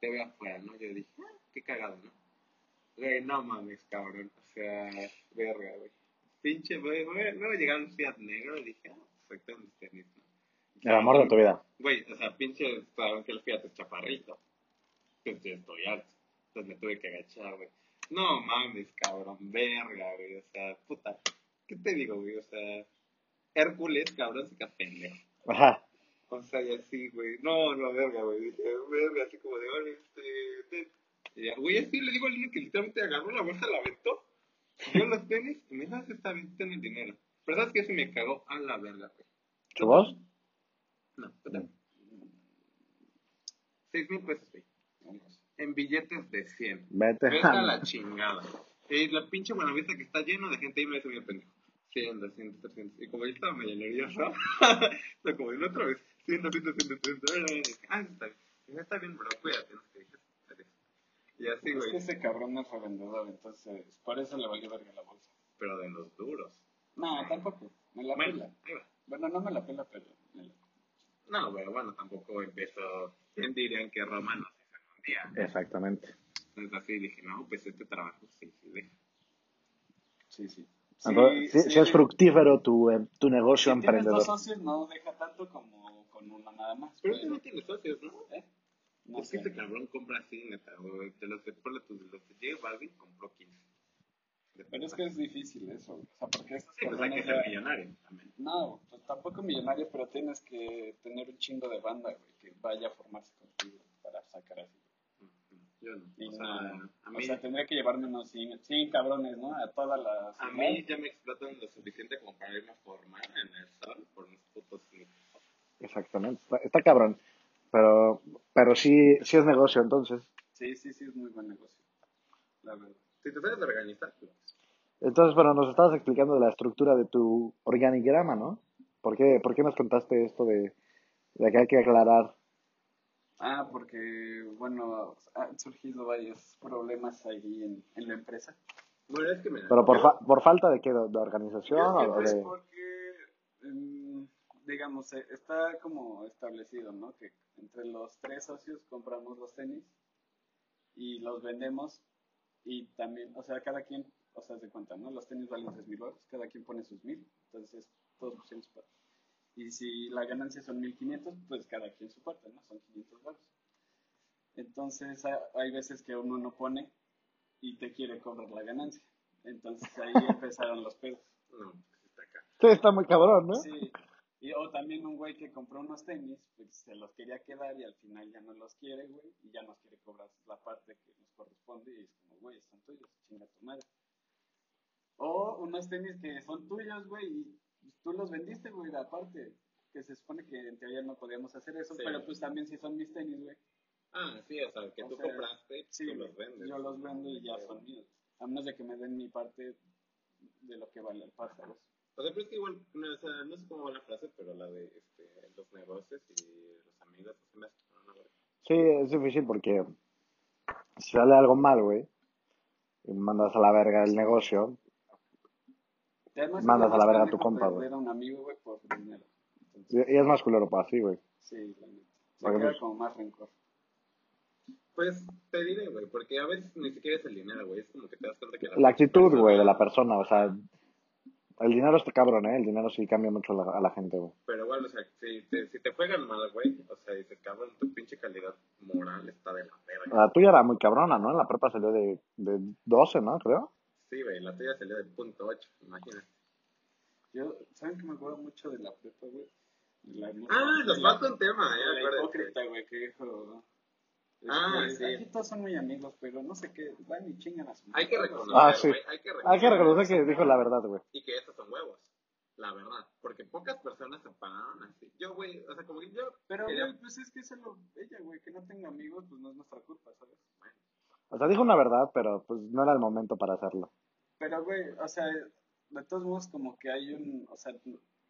Te veo afuera, ¿no? Yo dije, ah, qué cagado, ¿no? Güey, no mames, cabrón. O sea, verga, güey. Pinche, güey, güey. Luego llegaron un Fiat negro y dije, ah, perfecto, mis tenis, ¿no? El amor de tu vida. Güey, o sea, pinche, saben que el Fiat es chaparrito. Pues yo estoy alto. Entonces me tuve que agachar, güey. No mames, cabrón, verga, güey. O sea, puta. ¿Qué te digo, güey? O sea, Hércules, cabrón, se pendejo. Ajá. O sea, y así, güey. No, no, verga, güey. Dije, verga, así como de, oye, este. te-". Y ya, güey, así le digo al niño que literalmente agarró la bolsa, la aventó. Yo los tenis y me dijo, "Ah, sí, está bien, ten el dinero. Pero sabes que eso me cagó a la verga, güey. ¿Tu voz? No, total. Seis mil pesos, güey. En billetes de 100. Vete Vete a la chingada. Y la pinche Buenavista que está lleno de gente ahí me hace bien pendejo. 100, 200, 300. Y como yo estaba medio nervioso, o sea, como en otra vez, 100, 200, 100, 300. Ah, está bien. Está bien, bro, cuídate. Y así, Es que güey. ese cabrón no es revendedor, entonces por eso le valió verga la bolsa. Pero de los duros. No, tampoco. Me la Bueno, pela. ahí va. Bueno, no me la pela, pero me la No, pero bueno, tampoco empiezo. ¿Quién dirían que Roma no se hizo en un día? Exactamente. Entonces así dije, no, pues este trabajo sí, sí, deja. Sí, sí. Entonces, sí, sí es fructífero tu, eh, tu negocio Si tienes emprendedor. dos socios, no deja tanto como con uno nada más. Pero este no tiene socios, ¿no? ¿Eh? No es que sé. este cabrón compra así, neta, güey. De los de, los de J Balvin compró 15. De Pero es que es difícil eso. güey. O sea, porque estos Sí, pues hay que ser millonario también. No, pues tampoco millonario, pero tienes que tener un chingo de banda, güey, que vaya a formarse contigo para sacar así. Yo no. Y O sea, no, a o mí, sea, tendría que llevarme unos 100, 100 cabrones, ¿no? A todas las... a mí ya me explotan lo suficiente como para irme a formar en el sol por unos putos sneakers. Exactamente. Está, está cabrón. Pero, pero sí, sí es negocio, entonces. Sí, sí, sí, es muy buen negocio. La verdad. Si te sabes organizar, pues. Entonces, bueno, nos estabas explicando de la estructura de tu organigrama, ¿no? ¿Por qué, por qué nos contaste esto de, de que hay que aclarar? Ah, porque, bueno, han surgido varios problemas ahí en, en la empresa. Bueno, es que me. ¿Pero por, fa- por falta de qué? ¿De, de organización? Yo o Pues de... porque, em, digamos, eh, está como establecido, ¿no? Que entre los tres socios compramos los tenis y los vendemos y también, o sea, cada quien, o sea, se cuenta, ¿no? Los tenis valen tres mil dólares, cada quien pone sus mil, entonces todos pusieron su parte. Y si la ganancia son 1500, pues cada quien su parte, ¿no? Son 500 dólares. Entonces ha- hay veces que uno no pone y te quiere cobrar la ganancia. Entonces ahí empezaron los pedos. No, está acá. Sí, está muy cabrón, ¿no? Sí, Y, o también un güey que compró unos tenis, pues se los quería quedar y al final ya no los quiere, güey, y ya nos quiere cobrar la parte que nos corresponde y es como, güey, son tuyos, chinga tu madre. O unos tenis que son tuyos, güey, y tú los vendiste, güey, aparte, que se supone que en teoría no podíamos hacer eso, Sí. pero pues también si son mis tenis, güey, Ah, sí, o sea, que O tú sea, compraste, sí, tú los vendes. yo los vendo y ya son míos. A menos de que me den mi parte de lo que vale el ¿sabes? O sea, pero es que igual, no, o sea, no sé cómo va la frase, pero la de este, los negocios y los amigos, así me hace una. Sí, es difícil porque si sale algo mal, güey, y mandas a la verga el negocio, además, Mandas a la más verga a tu compa, güey. perder a un amigo, güey, por dinero. y, Entonces, y es más culero para así, güey. sí, la neta. Se queda pues, como más rencor. Pues te diré, güey, porque a veces ni siquiera es el dinero, güey, es como que te das cuenta que La actitud, persona- güey, de la persona, o sea, el dinero está cabrón, ¿eh? El dinero sí cambia mucho a la, a la gente, güey. Pero igual, o sea, si te, si te juegan mal, güey, o sea, dices, cabrón, tu pinche calidad moral está de la verga. La tuya era muy cabrona, ¿no? En la prepa salió de, de 12, ¿no? Creo. Sí, güey, la tuya salió del punto 8, imagínate. Yo, ¿saben que me acuerdo mucho de la prepa, güey? La- Ah, nos de falta un tema, de eh, La hipócrita, güey, que dijo... Ah, este, sí. Aquí todos son muy amigos, pero no sé qué, van y chingan a su Hay que madre, reconocer, Ah, sí. güey, hay que reconocer. Hay que reconocer que dijo la verdad, güey. Y que estos son huevos, la verdad. Porque pocas personas se pararon así. Yo, güey, o sea, como que yo... Pero, quería- güey, pues es que eso lo, ella, güey, que no tenga amigos, pues no es nuestra culpa, ¿sabes? O sea, dijo una verdad, pero pues no era el momento para hacerlo. Pero, güey, o sea, de todos modos, como que hay un, o sea,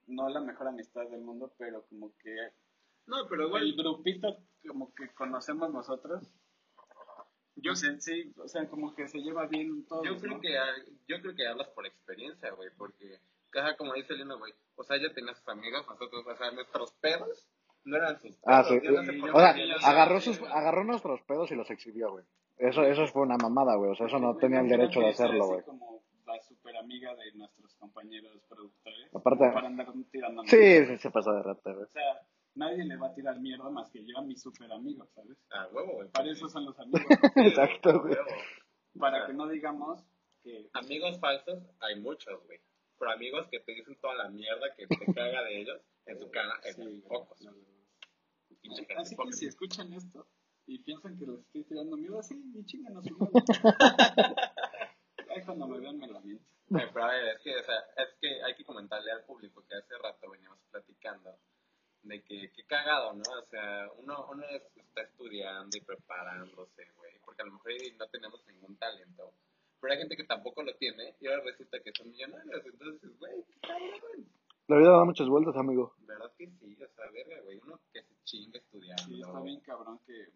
no la mejor amistad del mundo, pero como que No, pero igual... el grupito como que conocemos nosotros, Yo, en sí, o sea, como que se lleva bien todo. yo creo que yo creo que hablas por experiencia, güey, porque caja como dice Lino, güey, o sea, ella tenía sus amigos, nosotros, o sea, nuestros pedos no eran sus pedos. Ah, sí. no sé O sea, agarró, sus, agarró nuestros pedos y los exhibió, güey. Eso, eso fue una mamada, güey. O sea, eso no tenía el derecho de hacerlo, güey. la super amiga de nuestros compañeros productores. Aparte- para andar tirando Sí, sí, se pasó de rata, güey. O sea, nadie le va a tirar mierda más que yo a mi super amigo, ¿sabes? Ah, huevo, güey. Para eso son los amigos. Exacto, güey. Para que no digamos que Amigos falsos hay muchos, güey. Pero amigos que te dicen toda la mierda que te caga de ellos en su cara, es Sí, güey, pocos. no, Así que si escuchan esto y piensan que les estoy tirando mierda, sí, ni chingan a su. Ahí cuando me vean me la miento. Eh, pero a ver, es que, o sea, es que hay que comentarle al público que hace rato veníamos platicando de que, qué cagado, ¿no? O sea, uno, uno es- está estudiando y preparándose, güey, porque a lo mejor no tenemos ningún talento. Pero hay gente que tampoco lo tiene y ahora resulta que son millonarios. Entonces, güey, qué cabrón. La vida da muchas vueltas, amigo. ¿Verdad que sí? O sea, verga, güey, uno que se chinga estudiando. Sí, está bien cabrón que,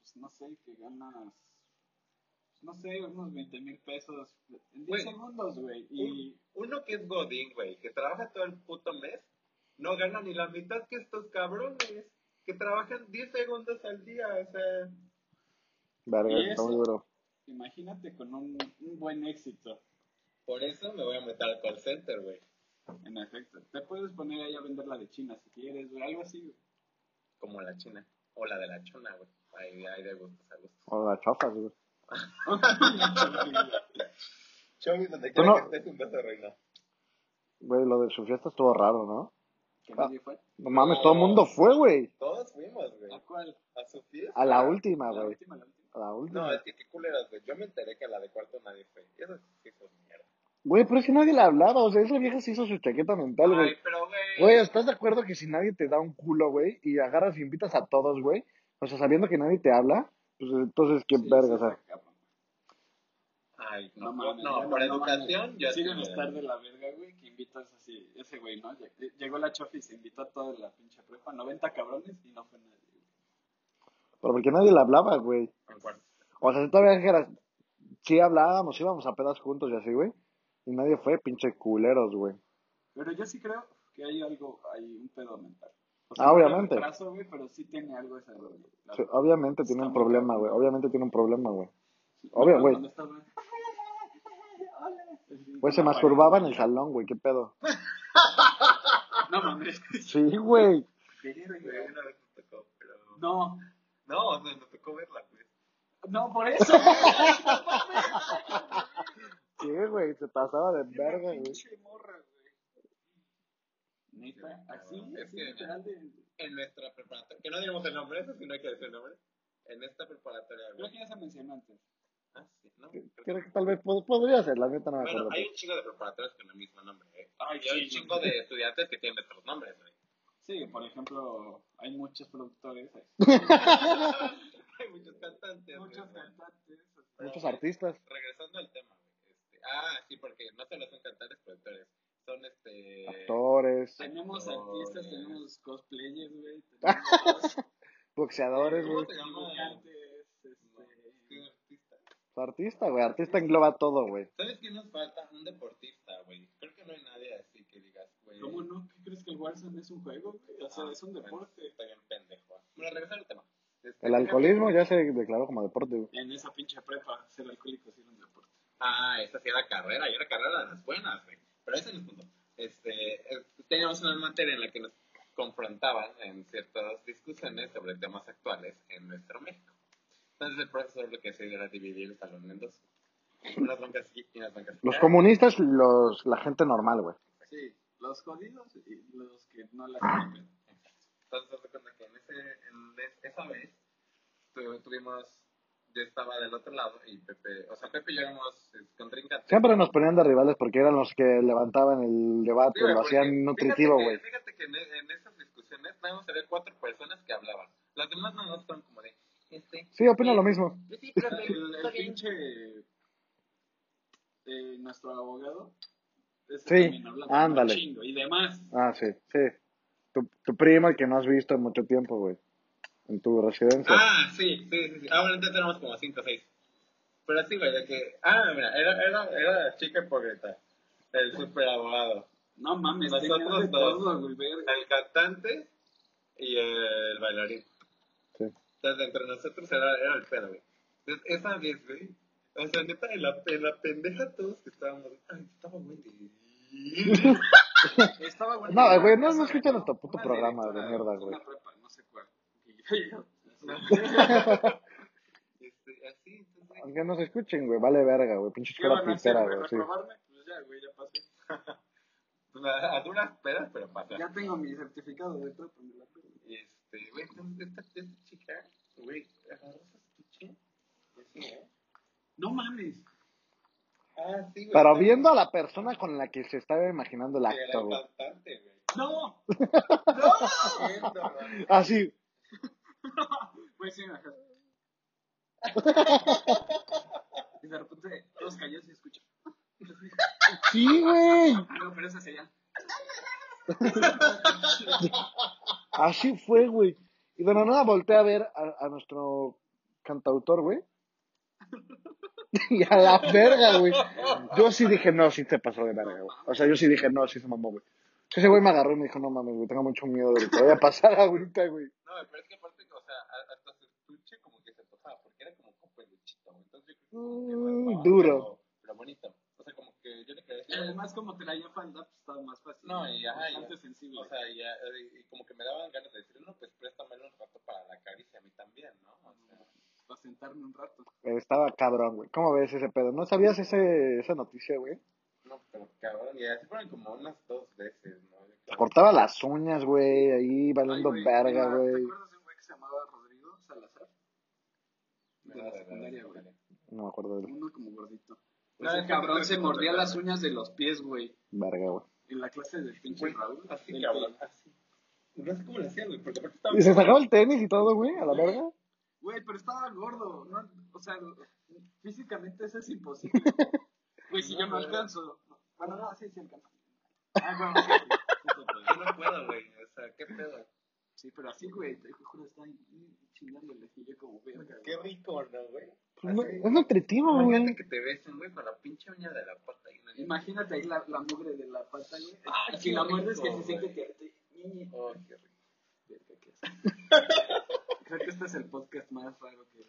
pues, no sé, que ganas, pues, no sé, unos 20 mil pesos en 10 Güey. segundos, güey. Y Un- uno que es Godín, güey, que trabaja todo el puto mes, no gana ni la mitad que estos cabrones, que trabajan 10 segundos al día, o sea... Verga, ¿Y está eso? muy duro. imagínate con un, un buen éxito, Por eso me voy a meter al call center, güey. en efecto. Te puedes poner ahí a vender la de China si quieres, güey, algo así, güey. Como la china. O la de la chona, güey. Ahí, ahí de gustos a gustos. O las chofas, güey. Chovy, donde quiera no- que estés, un beso, reina. Güey, lo de su fiesta estuvo raro, ¿no? ¿Que nadie fue? No mames, todo el mundo fue, güey. Todos fuimos, güey. ¿A cuál? A su fiesta. A la última, La güey. última, la última. A la última. No, es que qué culeras, güey. Yo me enteré que a la de cuarto nadie fue. Y eso sí fue mierda. Güey, pero es que nadie le hablaba. O sea, esa vieja se hizo su chaqueta mental, güey. Ay, pero, güey. Güey, ¿estás de acuerdo que si nadie te da un culo, güey, y agarras y invitas a todos, güey? O sea, sabiendo que nadie te habla, pues entonces, ¿qué Sí, verga? sí, o sea. Ay, no, No no, mames, no, ya por no educación, mames. yo Sí sí debe me- estar de la verga, güey, que invitas así, ese güey, ¿no? Lle- Llegó la chofi y se invitó a toda la pinche prepa, 90 cabrones y no fue nadie, pero porque nadie le hablaba, güey. O sea, si todavía dijeras, sí hablábamos, íbamos a pedas juntos y así, güey. Y nadie fue, pinche culeros, güey. Pero yo sí creo que hay algo, hay un pedo mental. O Ah, no obviamente. de retraso, güey, pero sí tiene algo ese Sí, obviamente tiene un problema, güey. Obviamente tiene un problema, güey. Obvio, güey. Güey, se masturbaba en el salón, güey. ¿Qué pedo? No mames. Sí, güey. Verga, Güey, güey. una vez me tocó, pero... No, No, o sea, me tocó verla, güey. no, por eso. Sí, güey. Se pasaba de verga, güey. pinche morra, güey. Neta, así, Es así que- literal de... En nuestra preparatoria, que no digamos el nombre, eso sí no hay que decir el nombre. En esta preparatoria, Creo güey. que ya se mencionó antes. Creo que tal vez pod- podría ser, la neta no me Bueno, acuerdo. hay un chingo de preparatorias con el mismo nombre, ¿eh? Ay, hay un sí, chingo de estudiantes que tienen otros nombres, güey. Sí, por ejemplo, hay muchos productores, hay muchos cantantes. muchos cantantes. Muchos artistas. Regresando al tema. Este, ah, sí, porque no solo son cantantes, productores. Son este. Actores, Tenemos Actores. artistas, tenemos cosplayers, güey. Tenemos boxeadores, ¿Cómo güey. se llama? dibujantes, ¿Qué este... artista? Artista, güey. Artista engloba todo, güey. ¿Sabes qué nos falta? Un deportista, güey. Creo que no hay nadie así que digas, güey. ¿Cómo no? ¿Qué crees que el Warzone es un juego, güey? O sea, Ah, es un deporte. Está bien pendejo. Bueno, regresar al tema. Este, El alcoholismo ya se declaró como deporte, güey. En esa pinche prepa, ser alcohólico sí era un deporte. Ah, esa sí era carrera, y era carrera de las buenas, güey. Pero ese no es el punto. Este, eh, teníamos una materia en la que nos confrontaban en ciertas discusiones sobre temas actuales en nuestro México. Entonces el profesor lo que hacía era dividir el salón en dos. Unas bancas aquí y unas bancas Los acá. comunistas, los, la gente normal, güey. Sí, los jodidos y los que no las tienen. Entonces, haz de cuenta que en, ese, en es- esa vez tu- tuvimos, yo estaba del otro lado y Pepe, o sea, Pepe y yo éramos contrincantes. Siempre nos ponían de rivales porque eran los que levantaban el debate, Sí, lo hacían nutritivo, fíjate güey. que- Fíjate que en, en esas discusiones nada más había cuatro personas que hablaban. Las demás nada más fueron como de, este... Sí, opino eh, lo mismo. Sí, pero El, pinche. eh, nuestro abogado. ese Sí, ándale. un chingo y demás. Ah, sí, sí. Tu, tu primo, el que no has visto en mucho tiempo, güey. En tu residencia. Ah, sí, sí, sí, sí. Ah, bueno, entonces éramos como cinco o seis. Pero sí, güey, de que... Ah, mira, era, era, era la chica hipócrita. El super abogado. No mames, Nosotros dos. todo. El cantante y el bailarín. Entonces, entre nosotros era, era el pedo, güey. Entonces, esa vez, güey. O sea, neta, en la, en la pendeja todos que estábamos. Ay, estaba güey. Estaba. No, güey, no, no escuchan nuestro puto una programa de mierda, güey. Una prepa, no sé cuál. este, así, entonces. Aunque no se escuchen, güey. Vale verga, güey. Pinche ¿Qué escuela pitera, güey? Sí. ¿Reprobarme? Pues ya, güey, ya pasé. A, duras pedas, pero pasa. Ya tengo mi certificado de prepa, me la. Y este, güey, entonces esta, esta chica, güey, agarró su estuche. y así, ¿eh? No mames. Ah, sí, güey. Pero viendo a la persona con la que se estaba imaginando el acto, güey. cantante, güey. ¡No! Viendo, güey. Así. Pues sí, ajá. Y de repente todos callados y escuchan. Sí, güey. No, pero esa sería. Así fue, güey. Y de la nada volteé a ver a, a nuestro cantautor, güey. Y a la verga, güey. Yo sí dije, no, sí te pasó de verga, güey. O sea, yo sí dije, no, sí se mamó, güey. Ese güey me agarró y me dijo, no mames, güey, tengo mucho miedo de lo que vaya a pasar ahorita, güey. No, pero es que aparte, o sea, hasta su estuche como que se tocaba, porque era como con peluchito, güey. Entonces yo creo que Mm, duro. Pero, pero bonito. O sea, como que yo le quería Y decir. además, como traía falda, pues estaba más fácil. No, y ajá, Bastante ya. sensible. O sea, ya, eh, y como que me daban ganas de decir, no, pues préstamelo un rato para la caricia a mí también, ¿no? O sea, para sentarme un rato. Estaba cabrón, güey. ¿Cómo ves ese pedo? ¿No sabías ese, esa noticia, güey? no, pero cabrón, y así fueron como unas dos veces, ¿no? Yo cortaba las uñas, güey, ahí valiendo Ay, güey, verga, ¿te güey. acuerdas de un güey que se llamaba Rodrigo Salazar? De la secundaria, güey. No me acuerdo de él. Uno como gordito. No, Ese es que cabrón no se mordía las uñas de los pies, güey. Verga, güey. En la clase del pinche Raúl. así, El cabrón, así. No sé cómo le hacía, güey, porque aparte estaba... Y se sacaba el tenis y todo, güey, a la verga. Güey, pero estaba gordo, ¿no? O sea, físicamente eso es imposible. Güey, si yo no alcanzo. Bueno, no, sí, sí alcanzo. Ah, bueno, sí, sí, sí, sí, sí. Yo no puedo, güey, Sí, pero así, güey, te juro, está ahí chingándole y yo como verga. Qué güey. rico, ¿no, güey? Pues no- es nutritivo, Imagínate güey. que te besen, güey, con la pinche uña de la pata y una Imagínate ahí la, la mugre de la pata, güey. Ah, si la muerdes, que se siente güey. que te... Oh, qué rico. Creo que este es el podcast más raro que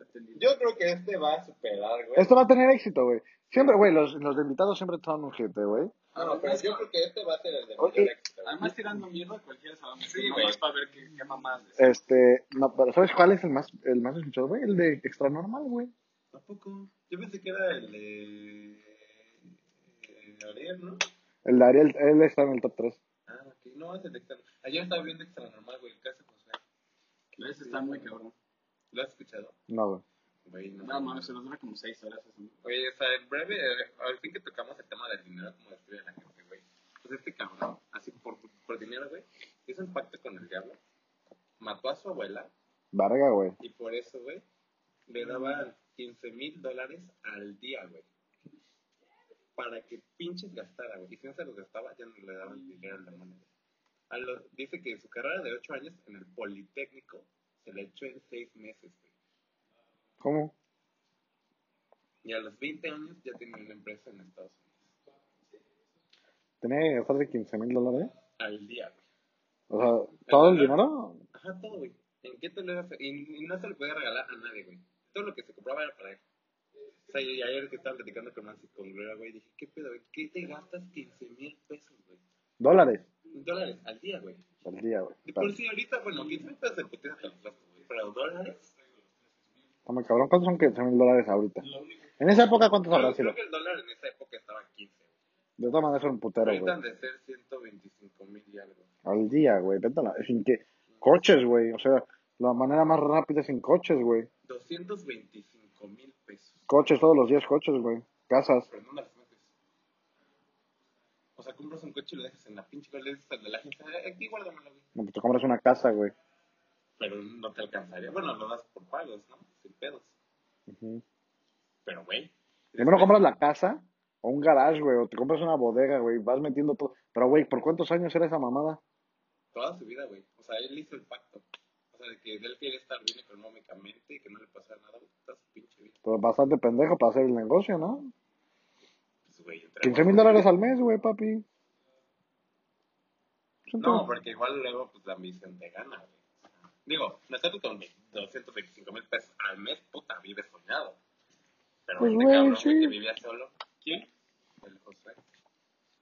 he tenido. Yo creo que este va a superar, güey. Esto va a tener éxito, güey. Siempre, güey, los, los de invitados siempre son un hit, güey. No, pero yo creo que este va a ser el de éxito. güey. Además, tirando mierda, cualquiera a meter. Sí, nomás güey. para ver qué, qué mamás. Este, no, pero ¿sabes cuál es el más, el más escuchado, güey? El de Extra Normal, güey. Tampoco. Yo pensé que era el de. eh, Ariel, ¿no? El de Ariel, él está en el top 3. Ah, ok. No, es el extra. Ayer estaba viendo extra normal, güey. El caso José. Ese está muy cabrón. ¿Lo has escuchado? No, güey. Güey, no. No, mames, se nos dura como 6 horas. Oye, o sea, en breve, eh, al fin que tocamos el tema del dinero, como destruye a la gente, güey. Pues este cabrón, así por, por dinero, güey, hizo un pacto con el diablo, mató a su abuela, Verga, güey. y por eso, güey, le daban 15 mil dólares al día, güey. Para que pinches gastara, güey. Y si no se los gastaba, ya no le daban dinero al demonio. güey. A lo- dice que su carrera de 8 años en el Politécnico se la echó en 6 meses, güey. ¿Cómo? Y a los 20 años ya tiene una empresa en Estados Unidos. Tenía que gastar de 15 mil dólares. Al día, güey. O sea, todo el dinero. Ajá, todo, güey. ¿En qué te lo ibas a y, y no se lo podía regalar a nadie, güey. Todo lo que se compraba era para él. O sea, y ayer que estaba platicando con Nancy con Gloria, güey, dije, ¿qué pedo, güey? ¿Qué te gastas 15 mil pesos, güey? Dólares. Dólares al día, güey. Al día, güey. Y por si ahorita, bueno, 15 mil pesos de putiza te los gastas, güey. Pero dólares, Está muy cabrón. ¿Cuántos son 15 mil dólares ahorita? En esa época, ¿cuántos habrá sido? creo que el dólar en esa época estaba en 15, güey. De todas maneras, son un putero, Ahorita güey. han de ser 125 mil y algo. Al día, güey. Vete a la- Sin que. Coches, güey. O sea, la manera más rápida es sin coches, güey. 225 mil pesos. Coches todos los días, coches, güey. Casas. Pero no las metes. O sea, compras un coche y lo dejas en la pinche le dices al de la agencia, "Eh, aquí guárdamelo, güey. No, pues te compras una casa, güey. Pero no te alcanzaría. Bueno, lo das por pagos, ¿no? Sin pedos. Pero, güey. Primero compras la casa o un garage, güey. O te compras una bodega, güey. Vas metiendo todo. Pero, güey, ¿por cuántos años era esa mamada? Toda su vida, güey. O sea, él hizo el pacto. O sea, de que él quiere estar bien económicamente y que no le pasara nada, güey. Toda su pinche vida. Pero bastante pendejo para hacer el negocio, ¿no? Pues, güey, entre 15 mil dólares al mes, güey, papi. No, porque igual luego, pues, la ambición te gana, güey. Digo, nosotros con mis 225 mil pesos al mes, puta, vives soñado. Pero Pues, este güey, cabrón, sí. que vivía solo. ¿Quién? El José.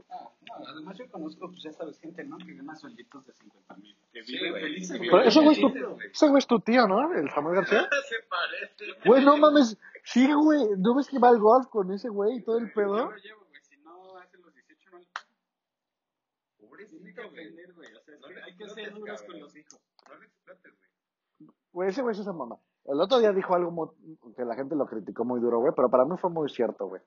Ah, no, además yo conozco, pues ya sabes, gente, ¿no? Que gana suelditos de 50 mil. Que Sí. Sí, güey. Pero ese güey es tu, ese güey es tu tío, ¿no? El Samuel García. Se parece. Güey, no mames. Sí, güey. ¿No ves que va al golf con ese güey y todo el Yo pedo? lo llevo, güey. Si no hace los 18, no le Tiene que aprender, güey. O sea, es que hay que ser duros con los hijos. No lo explotes, güey. Güey, ese güey es esa mamá. El otro día dijo algo que la gente lo criticó muy duro, güey. Pero para mí fue muy cierto, güey.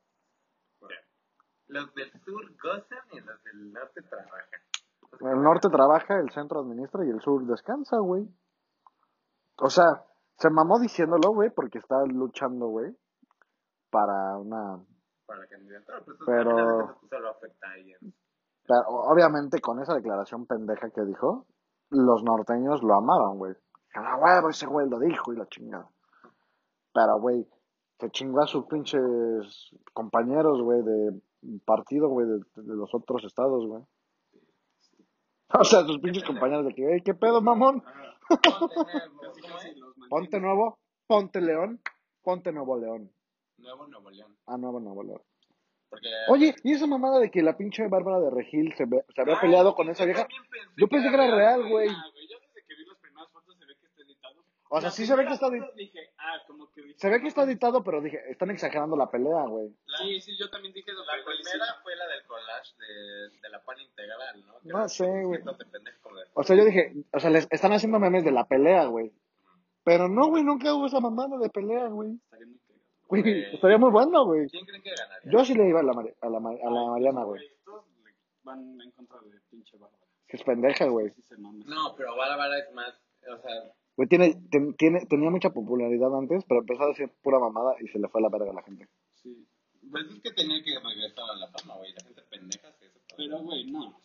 Los del sur gozan y los del norte trabajan. El norte trabaja, el centro administra y el sur descansa, güey. O sea, se mamó diciéndolo, güey, porque está luchando, güey, para una... Para la candidatura, pues Pero- pero... eso solo afecta a pero obviamente con esa declaración pendeja que dijo, los norteños lo amaban, güey. Ah, huevo, ese güey lo dijo y la chingada. Pero, güey, se chingó a sus pinches compañeros, güey, de partido, güey, de, de los otros estados, güey. O sea, sus pinches compañeros de que, "Ey, ¿qué pedo, mamón? Mantiene. Ponte nuevo, ponte león, ponte nuevo león. Nuevo Nuevo León. Ah, nuevo, nuevo león. Porque... Oye, ¿y esa mamada de que la pinche Bárbara de Regil se, ve- se había Ay, peleado con esa vieja? pensé Yo pensé que era real, güey. Ah, güey, yo desde que vi las primeras fotos se ve que está editado. O sea, La sí se ve que está editado. Dije, ah, como que dije, Se ve que está editado, pero dije, están exagerando la pelea, güey. Sí, sí, yo también dije eso. La primera sí. fue la del collage de, de la pan integral, ¿no? Que No sé, güey. O sea, yo dije, o sea, les están haciendo memes de la pelea, güey. Pero no, güey, nunca hubo esa mamada de pelea, güey. Estaría muy. Güey, Güey. estaría muy bueno, güey. ¿Quién creen que ganaría? Yo sí le iba a la, Mari- a la, a la Mariana, güey. Van en contra de pinche Bárbara. Que es pendeja, güey. Sí se mama. No, pero Bárbara es más, o sea, Güey, tiene, ten- tiene, tenía mucha popularidad antes, pero empezó a decir pura mamada y se le fue a la verga a la gente. Sí. pues es que tenía que regresar a la fama, güey. La gente pendeja se hizo. Pero, güey, no.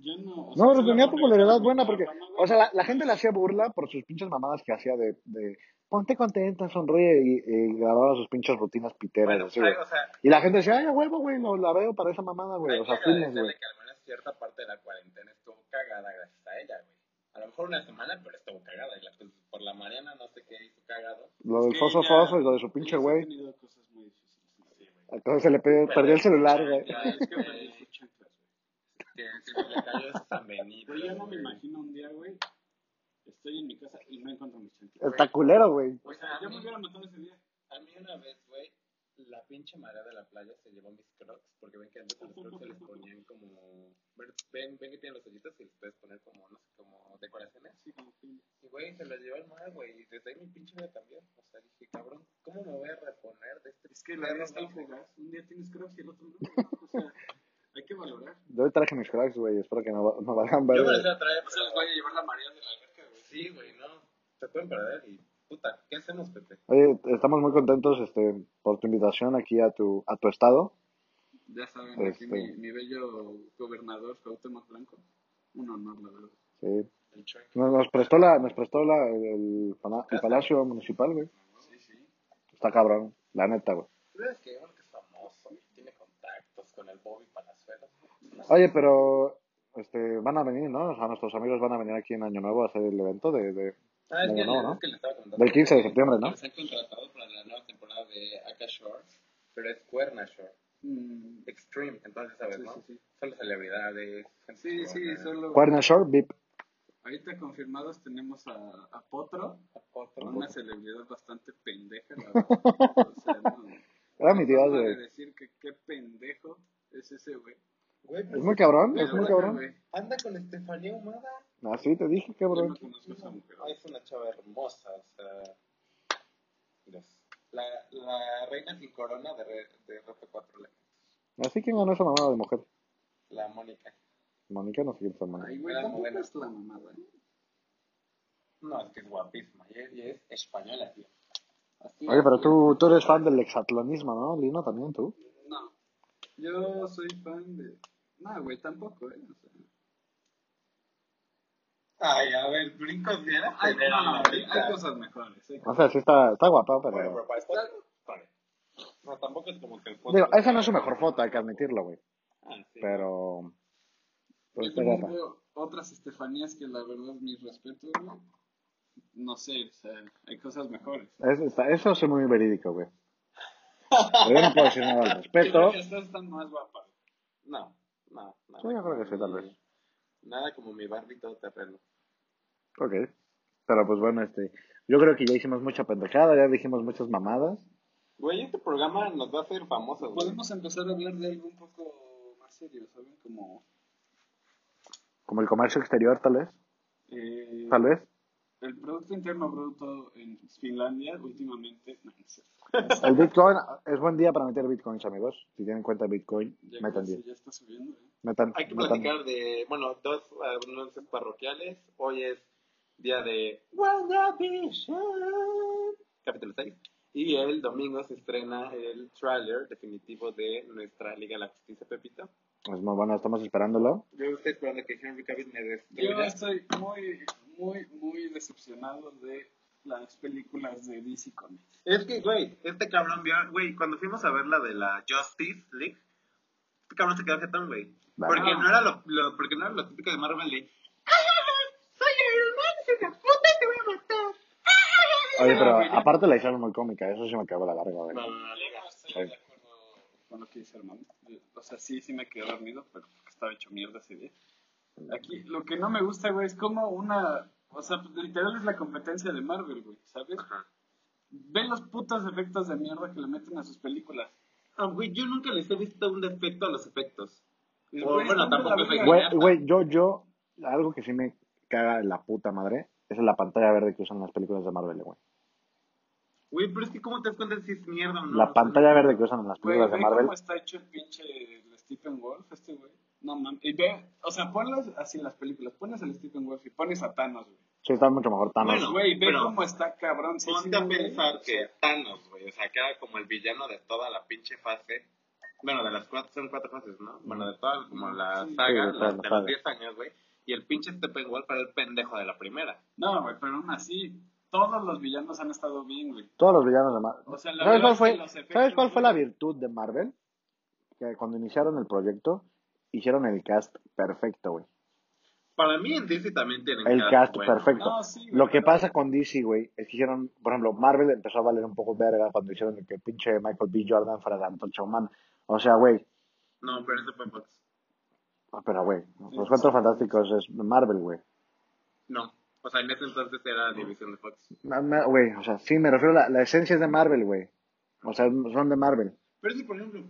Yo no. o No, sea, pero solo tenía popularidad buena porque, o sea, la, la gente le hacía burla por sus pinches mamadas que hacía de, de ponte contenta, sonríe y, y grababa sus pinches rutinas piteras. Bueno, así, hay- güey. o sea, Y la gente decía, ay, huevo, güey, no la veo para esa mamada, güey. O que sea, filmes, güey. que al menos cierta parte de la cuarentena estuvo cagada gracias a ella, güey. A lo mejor una semana, pero estuvo cagada. Y la, pues, por la Mariana no sé qué hizo cagado. Lo del que foso foso y lo de su pinche güey. tenido cosas muy difíciles. ¿no? Sí, güey. Entonces se le perdió, perdió el celular, güey. Ya, Es es que se le cayó ese San Benito. Güey, yo no me imagino un día, güey. Estoy en mi casa y no encuentro mis chanclas. Está culero, güey. O sea, yo me hubiera matado ese día. A mí una vez, güey, la pinche marea de la playa se llevó mis crocs, porque ven que antes a los crocs se les ponían como... Ven, ven que tienen los hoyitos y les puedes poner como, no sé, como decoraciones. Sí, como Y güey, se las llevó el mar, güey, y desde ahí mi pinche vida cambió. O sea, dije, cabrón, ¿cómo me voy a reponer de este Es que la vida es tan fugaz. Un día tienes crocs y el otro no. O sea, hay que valorar. Yo traje mis cracks, güey. Espero que no, no valgan Yo ver. me les voy a traer, sea, les voy a llevar la marea de la alberca, güey. Sí, güey, no. Se pueden perder y... Puta, ¿qué hacemos, Pepe? Oye, estamos muy contentos este, por tu invitación aquí a tu, a tu estado. Ya saben, aquí Este. mi, mi bello gobernador Cuauhtémoc Blanco. Un honor, la verdad. Sí. El. Nos, nos prestó la, nos prestó la, el, pala- el palacio municipal, güey. Sí, sí. Está cabrón, la neta, güey. ¿Sabes que es famoso tiene contactos con el Bobby. Oye, pero este, van a venir, ¿no? O sea, nuestros amigos van a venir aquí en Año Nuevo a hacer el evento de... de... Ah, es que, No, no. es que le estaba contando. Del 15 de septiembre, ¿no? Se han contratado para la nueva temporada de Aka Shore, pero es Cuerna Shore. Mm, Extreme, entonces, ¿sabes, Sí, no? sí, sí. Solo celebridades. gente Sí, sí, solo. Cuerna Shore, VIP. Ahorita confirmados tenemos a, a Potro, Otro. una celebridad bastante pendeja, la verdad. O sea, no. Era mi forma de güey. decir que qué pendejo es ese güey. Güey, Es muy cabrón, es muy cabrón. güey, Anda con Estefanía Humada. Así te dije, Yo cabrón. no conozco a esa mujer. Ay, es una chava hermosa, o sea. Dios. La, la reina sin corona de, re- de RP4 le- Así que ganó esa mamada de mujer. La Mónica. Mónica no sé quién es hermana. Ay, güey, modelo. es la mamada. No, es que es guapísima. Y es, y es española, tío. Así Oye, pero tú, tú eres fan del exatlonismo, ¿no? Lino también, tú. No. Yo soy fan de. No, güey, tampoco, ¿eh? O sea, Ay, a ver, brincos bien. hay, no, no, hay, hay cosas mejores. ¿eh? O sea, sí está, está guapa, Bueno, pero... pero para esto. Vale. No, tampoco es como que el Digo, esa no es su mejor foto, hay que admitirlo, güey. Ah, sí. Pero... Pero Yo está guapa. conozco otras Estefanías que la verdad mis respetos, güey. No sé, o sea, hay cosas mejores. Es- está- eso es muy verídico, güey. Pero yo no puedo decir nada al respecto. estas están más guapas. No, no, no. Sí, yo creo que sí, tal vez. Nada como mi Barbie todo terreno. Ok. Pero pues bueno, este... Yo creo que ya hicimos mucha pendejada, ya dijimos muchas mamadas. Güey, este programa nos va a hacer famosos, güey. Podemos empezar a hablar de algo un poco más serio, ¿saben? Como Como el comercio exterior, tal vez. eh, Tal vez. El Producto Interno Bruto en Finlandia últimamente. No, no sé. El Bitcoin, es buen día para meter Bitcoins, amigos. Si tienen cuenta Bitcoin, Ya, metan 10. ya está subiendo, ¿eh? Metan, Hay que metan- platicar de, bueno, dos anuncios parroquiales. Hoy es día de WandaVision, capítulo 6. Y el domingo se estrena el trailer definitivo de nuestra Liga de la Justicia, Pepito. Es muy bueno, estamos esperándolo. Yo estoy esperando que Henry Cavill me Yo destruya. estoy muy, muy, muy decepcionado de las películas de DC Comics. Es que, güey, este cabrón vio, güey, cuando fuimos a ver la de la Justice League, este cabrón se quedó jetón, güey. Porque no era lo, lo- porque no era lo típico de Marvel de, Oye, pero aparte la hicieron muy cómica, eso sí me cagó la larga, güey. no, no, no, Yo no estoy de acuerdo con lo que dice Armando. Yo- O sea, sí, sí me quedé dormido, pero porque estaba hecho mierda ese día. Aquí, lo que no me gusta, güey, es como una... O sea, literal es la competencia de Marvel, güey, ¿sabes? Ajá. Ven los putos efectos de mierda que le meten a sus películas. Ah, güey, yo nunca les he visto un defecto a los efectos. Y, O, güey, bueno, tampoco soy. Güey, güey, yo, yo, algo que sí me caga de la puta madre es la pantalla verde que usan en las películas de Marvel, güey. Güey, pero es que ¿cómo te das cuenta si es mierda o no? La pantalla verde que usan en las Güey, películas de ve Marvel. cómo está hecho el pinche Stephen Wolf, este güey. No mames. Y ve, o sea, ponlos así en las películas. Pones al Stephen Wolf y pones a Thanos, güey. Sí, está mucho mejor Thanos. Bueno, Güey, ve cómo está cabrón. sí, Ponte sí, a güey. pensar que Thanos, güey, o sea, que era como el villano de toda la pinche fase. Bueno, de las cuatro, son cuatro fases, ¿no? Bueno, de toda como la Sí. saga, Sí, de las- los 10 años, güey. Y el pinche Steppenwolf era el pendejo de la primera. No, güey, pero aún así, todos los villanos han estado bien, güey. Todos los villanos de Marvel. O sea, la ¿Sabes verdad cuál es fue, que los efectos, ¿sabes cuál fue la virtud de Marvel? Que cuando iniciaron el proyecto, hicieron el cast perfecto, güey. Para mí en DC también tienen El cast bueno, perfecto. No, sí, güey, Lo que pasa con DC, güey, es que hicieron, por ejemplo, Marvel empezó a valer un poco verga cuando hicieron el que pinche Michael B. Jordan fuera de Antorcha Humana. O sea, güey, No, pero ese fue Fox. ah, pero güey, los cuatro fantásticos es Marvel, güey. No. O sea, en ese entonces era división de Fox. Güey, o sea, sí, me refiero a la, la esencia es de Marvel, güey. O sea, son de Marvel. Pero si, por ejemplo,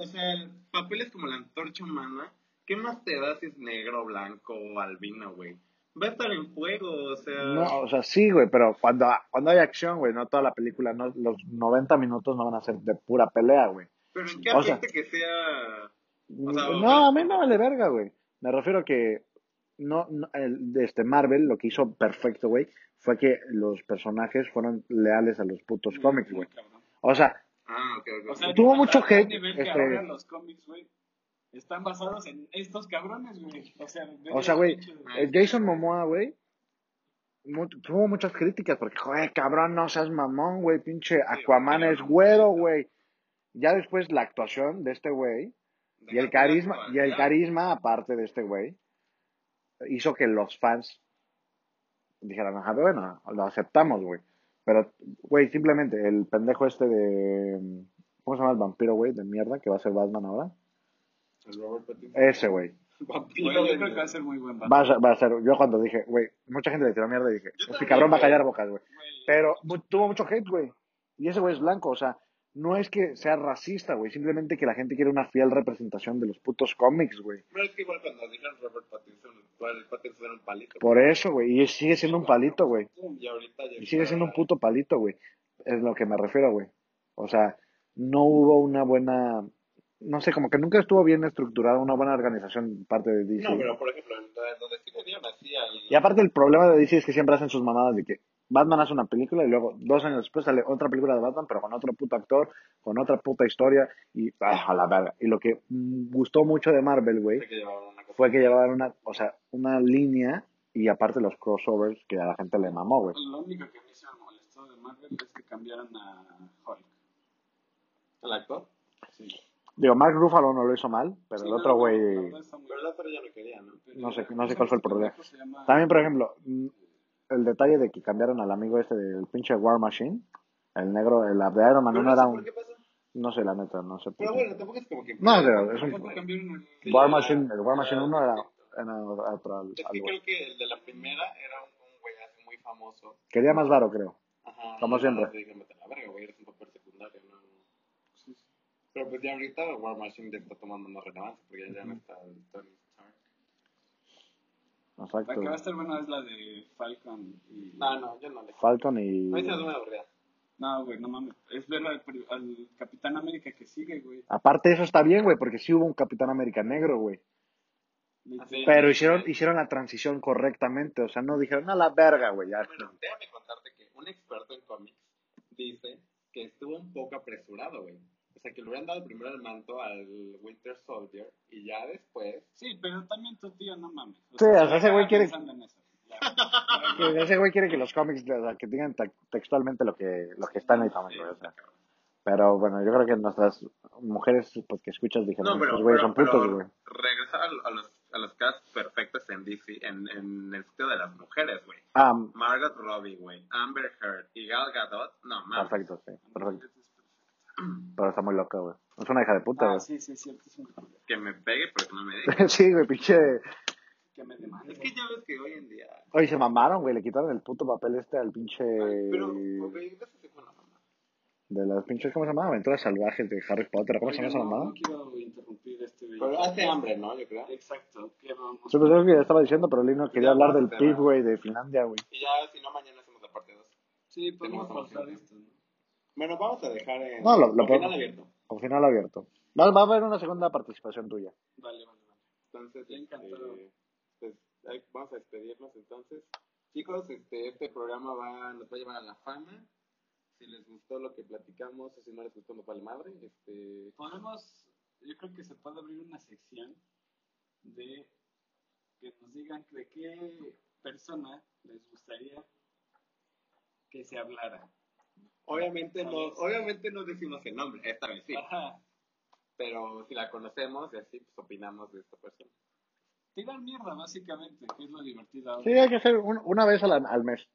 o sea, papeles como la antorcha humana, ¿qué más te da si es negro, blanco o albino, güey? Va a estar en fuego, o sea... No, o sea, sí, güey, pero cuando, cuando hay acción, güey, no toda la película, no, los 90 minutos no van a ser de pura pelea, güey. Pero en qué o sea- que sea... O sea, no, a mí no vale verga, güey. Me refiero a que no, no, el, de este Marvel lo que hizo perfecto, güey, fue que los personajes fueron leales a los putos cómics, güey. O sea, Ah, ok, ok. O sea, Tuvo mucho hate, nivel que este- ahora los cómics, güey, están basados en estos cabrones, güey. O sea, o sea, güey, de- eh, Jason Momoa, güey, tuvo muchas críticas porque, joder, cabrón, no seas mamón, güey, pinche Aquaman es güero, güey. Ya después la actuación de este güey y el carisma, y el carisma aparte de este güey, hizo que los fans dijeran, ajá, bueno, lo aceptamos, güey. Pero, güey, simplemente el pendejo este de, ¿cómo se llama el vampiro, güey, de mierda, que va a ser Batman ahora? El Robert Pattinson. Ese, güey. Vampiro Güey, yo de- creo que va a ser muy buen Va a, ser, va a ser, yo cuando dije, güey, mucha gente le tiró mierda y dije, este cabrón va a callar bocas, güey. Pero tuvo mucho hate, güey. Y ese güey es blanco, o sea, no es que sea racista, güey, simplemente que la gente quiere una fiel representación de los putos cómics, güey. Pero es que igual cuando dijeron Robert Pattinson, el Pattinson era un palito. Por eso, güey, y sigue siendo un palito, güey. Y ahorita ya Y sigue siendo un puto palito, güey. Es lo que me refiero, güey. O sea, no hubo una buena, no sé, como que nunca estuvo bien estructurada una buena organización parte de DC. No, pero por ejemplo, donde sí así al... Y aparte el problema de DC es que siempre hacen sus mamadas de que Batman hace una película y luego dos años después sale otra película de Batman, pero con otro puto actor, con otra puta historia y ah, a la verga. Y lo que mm, gustó mucho de Marvel, güey, fue que llevaban una, o sea, una línea y aparte los crossovers que a la gente le mamó, güey. Lo único que a mí se me molestó de Marvel es que cambiaron a Hulk. ¿El actor? Sí. Digo, Mark Ruffalo no lo hizo mal, pero Sí, el otro güey... no, no está muy Pero el otro ya no quería, ¿no? pero- no sé- no sé cuál fue el problema. Llama- También, por ejemplo, mm, el detalle de que cambiaron al amigo este del pinche War Machine, el negro, el de Iron Man, Pero no no sé era un... No sé, la neta, no sé Pero bueno, tampoco es como que... No, pero es un- el- War Machine, el War Machine era- 1 era, era otro al- Es que creo que el de la primera era un, un güey así muy famoso. Quería más varo, creo. Ajá. Como siempre. nada, dije, "Vete a la verga, güey, eres un papel secundario, ¿no? Pero pues ya ahorita War Machine ya está tomando más relevancia porque ya no está el Tony La que va a estar buena es la de Falcon y... No, no, yo no le... Falcon y... A mí se me hace muy aburrida. No, güey, no mames. Es ver al, al Capitán América que sigue, güey. Aparte eso está bien, güey, porque sí hubo un Capitán América negro, güey. Pero hicieron, hicieron la transición correctamente, o sea, no dijeron a la verga, güey, ya. Bueno, déjame contarte que un experto en cómics dice que estuvo un poco apresurado, güey. O sea, que le hubieran dado primero el manto al Winter Soldier y ya después... Sí, pero también tu tío, no mames. Sí, o sea, ese güey quiere- en eso. Que Ese güey quiere que los cómics, o sea, que digan te- textualmente lo que, lo que está en el cómic, güey, o sea. Pero bueno, yo creo que nuestras mujeres pues, que escuchas dijeron, No, pero, güeyes son putos, güey. regresar a, a los, a los casos perfectos en DC, en, en el sitio de las mujeres, güey. Ah, Margot Robbie, güey. Amber Heard y Gal Gadot, no mames. perfecto, sí, perfecto. Pero está muy loca, güey. Es una hija de puta, Ah, güey. sí, sí, es cierto. Es un... Que me pegue, pero que no me deje. Sí, güey, pinche. Que me demande. es que ya ves que hoy en día. Oye, se mamaron, güey. Le quitaron el puto papel este al pinche. Pero, güey, fue una mamá. De las pinches, ¿cómo se llama? Aventuras salvajes de Harry Potter. ¿Cómo se llama esa no, mamada? no quiero interrumpir este video. Pero hace hambre, ¿no? Yo creo. Exacto. Sí, pues es lo que ya estaba diciendo, pero Lino quería hablar del PIB, güey, de Finlandia, güey. Y ya, si no, mañana hacemos la parte 2. Sí, podemos Tenemos pausar esto. ¿no? Bueno, vamos a dejar en. No, lo- lo con final abierto. Con final abierto. Va, va a haber una segunda participación tuya. Vale, vale, vale. Entonces, este, pues, ahí vamos a despedirnos entonces. Chicos, este, este programa va, nos va a llevar a la fama. Si les gustó lo que platicamos o si no les gustó, nos vale madre. Este, Podemos, yo creo que se puede abrir una sección de que nos digan de qué persona les gustaría que se hablara. Obviamente, no, obviamente no decimos el nombre, esta vez sí. Ajá. Pero si la conocemos y así, pues opinamos de esta persona. Tirar mierda, básicamente, que es lo divertido ahora. Sí, hay que hacer un- una vez al, al mes.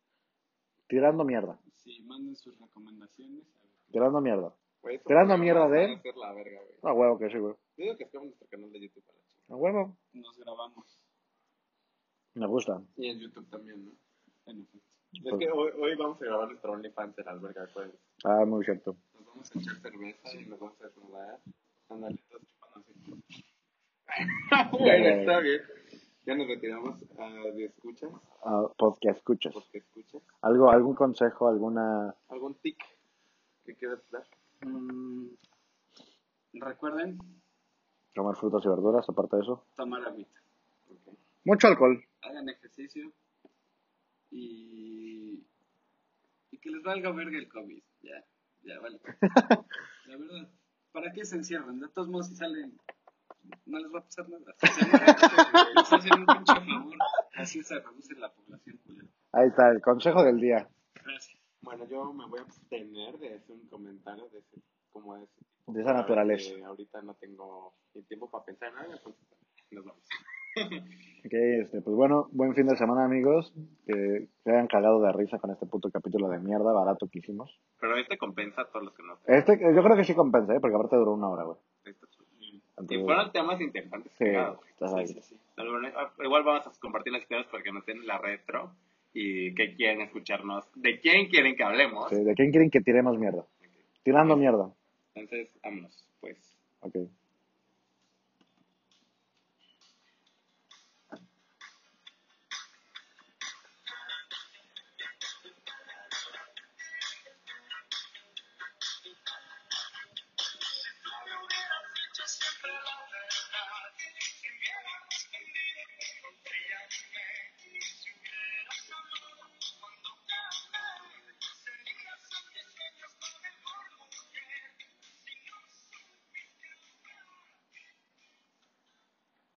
Tirando mierda. Sí, manden sus recomendaciones. A ver. Tirando mierda. Güey, Tirando mierda de- ser la verga, güey. A huevo que sí, güey. Yo digo que estemos en nuestro canal de YouTube a la chica. A huevo. Nos grabamos, Me gusta. Y en YouTube también, ¿no? en efecto. Es que hoy, hoy vamos a grabar nuestro OnlyFans en Alberga, acuérdense. Ah, muy cierto. Nos vamos a echar cerveza y nos vamos a desnudar. Ándale, todos chupando así. bueno, está bien. Ya nos retiramos a de escuchas, Ah, podcast escuchas. porque escuchas. ¿Algo, ¿Algún consejo, alguna... ¿Algún tic que quieras dar? Mm, recuerden comer frutas y verduras, aparte de eso? tomar agüita. Ok. Mucho alcohol. Hagan ejercicio y, y que les valga verga el COVID. Ya, ya, vale. La verdad, ¿para qué se encierran? De todos modos, si salen, no les va a pasar nada. Si se mueren, les hacen un pinche favor. Así se reduce la población. Ahí está, el consejo del día. Gracias. Bueno, yo me voy a abstener de hacer un comentario de ese, como de ese tipo. De esa naturaleza. Ahorita no tengo ni tiempo para pensar en nada, entonces nos vamos. Ok, este, pues bueno, buen fin de semana, amigos. Que se hayan cagado de risa con este puto capítulo de mierda barato que hicimos. Pero este compensa a todos los que no. Este, yo creo que sí compensa, ¿eh? porque aparte duró una hora, güey. Estos- Y Entonces- fueron temas interesantes. Sí, ahí. Sí, sí, sí. Igual vamos a compartir las historias porque nos tienen la retro y que quieren escucharnos, de quién quieren que hablemos. Sí, ¿De quién quieren que tiremos mierda? Tirando mierda. Entonces, vámonos, pues. Ok.